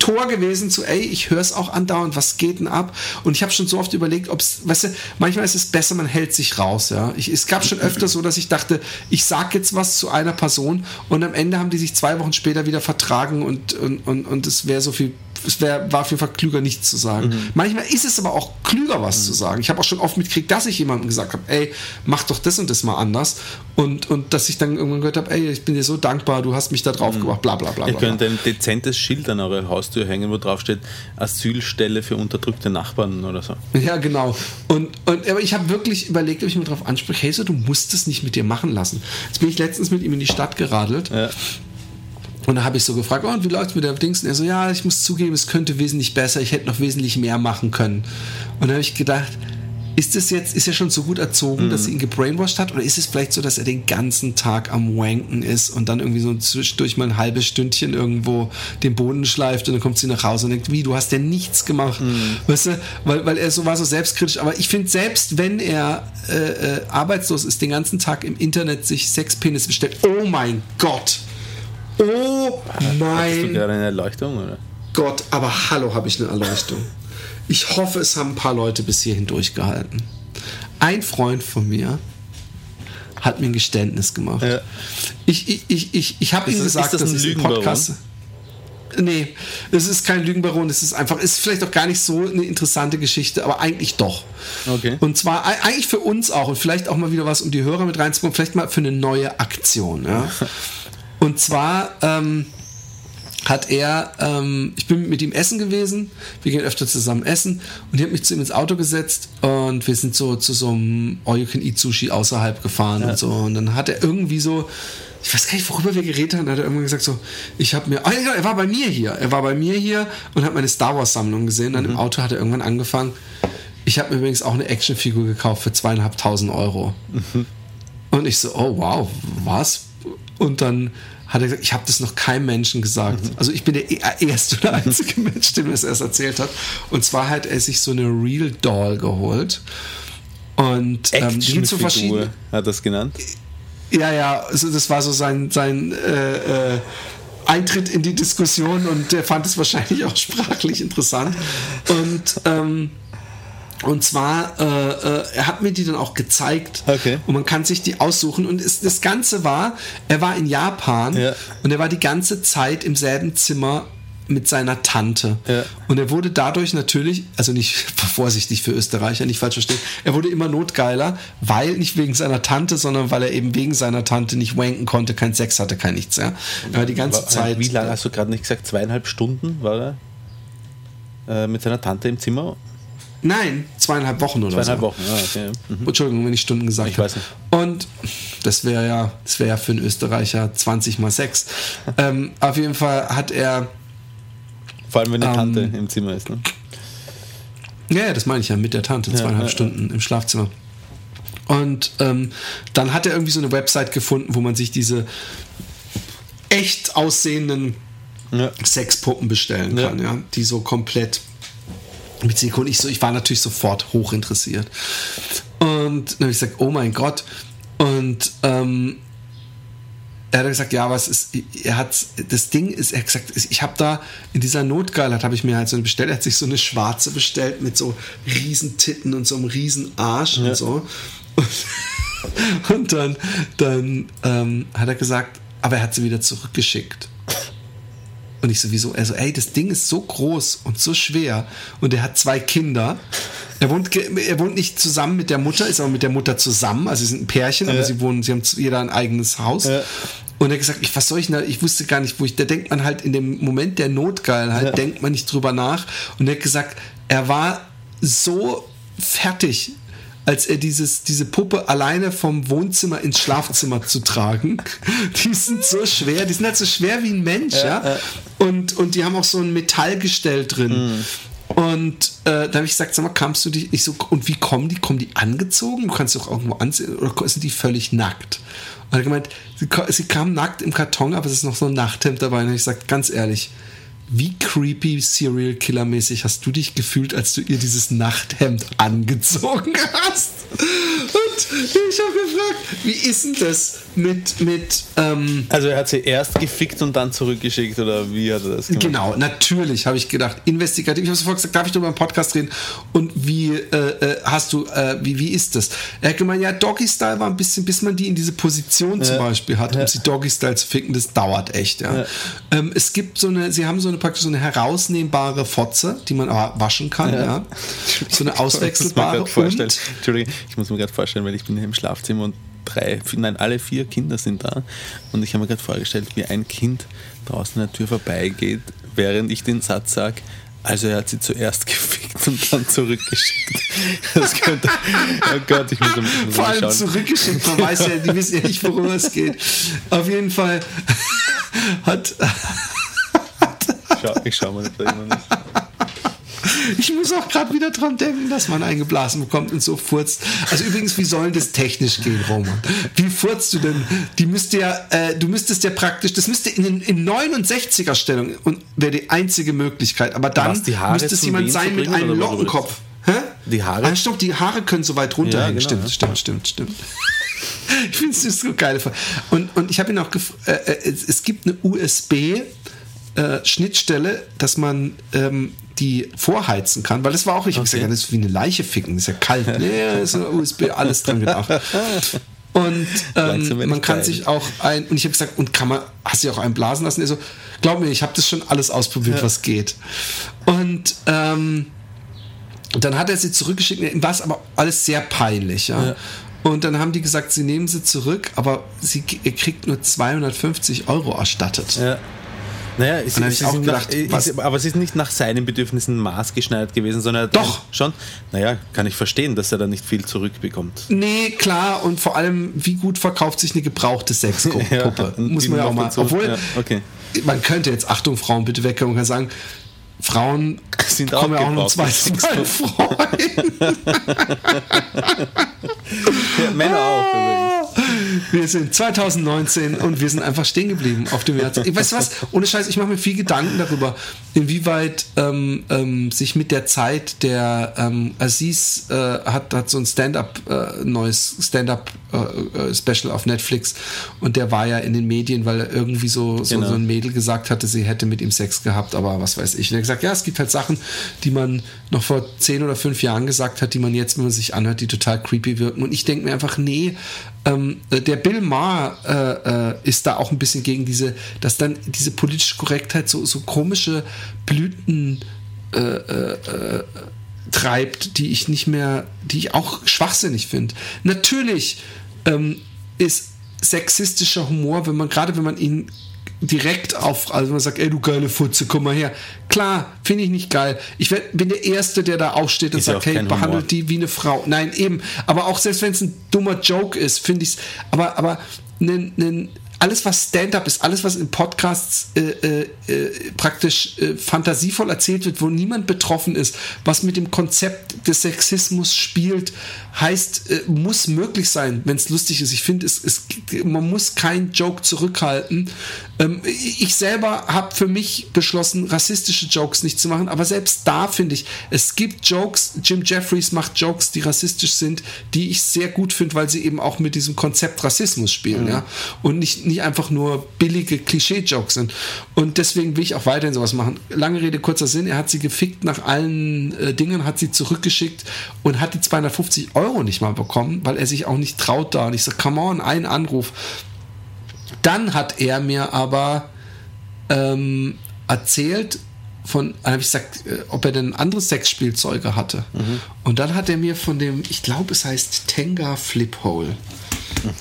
Speaker 4: Tor gewesen zu, ey, ich höre es auch andauernd, was geht denn ab? Und ich habe schon so oft überlegt, ob es, weißt du, manchmal ist es besser, man hält sich raus, ja. Ich, es gab schon öfter so, dass ich dachte, ich sag jetzt was zu einer Person und am Ende haben die sich zwei Wochen später wieder vertragen und, und, und, und es wäre so viel, es wär, war auf jeden Fall klüger, nichts zu sagen. Manchmal ist es aber auch klüger, was zu sagen. Ich habe auch schon oft mitgekriegt, dass ich jemandem gesagt habe, ey, mach doch das und das mal anders. Und, und dass ich dann irgendwann gehört habe, ey, ich bin dir so dankbar, du hast mich da drauf gebracht, bla bla bla.
Speaker 5: Ihr
Speaker 4: bla, bla.
Speaker 5: könnt ein dezentes Schild an eure Haustür hängen, wo drauf steht Asylstelle für unterdrückte Nachbarn oder so.
Speaker 4: Ja, genau. Und, und aber ich habe wirklich überlegt, ob ich mir darauf anspreche, hey, so, du musst es nicht mit dir machen lassen. Jetzt bin ich letztens mit ihm in die Stadt geradelt
Speaker 5: Ja.
Speaker 4: Und da habe ich so gefragt, oh, und wie läuft's mit der Dings? Und er so, ja, ich muss zugeben, es könnte wesentlich besser, ich hätte noch wesentlich mehr machen können. Und dann habe ich gedacht, ist das jetzt, ist er schon so gut erzogen, dass sie ihn gebrainwashed hat? Oder ist es vielleicht so, dass er den ganzen Tag am Wanken ist und dann irgendwie so zwischendurch mal ein halbes Stündchen irgendwo den Boden schleift und dann kommt sie nach Hause und denkt, wie, du hast ja nichts gemacht. Weißt du, weil, weil er so war so selbstkritisch. Aber ich finde, selbst wenn er äh, äh, arbeitslos ist, den ganzen Tag im Internet sich Sexpenis bestellt, oh mein Gott. Oh
Speaker 5: Hattest du
Speaker 4: mein
Speaker 5: gerade eine Erleuchtung, oder?
Speaker 4: Gott, aber hallo, habe ich eine Erleuchtung. Ich hoffe, es haben ein paar Leute bis hierhin durchgehalten. Ein Freund von mir hat mir ein Geständnis gemacht.
Speaker 5: Ja.
Speaker 4: Ich, ich, ich, ich, ich habe ihm gesagt,
Speaker 5: ist das ein
Speaker 4: ich im
Speaker 5: Lügenbaron?
Speaker 4: Podcast. Nee, es ist kein Lügenbaron, es ist einfach, ist vielleicht auch gar nicht so eine interessante Geschichte, aber eigentlich doch.
Speaker 5: Okay.
Speaker 4: Und zwar eigentlich für uns auch und vielleicht auch mal wieder was, um die Hörer mit reinzubringen, vielleicht mal für eine neue Aktion. Ja? [laughs] Und zwar ähm, hat er, ähm, ich bin mit ihm essen gewesen, wir gehen öfter zusammen essen. Und ich habe mich zu ihm ins Auto gesetzt. Und wir sind so zu so einem All-You-Can-Eat-Sushi außerhalb gefahren und so. Und dann hat er irgendwie so, ich weiß gar nicht, worüber wir geredet haben, hat er irgendwann gesagt so, ich habe mir, ah, ja, er war bei mir hier, er war bei mir hier und hat meine Star Wars Sammlung gesehen, dann im Auto hat er irgendwann angefangen, ich habe mir übrigens auch eine Actionfigur gekauft für zweieinhalbtausend Euro. Und ich so, oh wow, was? Und dann hat er gesagt, ich habe das noch keinem Menschen gesagt. Also ich bin der e- erste oder einzige Mensch, dem er es erst erzählt hat. Und zwar hat er sich so eine Real Doll geholt. Und ähm, die gibt's so
Speaker 5: Actionfigur
Speaker 4: verschiedene.
Speaker 5: hat das genannt.
Speaker 4: Ja, ja, also das war so sein, sein äh, äh, Eintritt in die Diskussion und der fand es wahrscheinlich auch sprachlich interessant. Und ähm, und zwar, äh, äh, er hat mir die dann auch gezeigt
Speaker 5: Okay.
Speaker 4: und man kann sich die aussuchen. Und es, das Ganze war, er war in Japan
Speaker 5: Ja.
Speaker 4: und er war die ganze Zeit im selben Zimmer mit seiner Tante.
Speaker 5: Ja.
Speaker 4: Und er wurde dadurch natürlich, also nicht [laughs] vorsichtig für Österreicher, nicht falsch verstehen, er wurde immer notgeiler, weil nicht wegen seiner Tante, sondern weil er eben wegen seiner Tante nicht wanken konnte, kein Sex hatte, kein nichts. Ja. Er war die ganze
Speaker 5: War-
Speaker 4: Zeit.
Speaker 5: Wie lange hast du gerade nicht gesagt? Zweieinhalb Stunden war er äh, mit seiner Tante im Zimmer?
Speaker 4: Nein, zweieinhalb Wochen oder
Speaker 5: Zweieinhalb
Speaker 4: so.
Speaker 5: Wochen, ja, okay. Mhm.
Speaker 4: Entschuldigung, wenn ich Stunden gesagt
Speaker 5: Ich
Speaker 4: habe.
Speaker 5: weiß nicht.
Speaker 4: Und das wäre ja, das wäre ja für einen Österreicher 20 mal 6. ähm, auf jeden Fall hat er,
Speaker 5: Vor allem, wenn die
Speaker 4: Ähm,
Speaker 5: Tante im Zimmer ist. Ne?
Speaker 4: ja, ja, das meine ich ja mit der Tante, zweieinhalb
Speaker 5: ja,
Speaker 4: Stunden im Schlafzimmer. Und ähm, dann hat er irgendwie so eine Website gefunden, wo man sich diese echt aussehenden
Speaker 5: Ja.
Speaker 4: Sexpuppen bestellen
Speaker 5: Ja.
Speaker 4: kann, ja, die so komplett mit Silikon. Ich, so, ich war natürlich sofort hoch interessiert. Und dann habe ich gesagt, oh mein Gott. Und ähm, er hat gesagt, ja, was ist, er hat, das Ding ist, er hat gesagt, ich habe da in dieser Notgeilheit habe ich mir halt so eine bestellt, er hat sich so eine schwarze bestellt mit so riesen Titten und so einem riesen Arsch und so. Und, und dann, dann ähm, hat er gesagt, aber er hat sie wieder zurückgeschickt. Und ich sowieso, also, ey, das Ding ist so groß und so schwer und er hat zwei Kinder. Er wohnt, er wohnt nicht zusammen mit der Mutter, ist aber mit der Mutter zusammen. Also sie sind ein Pärchen, aber
Speaker 5: Ja.
Speaker 4: sie wohnen, sie haben jeder ein eigenes Haus.
Speaker 5: Ja.
Speaker 4: Und er hat gesagt, ich, was soll ich denn? Ich wusste gar nicht, wo ich, da denkt man halt in dem Moment der Notgeilheit, denkt man nicht drüber nach. Und er hat gesagt, er war so fertig, als er dieses, diese Puppe alleine vom Wohnzimmer ins Schlafzimmer zu tragen. [laughs] Die sind so schwer, die sind halt so schwer wie ein Mensch, ja. Und, und die haben auch so ein Metallgestell drin. Und äh, da habe ich gesagt, sag mal, kamst du dich, ich so, und wie kommen die? Kommen die angezogen? Du kannst doch irgendwo anziehen, oder sind die völlig nackt? Und er hat gemeint, sie, sie kam nackt im Karton, aber es ist noch so ein Nachthemd dabei. Und ich gesagt, ganz ehrlich, wie creepy Serial Killer mäßig hast du dich gefühlt, als du ihr dieses Nachthemd angezogen [laughs] hast? Und ich habe gefragt, wie ist denn das mit, mit, ähm,
Speaker 5: Also er hat sie erst gefickt und dann zurückgeschickt oder wie hat er das gemacht?
Speaker 4: Genau, natürlich habe ich gedacht, investigativ. Ich habe sofort gesagt, darf ich darüber im Podcast reden? Und wie äh, äh, hast du, äh, wie, wie ist das? Er hat gemeint, ja, Doggy Style war ein bisschen, bis man die in diese Position zum Beispiel hat, um sie Doggy Style zu ficken, das dauert echt, ja. Ähm, es gibt so eine, sie haben so eine praktisch so eine herausnehmbare Fotze, die man aber waschen kann, ja. So eine [laughs]
Speaker 5: Ich muss mir
Speaker 4: auswechselbare und
Speaker 5: Entschuldigung, ich muss mir gerade vorstellen, weil ich bin hier im Schlafzimmer und drei, nein, alle vier Kinder sind da und ich habe mir gerade vorgestellt, wie ein Kind draußen an der Tür vorbeigeht, während ich den Satz sage, also er hat sie zuerst [laughs] gefickt und dann zurückgeschickt. Das könnte, oh Gott, ich muss, ich muss
Speaker 4: vor allem zurückgeschickt. Man weiß ja, die wissen ja nicht, worüber es geht. Auf jeden Fall [laughs] hat,
Speaker 5: Ich schau mal, ob da jemand ist. [laughs]
Speaker 4: Ich muss auch gerade wieder dran denken, dass man eingeblasen bekommt und so furzt. Also übrigens, wie soll denn das technisch gehen, Roman? Wie furzt du denn? Die müsste ja, äh, du müsstest ja praktisch, das müsste in, in 69er Stellung und wäre die einzige Möglichkeit. Aber dann
Speaker 5: Was, die Haare
Speaker 4: müsste es jemand sein mit einem Lockenkopf. Hä?
Speaker 5: Die Haare?
Speaker 4: Ah, stopp, die Haare können so weit runterhängen.
Speaker 5: Ja, genau,
Speaker 4: stimmt,
Speaker 5: ja.
Speaker 4: stimmt, stimmt, stimmt. [laughs] Ich finde es so geil. Und, und ich habe ihn auch gefragt, äh, äh, es, es gibt eine USB-Schnittstelle, dass man ähm, die vorheizen kann, weil das war auch, ich habe gesagt, ja, das ist wie eine Leiche ficken, ist ja kalt. Nee, [laughs] ist eine USB, alles dran gedacht. Und ähm, man kann sich auch ein, und ich habe gesagt, und kann man, hast du auch einen blasen lassen? Er so, glaub mir, ich habe das schon alles ausprobiert, was geht. Und ähm, dann hat er sie zurückgeschickt, ihm war es aber alles sehr peinlich, ja. Und dann haben die gesagt, sie nehmen sie zurück, aber sie kriegt nur 250 Euro erstattet.
Speaker 5: Ja. Naja, es, es
Speaker 4: ich auch
Speaker 5: ist
Speaker 4: gedacht,
Speaker 5: nach, ist, aber es ist nicht nach seinen Bedürfnissen maßgeschneidert gewesen, sondern
Speaker 4: Doch.
Speaker 5: schon. Naja, kann ich verstehen, dass er da nicht viel zurückbekommt.
Speaker 4: Nee, klar, und vor allem, wie gut verkauft sich eine gebrauchte Sexpuppe? [laughs]
Speaker 5: Ja,
Speaker 4: Muss man ja auch mal.
Speaker 5: dazu.
Speaker 4: Obwohl,
Speaker 5: Ja, okay.
Speaker 4: man könnte jetzt, Achtung, Frauen, bitte wegkommen und kann sagen, Frauen [laughs]
Speaker 5: Sind
Speaker 4: kommen ja auch nur zwei Mal vor. [laughs]
Speaker 5: Ja, Männer auch übrigens.
Speaker 4: Wir sind 2019 und wir sind einfach stehen geblieben auf dem Jahr. Ich weiß was, ohne Scheiß, ich mache mir viel Gedanken darüber, inwieweit ähm, ähm, sich mit der Zeit der ähm, Aziz äh, hat, hat so ein Stand-up, äh, neues Stand-up-Special auf Netflix und der war ja in den Medien, weil er irgendwie so, so,
Speaker 5: Genau.
Speaker 4: so ein Mädel gesagt hatte, sie hätte mit ihm Sex gehabt, aber was weiß ich. Und er hat gesagt, ja, es gibt halt Sachen, die man noch vor zehn oder fünf Jahren gesagt hat, die man jetzt, wenn man sich anhört, die total creepy wirken. Und ich denke mir einfach, nee, ähm, äh, der Bill Maher äh, äh, ist da auch ein bisschen gegen diese, dass dann diese politische Korrektheit so, so komische Blüten äh, äh, treibt, die ich nicht mehr, die ich auch schwachsinnig finde. Natürlich ähm, ist sexistischer Humor, wenn man gerade wenn man ihn direkt auf, also man sagt, ey du geile Futze, komm mal her. Klar, finde ich nicht geil. Ich bin der Erste, der da aufsteht und
Speaker 5: Ist
Speaker 4: sagt, hey, behandelt
Speaker 5: Humor.
Speaker 4: die wie eine Frau. Nein, eben. Aber auch selbst wenn es ein dummer Joke ist, finde ich es, aber, aber nen, nen, alles, was Stand-up ist, alles, was in Podcasts äh, äh, äh, praktisch äh, fantasievoll erzählt wird, wo niemand betroffen ist, was mit dem Konzept des Sexismus spielt, heißt, äh, muss möglich sein, wenn es lustig ist. Ich finde, es, es, man muss keinen Joke zurückhalten. Ähm, ich selber habe für mich beschlossen, rassistische Jokes nicht zu machen, aber selbst da finde ich, es gibt Jokes, Jim Jeffries macht Jokes, die rassistisch sind, die ich sehr gut finde, weil sie eben auch mit diesem Konzept Rassismus spielen, ja, und nicht, nicht einfach nur billige Klischee-Jokes sind. Und deswegen will ich auch weiterhin sowas machen. Lange Rede, kurzer Sinn, er hat sie gefickt nach allen äh, Dingen, hat sie zurückgeschickt und hat die 250 Euro nicht mal bekommen, weil er sich auch nicht traut da. Und ich so, come on, ein Anruf. Dann hat er mir aber ähm, erzählt, von, dann habe ich gesagt, äh, ob er denn andere Sexspielzeuge hatte. Und dann hat er mir von dem, ich glaube, es heißt Tenga Flip Hole.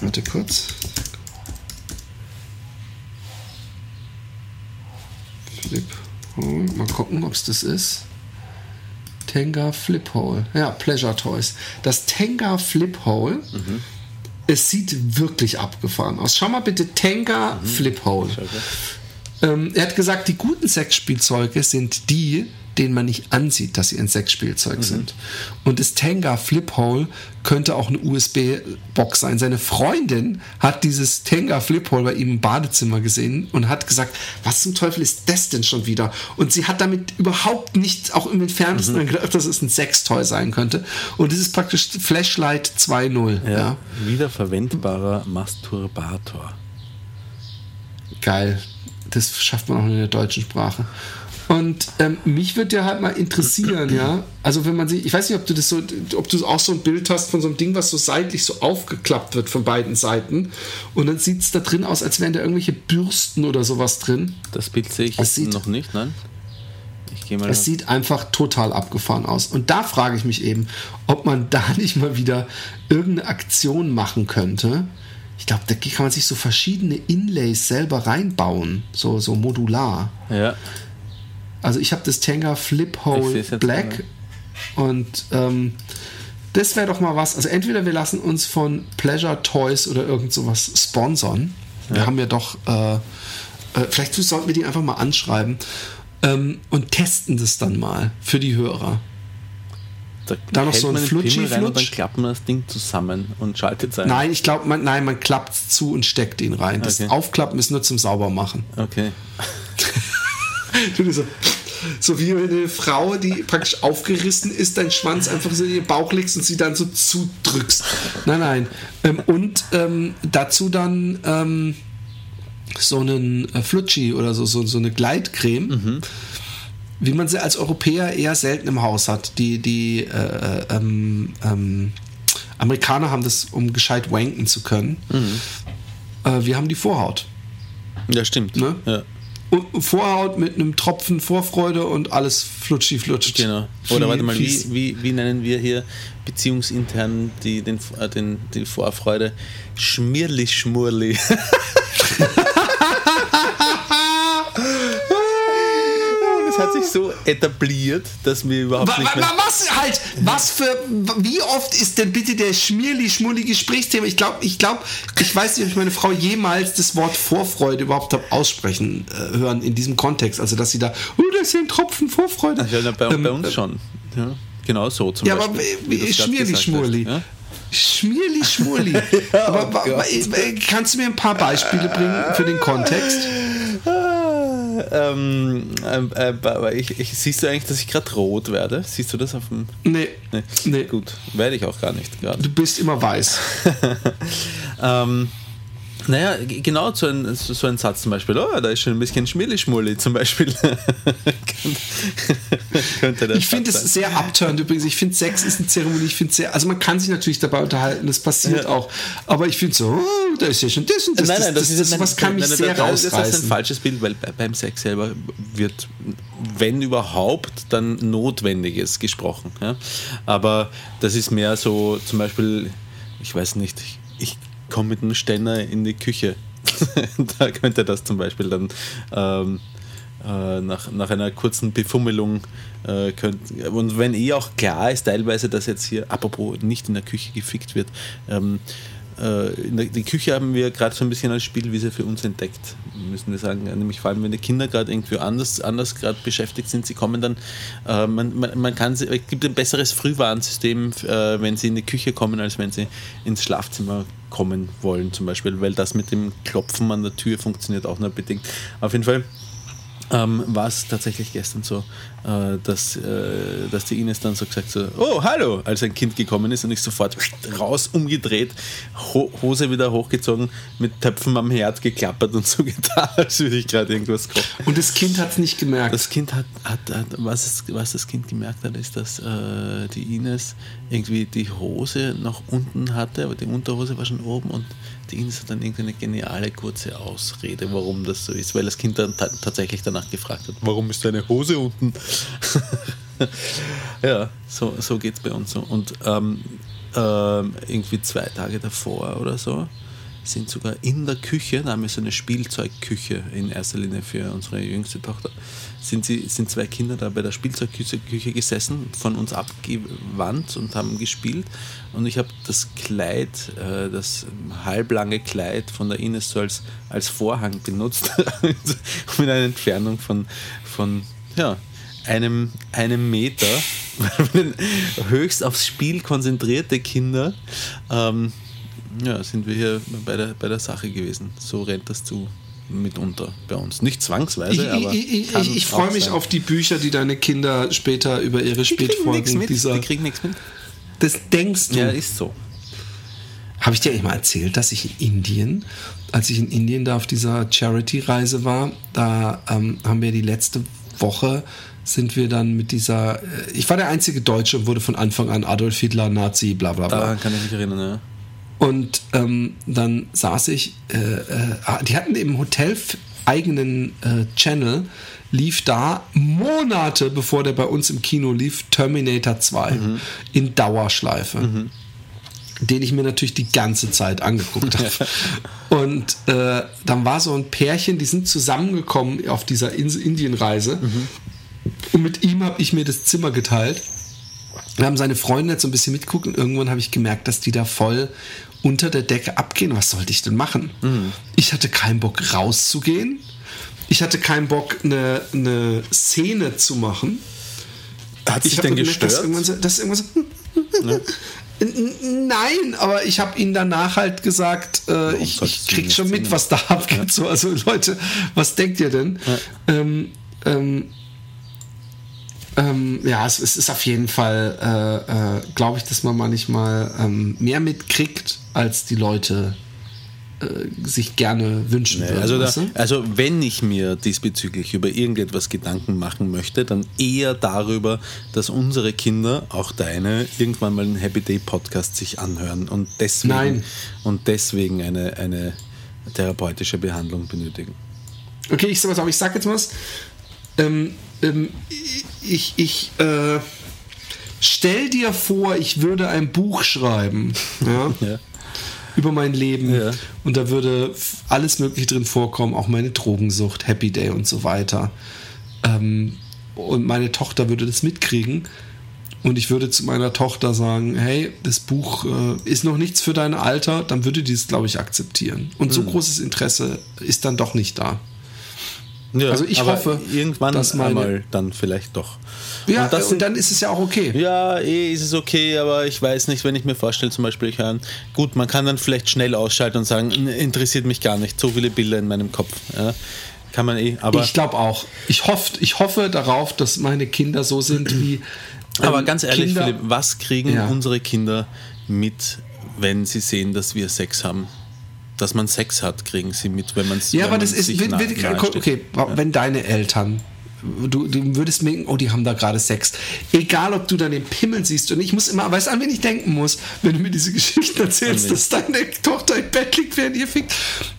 Speaker 4: Warte kurz. Flip Hole. Mal gucken, ob es das ist. Tenga Flip Hole. Ja, Pleasure Toys. Das Tenga Flip Hole. Es sieht wirklich abgefahren aus. Schau mal bitte Tenga Flip Hole. Ähm, er hat gesagt, die guten Sexspielzeuge sind die, denen man nicht ansieht, dass sie ein Sexspielzeug sind. Und das Tenga Flip Hole könnte auch eine USB-Box sein. Seine Freundin hat dieses Tenga Flip Hole bei ihm im Badezimmer gesehen und hat gesagt, was zum Teufel ist das denn schon wieder? Und sie hat damit überhaupt nicht, auch im entferntesten mhm. gedacht, dass es ein Sextoy sein könnte. Und das ist praktisch Flashlight 2.0.
Speaker 5: Ja.
Speaker 4: ja.
Speaker 5: Wiederverwendbarer Masturbator.
Speaker 4: Geil. Das schafft man auch in der deutschen Sprache. Und ähm, mich würde ja halt mal interessieren, ja. Also wenn man sich, ich weiß nicht, ob du das so, ob du auch so ein Bild hast von so einem Ding, was so seitlich so aufgeklappt wird von beiden Seiten. Und dann sieht es da drin aus, als wären da irgendwelche Bürsten oder sowas drin.
Speaker 5: Das Bild sehe ich
Speaker 4: Es sieht-
Speaker 5: noch nicht, nein? Ich gehe mal.
Speaker 4: Es sieht einfach total abgefahren aus. Und da frage ich mich eben, ob man da [laughs] nicht mal wieder irgendeine Aktion machen könnte. Ich glaube, da kann man sich so verschiedene Inlays selber reinbauen, so, so modular.
Speaker 5: ja.
Speaker 4: Also ich habe das Tenga Flip Hole Black und ähm, das wäre doch mal was. Also entweder wir lassen uns von Pleasure Toys oder irgend sowas sponsern. Wir haben ja doch, äh, äh, vielleicht sollten wir die einfach mal anschreiben ähm, und testen das dann mal für die Hörer.
Speaker 5: Da,
Speaker 4: Da noch so ein
Speaker 5: Pimmel rein und dann klappt man das Ding zusammen und schaltet sein.
Speaker 4: Nein, ich glaube, man, nein, man klappt zu und steckt ihn rein. Das
Speaker 5: Okay.
Speaker 4: Aufklappen ist nur zum Saubermachen.
Speaker 5: Okay. [laughs] [laughs]
Speaker 4: So, so wie eine Frau, die praktisch aufgerissen ist, deinen Schwanz einfach so in ihren Bauch legst und sie dann so zudrückst. Nein, nein. Ähm, und ähm, dazu dann ähm, so einen äh, Flutschi oder so, so, so eine Gleitcreme, wie man sie als Europäer eher selten im Haus hat. Die, die äh, ähm, ähm, Amerikaner haben das, um gescheit wanken zu können. Äh, wir haben die Vorhaut.
Speaker 5: Ja, stimmt.
Speaker 4: Ne?
Speaker 5: Ja,
Speaker 4: Vorhaut mit einem Tropfen Vorfreude und alles flutschi flutscht.
Speaker 5: genau. Oder warte mal, wie, wie, wie nennen wir hier beziehungsintern die, den, äh, den, die Vorfreude? Schmierli Schmurli. [laughs] Das hat sich so etabliert, dass wir überhaupt
Speaker 4: Wa-
Speaker 5: nicht
Speaker 4: wa- Was halt, was für, wie oft ist denn bitte der schmierli schmurli Gesprächsthema? Ich glaube, ich glaube, ich weiß nicht, ob ich meine Frau jemals das Wort Vorfreude überhaupt habe aussprechen äh, hören in diesem Kontext. Also, dass sie da, oh, das ist ja ein Tropfen Vorfreude.
Speaker 5: Ja, na, bei,
Speaker 4: Ähm,
Speaker 5: bei uns schon. Ja, genau so zum
Speaker 4: Ja,
Speaker 5: Beispiel.
Speaker 4: aber
Speaker 5: es grad
Speaker 4: schmierli schmurli.
Speaker 5: Ja?
Speaker 4: Schmierli schmurli. [laughs] aber, wa- äh, kannst du mir ein paar Beispiele bringen für den Kontext?
Speaker 5: Ähm, äh, aber ich, ich, siehst du eigentlich, dass ich gerade rot werde? Siehst du das auf dem.
Speaker 4: Nee.
Speaker 5: Nee.
Speaker 4: Nee.
Speaker 5: Gut, werde ich auch gar nicht gerade.
Speaker 4: Du bist immer weiß. [laughs]
Speaker 5: ähm, naja, genau so ein, so ein Satz zum Beispiel. Oh, da ist schon ein bisschen Schmilli-Schmulli zum Beispiel. [laughs] Könnte der
Speaker 4: Ich finde es sehr abturnt übrigens. Ich finde Sex ist eine Zeremonie. Ich finde sehr, also man kann sich natürlich dabei unterhalten, das passiert
Speaker 5: Ja.
Speaker 4: auch. Aber ich finde so, oh, da ist ja schon das und das.
Speaker 5: nein, nein, das, ist
Speaker 4: das, was kann mich
Speaker 5: nein,
Speaker 4: sehr
Speaker 5: nein, nein, Das ist ein
Speaker 4: rausreißen.
Speaker 5: falsches Bild, weil bei- beim Sex selber wird, wenn überhaupt, dann Notwendiges gesprochen. Ja? Aber das ist mehr so, zum Beispiel, ich weiß nicht, ich, ich komme mit einem Ständer in die Küche. [laughs] da könnte das zum Beispiel dann ähm, äh, nach, nach einer kurzen Befummelung äh, könnt, und wenn eh auch klar ist teilweise, dass jetzt hier, apropos nicht in der Küche gefickt wird, ähm, äh, in der, die Küche haben wir gerade so ein bisschen als Spielwiese für uns entdeckt, müssen wir sagen. Nämlich vor allem, wenn die Kinder gerade irgendwie anders, anders gerade beschäftigt sind, sie kommen dann, äh, man, man, man kann sie, es gibt ein besseres Frühwarnsystem, äh, wenn sie in die Küche kommen, als wenn sie ins Schlafzimmer kommen wollen, zum Beispiel, weil das mit dem Klopfen an der Tür funktioniert auch nur bedingt. Auf jeden Fall ähm, war es tatsächlich gestern so, äh, dass, äh, dass die Ines dann so gesagt so, oh, hallo, als ein Kind gekommen ist und ich sofort raus umgedreht, Ho Hose wieder hochgezogen, mit Töpfen am Herd geklappert und so [laughs] getan, als würde ich gerade irgendwas kochen.
Speaker 4: Und das Kind hat es nicht gemerkt.
Speaker 5: Das Kind hat, hat, hat was, es, was das Kind gemerkt hat, ist, dass äh, die Ines irgendwie die Hose nach unten hatte, aber die Unterhose war schon oben und die Ines hat dann irgendwie eine geniale kurze Ausrede, warum das so ist, weil das Kind dann ta tatsächlich danach gefragt hat, warum ist deine Hose unten? [laughs] ja, so, so geht es bei uns so. Und ähm, ähm, irgendwie zwei Tage davor oder so sind sogar in der Küche, da haben wir so eine Spielzeugküche in erster Linie für unsere jüngste Tochter, sind, sie, sind zwei Kinder da bei der Spielzeugküche Küche gesessen, von uns abgewandt und haben gespielt. Und ich habe das Kleid, äh, das halblange Kleid von der Ines so als, als Vorhang benutzt, [laughs] mit einer Entfernung von, von ja, einem, einem Meter, [laughs] höchst aufs Spiel konzentrierte Kinder, ähm, ja, sind wir hier bei der, bei der Sache gewesen. So rennt das zu mitunter bei uns. Nicht zwangsweise,
Speaker 4: Ich,
Speaker 5: aber.
Speaker 4: ich, ich, ich, ich freue mich
Speaker 5: sein.
Speaker 4: auf die Bücher, die deine Kinder später über ihre
Speaker 5: Die kriegen
Speaker 4: Spätfolgen
Speaker 5: mit.
Speaker 4: dieser.
Speaker 5: Die kriegen nichts mit.
Speaker 4: Das denkst du.
Speaker 5: Ja, ist so.
Speaker 4: Habe ich dir eigentlich mal erzählt, dass ich in Indien, als ich in Indien da auf dieser Charity-Reise war, da ähm, haben wir die letzte Woche sind wir dann mit dieser, äh, ich war der einzige Deutsche und wurde von Anfang an Adolf Hitler, Nazi, bla bla bla.
Speaker 5: Daran kann ich mich erinnern, ja.
Speaker 4: Und ähm, dann saß ich, äh, äh, ah, die hatten im Hotel eigenen äh, Channel, lief da Monate bevor der bei uns im Kino lief, Terminator 2 in Dauerschleife. Den ich mir natürlich die ganze Zeit angeguckt habe. [laughs] Und äh, dann war so ein Pärchen, die sind zusammengekommen auf dieser Indienreise. Und mit ihm habe ich mir das Zimmer geteilt. Wir haben seine Freunde jetzt so ein bisschen mitgeguckt und irgendwann habe ich gemerkt, dass die da voll unter der Decke abgehen. Was sollte ich denn machen? Ich hatte keinen Bock rauszugehen. Ich hatte keinen Bock, eine, eine Szene zu machen.
Speaker 5: Hat
Speaker 4: Ich
Speaker 5: sich denn
Speaker 4: gemerkt, dass
Speaker 5: gestört?
Speaker 4: irgendwann so, dass irgendwann so N- [laughs] Nein, aber ich habe ihnen danach halt gesagt, äh, ich, ich krieg schon mit, was da abgeht. So, also Leute, was denkt ihr denn? Ähm, ähm, ähm, ja, es, es ist auf jeden Fall, äh, äh, glaube ich, dass man manchmal ähm, mehr mitkriegt, als die Leute äh, sich gerne wünschen
Speaker 5: Nee,
Speaker 4: würden.
Speaker 5: also, da, also wenn ich mir diesbezüglich über irgendetwas Gedanken machen möchte, dann eher darüber, dass unsere Kinder, auch deine, irgendwann mal einen Happy Day Podcast sich anhören und deswegen,
Speaker 4: Nein.
Speaker 5: Und deswegen eine, eine therapeutische Behandlung benötigen.
Speaker 4: Okay, ich sag was, ich sag jetzt was. Ähm, ähm, ich, ich, äh, stell dir vor, ich würde ein Buch schreiben. [laughs] Ja?
Speaker 5: Ja.
Speaker 4: Über mein Leben.
Speaker 5: Ja.
Speaker 4: Und da würde alles Mögliche drin vorkommen, auch meine Drogensucht, Happy Day und so weiter. Ähm, und meine Tochter würde das mitkriegen. Und ich würde zu meiner Tochter sagen, hey, das Buch äh, ist noch nichts für dein Alter, dann würde die es, glaube ich, akzeptieren. Und so großes Interesse ist dann doch nicht da.
Speaker 5: Ja,
Speaker 4: Also ich
Speaker 5: aber
Speaker 4: hoffe,
Speaker 5: irgendwann
Speaker 4: dass meine-
Speaker 5: einmal dann vielleicht doch.
Speaker 4: Ja,
Speaker 5: Und das
Speaker 4: und, dann ist es ja auch okay.
Speaker 5: Ja, eh ist es okay, aber ich weiß nicht, wenn ich mir vorstelle, zum Beispiel, ich höre, gut, man kann dann vielleicht schnell ausschalten und sagen, "N- interessiert mich gar nicht, so viele Bilder in meinem Kopf. Ja, kann man eh, aber,
Speaker 4: ich glaube auch. Ich hoffe, ich hoffe darauf, dass meine Kinder so sind wie. [clears throat]
Speaker 5: aber
Speaker 4: ähm,
Speaker 5: ganz ehrlich,
Speaker 4: Kinder,
Speaker 5: Philipp, was kriegen
Speaker 4: Ja.
Speaker 5: unsere Kinder mit, wenn sie sehen, dass wir Sex haben? Dass man Sex hat, kriegen sie mit, wenn man es
Speaker 4: Ja, aber das ist. Wenn,
Speaker 5: nah-
Speaker 4: wenn,
Speaker 5: steht.
Speaker 4: okay, wenn deine Eltern. Du, du würdest merken, oh, die haben da gerade Sex. Egal, ob du dann den Pimmel siehst. Und ich muss immer, weißt du, an wen ich denken muss, wenn du mir diese [laughs] Geschichten erzählst, dass deine Tochter im Bett liegt, während ihr fickt.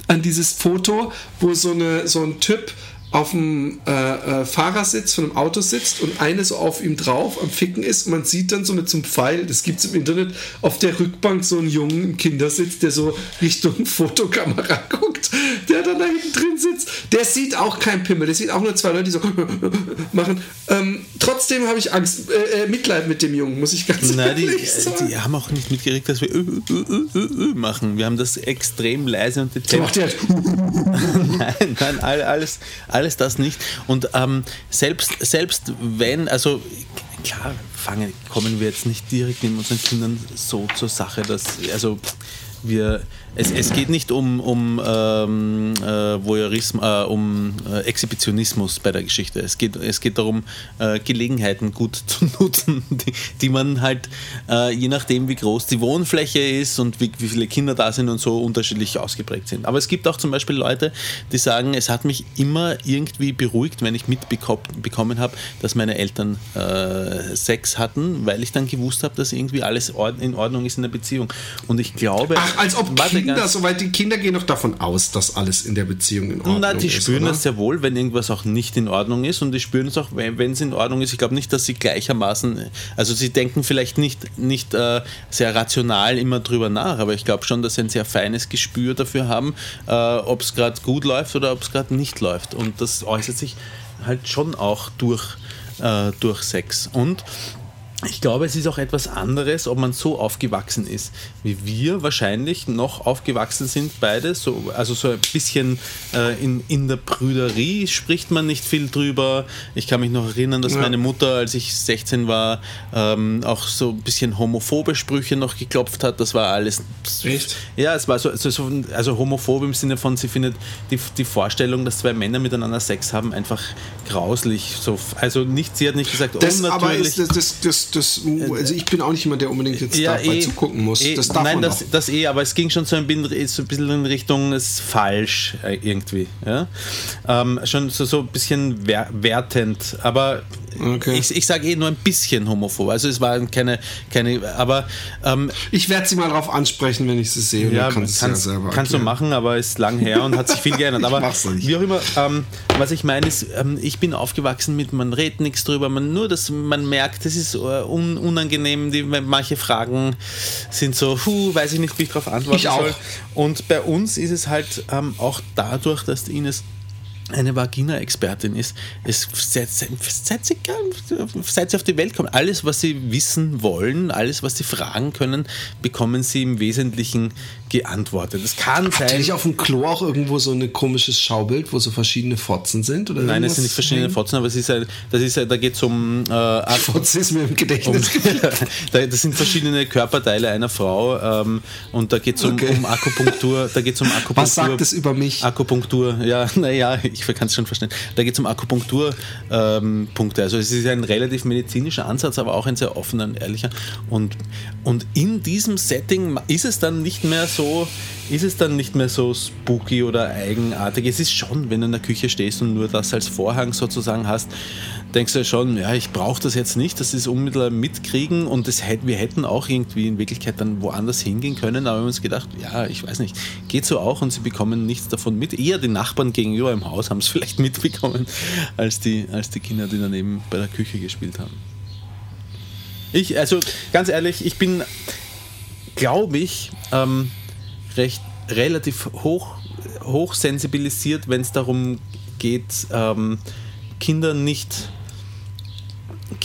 Speaker 4: An dieses Foto, wo so, eine, so ein Typ auf dem äh, äh, Fahrersitz von einem Auto sitzt und eine so auf ihm drauf am Ficken ist und man sieht dann so mit so einem Pfeil, das gibt es im Internet, auf der Rückbank so einen Jungen im Kindersitz, der so Richtung [laughs] Fotokamera guckt, der dann da hinten drin sitzt. Der sieht auch kein Pimmel, der sieht auch nur zwei Leute, die so [laughs] machen. Ähm, trotzdem habe ich Angst, äh, äh, Mitleid mit dem Jungen, muss ich ganz
Speaker 5: die,
Speaker 4: ehrlich sagen.
Speaker 5: die haben auch nicht mitgekriegt, dass wir ö, ö machen. Wir haben das extrem leise und
Speaker 4: so
Speaker 5: dezent.
Speaker 4: macht die halt. [laughs]
Speaker 5: nein, nein, all- alles, alles das nicht. Und ähm, selbst, selbst wenn, also klar, fangen, kommen wir jetzt nicht direkt mit unseren Kindern so zur Sache, dass, also wir, es, es geht nicht um, um ähm, äh, Voyeurismus, äh, um äh, Exhibitionismus bei der Geschichte. Es geht, es geht darum, äh, Gelegenheiten gut [laughs] zu nutzen, die, die man halt, äh, je nachdem wie groß die Wohnfläche ist und wie, wie viele Kinder da sind und so unterschiedlich ausgeprägt sind. Aber es gibt auch zum Beispiel Leute, die sagen, es hat mich immer irgendwie beruhigt, wenn ich mitbekommen habe, dass meine Eltern äh, Sex hatten, weil ich dann gewusst habe, dass irgendwie alles in Ordnung ist in der Beziehung. Und ich glaube,
Speaker 4: Ach, als ob
Speaker 5: Warte
Speaker 4: Kinder, soweit die Kinder gehen doch davon aus, dass alles in der Beziehung in Ordnung
Speaker 5: Na, die
Speaker 4: ist.
Speaker 5: spüren das sehr wohl, wenn irgendwas auch nicht in Ordnung ist und die spüren es auch, wenn wenn es in Ordnung ist. Ich glaube nicht, dass sie gleichermaßen, also sie denken vielleicht nicht, nicht äh, sehr rational immer drüber nach, aber ich glaube schon, dass sie ein sehr feines Gespür dafür haben, äh, ob es gerade gut läuft oder ob es gerade nicht läuft. Und das äußert sich halt schon auch durch, äh, durch Sex. Und ich glaube, es ist auch etwas anderes, ob man so aufgewachsen ist, wie wir wahrscheinlich noch aufgewachsen sind, beide. So, also so ein bisschen äh, in, in der Brüderie spricht man nicht viel drüber. Ich kann mich noch erinnern, dass
Speaker 4: Ja.
Speaker 5: meine Mutter, als ich 16 war, ähm, auch so ein bisschen homophobe Sprüche noch geklopft hat. Das war alles.
Speaker 4: Echt?
Speaker 5: Ja, es war so, so, so also homophob im Sinne von, sie findet die, die Vorstellung, dass zwei Männer miteinander Sex haben, einfach grauslich. So, also nicht, sie hat nicht gesagt,
Speaker 4: Das aber
Speaker 5: unnatürlich.
Speaker 4: ist das, das, das, das, also ich bin auch nicht jemand, der unbedingt jetzt dabei zugucken muss.
Speaker 5: eh,
Speaker 4: das darf
Speaker 5: nein,
Speaker 4: man
Speaker 5: das,
Speaker 4: doch.
Speaker 5: das eh, aber es ging schon so ein bisschen, so ein bisschen in Richtung, es ist falsch äh, irgendwie. Ja? Ähm, schon so, so ein bisschen wer wertend, aber
Speaker 4: Okay.
Speaker 5: ich, ich sage eh nur ein bisschen homophob. Also es waren keine, keine aber ähm,
Speaker 4: Ich werde sie mal darauf ansprechen, wenn ich sie sehe.
Speaker 5: ja,
Speaker 4: kannst,
Speaker 5: kannst,
Speaker 4: du ja selber
Speaker 5: kannst du machen, aber ist lang her und hat sich viel geändert. [laughs] Aber
Speaker 4: mach's doch nicht.
Speaker 5: wie auch immer, ähm, was ich meine ist, ähm, ich bin aufgewachsen mit, man redet nichts drüber, man nur, dass man merkt, es ist äh, un, unangenehm, die, manche Fragen sind so, puh, weiß ich nicht, wie ich darauf antworten
Speaker 4: Ich auch.
Speaker 5: soll. Und bei uns ist es halt ähm, auch dadurch, dass die Ines eine Vagina-Expertin ist, es, seit, seit, seit, sie, seit sie auf die Welt kommt, alles, was sie wissen wollen, alles, was sie fragen können, bekommen sie im Wesentlichen geantwortet. Es kann
Speaker 4: Habt
Speaker 5: sein.
Speaker 4: nicht auf dem Klo auch irgendwo so ein komisches Schaubild, wo so verschiedene Fotzen sind? Oder
Speaker 5: Nein, es sind nicht verschiedene Fotzen, aber es ist ein, das ist ein, da geht es um, äh, Ak-
Speaker 4: Fotze ist mir im
Speaker 5: um
Speaker 4: Gedächtnis. [laughs]
Speaker 5: da- das sind verschiedene Körperteile einer Frau ähm, und da geht es um,
Speaker 4: Okay.
Speaker 5: um Akupunktur. Da geht's um Akupunktur.
Speaker 4: Was sagt es über mich?
Speaker 5: Akupunktur, ja, [laughs] naja, ich kann es schon verstehen. Da geht es um Akupunkturpunkte. Ähm, also es ist ein relativ medizinischer Ansatz, aber auch ein sehr offener und ehrlicher. Und, und in diesem Setting ist es dann nicht mehr so, ist es dann nicht mehr so spooky oder eigenartig. Es ist schon, wenn du in der Küche stehst und nur das als Vorhang sozusagen hast, denkst du schon, ja, ich brauche das jetzt nicht, sie es unmittelbar mitkriegen und das hätt, wir hätten auch irgendwie in Wirklichkeit dann woanders hingehen können, aber wir haben uns gedacht, ja, ich weiß nicht, geht so auch und sie bekommen nichts davon mit. Eher die Nachbarn gegenüber im Haus haben es [laughs] vielleicht mitbekommen, als die, als die Kinder, die daneben bei der Küche gespielt haben. Ich, also ganz ehrlich, ich bin, glaube ich, ähm, recht relativ hoch, hoch sensibilisiert, wenn es darum geht, ähm, Kinder nicht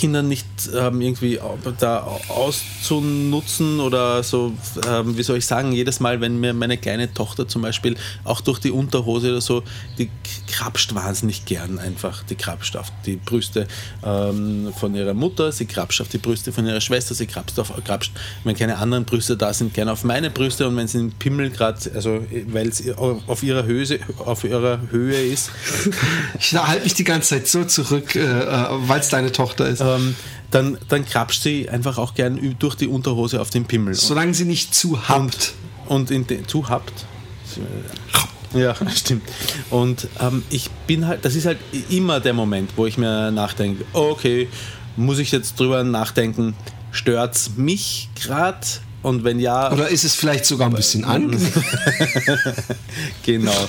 Speaker 5: Kinder nicht ähm, irgendwie da auszunutzen oder so, ähm, wie soll ich sagen, jedes Mal, wenn mir meine kleine Tochter zum Beispiel auch durch die Unterhose oder so, die krapscht wahnsinnig gern einfach, die krapscht auf die Brüste ähm, von ihrer Mutter, sie krapscht auf die Brüste von ihrer Schwester, sie krapscht, auf, krapscht wenn keine anderen Brüste da sind, gerne auf meine Brüste. Und wenn sie den Pimmel gerade, also weil es auf ihrer Höhe, auf ihrer Höhe ist, [laughs]
Speaker 4: Ich halte mich die ganze Zeit so zurück, äh, weil es deine Tochter ist.
Speaker 5: Ähm, dann, dann krapscht sie einfach auch gern durch die Unterhose auf den Pimmel.
Speaker 4: Solange sie nicht zu habt.
Speaker 5: Und in den, zu habt. Ja, [laughs] stimmt. Und ähm, ich bin halt, das ist halt immer der Moment, wo ich mir nachdenke, okay, muss ich jetzt drüber nachdenken, stört's mich gerade Und wenn ja,
Speaker 4: Oder ist es vielleicht sogar ein bisschen angenehm? [laughs]
Speaker 5: genau.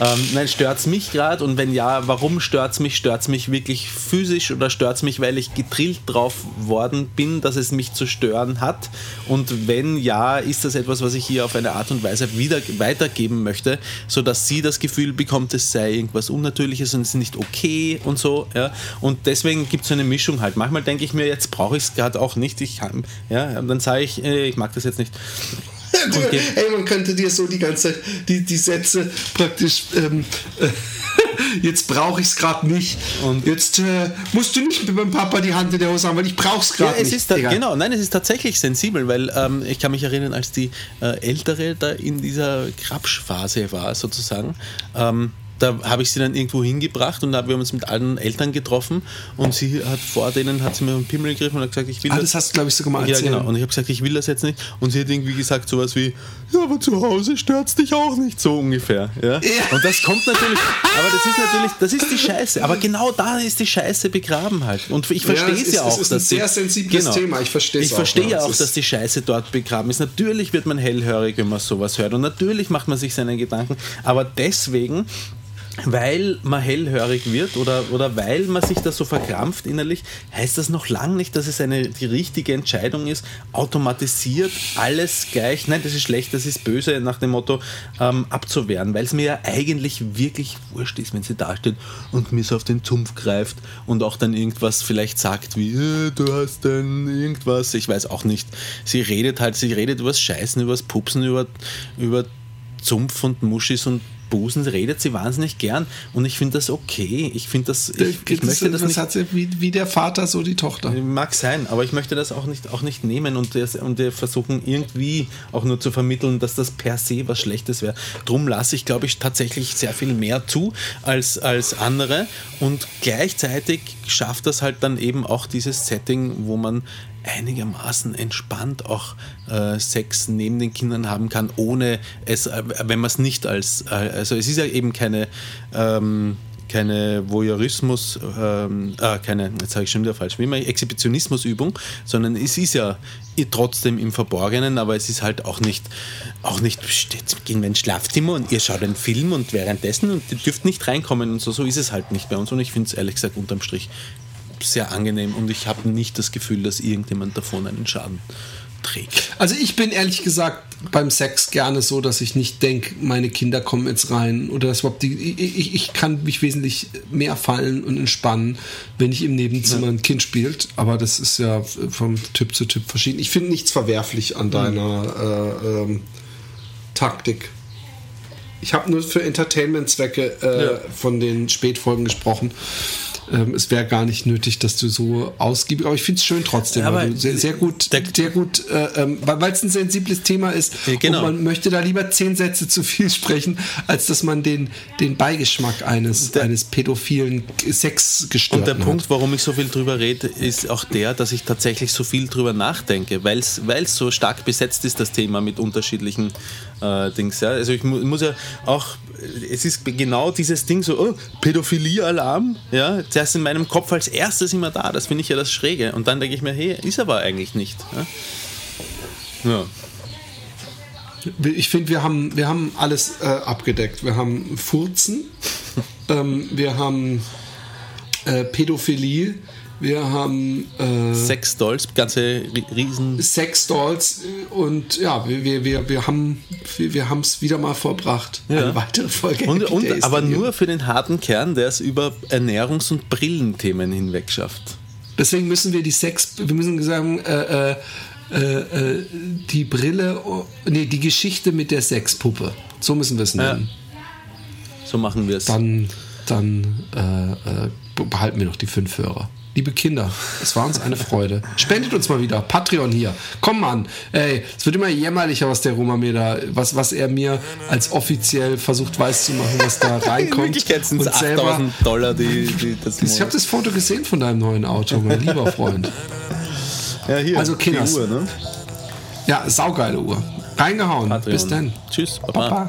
Speaker 5: Ähm, nein, stört es mich gerade? Und wenn ja, warum stört es mich? Stört es mich wirklich physisch oder stört es mich, weil ich gedrillt drauf worden bin, dass es mich zu stören hat? Und wenn ja, ist das etwas, was ich hier auf eine Art und Weise wieder weitergeben möchte, sodass sie das Gefühl bekommt, es sei irgendwas Unnatürliches und es ist nicht okay und so. Ja? Und deswegen gibt es so eine Mischung halt. Manchmal denke ich mir, jetzt brauche ich es gerade auch nicht. Ich ja, dann sage ich, äh, ich mag das jetzt nicht. [laughs]
Speaker 4: Ey, man könnte dir so die ganze Zeit die, die Sätze praktisch. Ähm, äh, [laughs] jetzt brauche ich es gerade nicht. Und jetzt äh, musst du nicht mit meinem Papa die Hand in der Hose haben, weil ich brauch's
Speaker 5: Ja,
Speaker 4: gerade
Speaker 5: es
Speaker 4: nicht.
Speaker 5: ist da, genau, nein, es ist tatsächlich sensibel, weil ähm, ich kann mich erinnern, als die äh, Ältere da in dieser Krapschphase war, sozusagen, ähm, da habe ich sie dann irgendwo hingebracht und da haben wir uns mit allen Eltern getroffen und sie hat vor denen hat sie mir einen Pimmel gegriffen und hat gesagt, ich will
Speaker 4: Ah, das hast du, glaube ich, sogar mal
Speaker 5: ja, genau. Und ich habe gesagt, ich will das jetzt nicht. Und sie hat irgendwie gesagt, sowas wie, ja, aber zu Hause stört es dich auch nicht, so ungefähr. Ja? Und das kommt natürlich, aber das ist natürlich, das ist die Scheiße. Aber genau da ist die Scheiße begraben halt. Und ich verstehe
Speaker 4: es
Speaker 5: es ja auch.
Speaker 4: ist ein
Speaker 5: die-
Speaker 4: sehr sensibles Thema. Ich verstehe es
Speaker 5: Ich verstehe
Speaker 4: ja.
Speaker 5: ja auch,
Speaker 4: ist-
Speaker 5: dass die Scheiße dort begraben ist. Natürlich wird man hellhörig, wenn man sowas hört. Und natürlich macht man sich seine Gedanken. Aber deswegen weil man hellhörig wird oder, oder weil man sich da so verkrampft innerlich, heißt das noch lange nicht, dass es eine, die richtige Entscheidung ist, automatisiert alles gleich, nein, das ist schlecht, das ist böse, nach dem Motto ähm, abzuwehren, weil es mir ja eigentlich wirklich wurscht ist, wenn sie da steht und mir so auf den Zumpf greift und auch dann irgendwas vielleicht sagt wie, äh, du hast dann irgendwas, ich weiß auch nicht. Sie redet halt, sie redet übers Scheißen, übers Pupsen, über, über Zumpf und Muschis und Busen redet sie wahnsinnig gern und ich finde das okay. Ich finde das, ich, ich
Speaker 4: Das-
Speaker 5: möchte das
Speaker 4: was
Speaker 5: nicht.
Speaker 4: hat sie, wie, wie der Vater, so die Tochter.
Speaker 5: Mag sein, aber ich möchte das auch nicht, auch nicht nehmen und, das, und wir versuchen irgendwie auch nur zu vermitteln, dass das per se was Schlechtes wäre. Drum lasse ich, glaube ich, tatsächlich sehr viel mehr zu als, als andere und gleichzeitig schafft das halt dann eben auch dieses Setting, wo man einigermaßen entspannt auch äh, Sex neben den Kindern haben kann, ohne es, äh, wenn man es nicht als, äh, also es ist ja eben keine ähm, keine Voyeurismus, ähm, äh, keine, jetzt sage ich schon wieder falsch, wie immer, Exhibitionismusübung, sondern es ist ja trotzdem im Verborgenen, aber es ist halt auch nicht, auch nicht, "Psst, jetzt gehen wir ins Schlafzimmer und ihr schaut einen Film und währenddessen und ihr dürft nicht reinkommen und so, so ist es halt nicht bei uns und ich finde es ehrlich gesagt unterm Strich sehr angenehm und ich habe nicht das Gefühl, dass irgendjemand davon einen Schaden trägt.
Speaker 4: Also ich bin ehrlich gesagt beim Sex gerne so, dass ich nicht denke, meine Kinder kommen jetzt rein oder das überhaupt die, ich, ich- ich kann mich wesentlich mehr fallen und entspannen, wenn ich im Nebenzimmer ein Kind spielt. Aber das ist ja vom Typ zu Typ verschieden. Ich finde nichts verwerflich an deiner äh, ähm, Taktik. Ich habe nur für Entertainment-Zwecke äh,
Speaker 5: Ja.
Speaker 4: von den Spätfolgen gesprochen. Ähm, es wäre gar nicht nötig, dass du so ausgiebig, aber ich finde es schön trotzdem,
Speaker 5: Ja,
Speaker 4: weil
Speaker 5: aber
Speaker 4: du sehr, sehr gut,
Speaker 5: der-
Speaker 4: sehr gut, äh, ähm, weil es ein sensibles Thema ist
Speaker 5: Ja, genau.
Speaker 4: und man möchte da lieber zehn Sätze zu viel [laughs] sprechen, als dass man den, den Beigeschmack eines, eines pädophilen Sex
Speaker 5: Und der
Speaker 4: hat.
Speaker 5: Punkt, warum ich so viel drüber rede, ist auch der, dass ich tatsächlich so viel drüber nachdenke, weil es so stark besetzt ist, das Thema mit unterschiedlichen äh, Dings. Ja? Also ich mu muss ja auch, es ist genau dieses Ding so, oh, Pädophilie-Alarm, ja, der ist in meinem Kopf als erstes immer da, das finde ich ja das Schräge. Und dann denke ich mir, hey, ist aber eigentlich nicht. Ja? Ja.
Speaker 4: Ich finde, wir haben, wir haben alles äh, abgedeckt. Wir haben Furzen, [laughs] ähm, wir haben äh, Pädophilie, wir haben äh,
Speaker 5: Sexdolls, ganze Ri- Riesen.
Speaker 4: Sexdolls äh, und ja, wir, wir, wir, wir haben wir, wir es wieder mal vollbracht.
Speaker 5: Ja.
Speaker 4: Eine weitere Folge.
Speaker 5: Und, und, aber nur für den harten Kern, der es über Ernährungs- und Brillenthemen hinweg schafft.
Speaker 4: Deswegen müssen wir die Sex, wir müssen sagen, äh, äh, äh, äh, die Brille, oh, nee, die Geschichte mit der Sexpuppe. So müssen wir es nennen.
Speaker 5: So machen wir es.
Speaker 4: Dann, dann behalten wir noch die fünf Hörer. Liebe Kinder, es war uns eine Freude. Spendet uns mal wieder. Patreon hier. Komm Mann. Ey, es wird immer jämmerlicher, was der Roma mir da, was, was er mir als offiziell versucht weiß zu machen, was da [laughs] reinkommt.
Speaker 5: In Wirklichkeit sind es
Speaker 4: Und selber-
Speaker 5: 8000 Dollar, die, die das
Speaker 4: Ich habe das Foto gesehen von deinem neuen Auto, mein lieber Freund.
Speaker 5: ja, hier,
Speaker 4: Also, Kinders.
Speaker 5: die Uhr, ne?
Speaker 4: Ja, saugeile Uhr. Reingehauen.
Speaker 5: Patreon.
Speaker 4: Bis dann.
Speaker 5: Tschüss, Baba.
Speaker 4: Papa.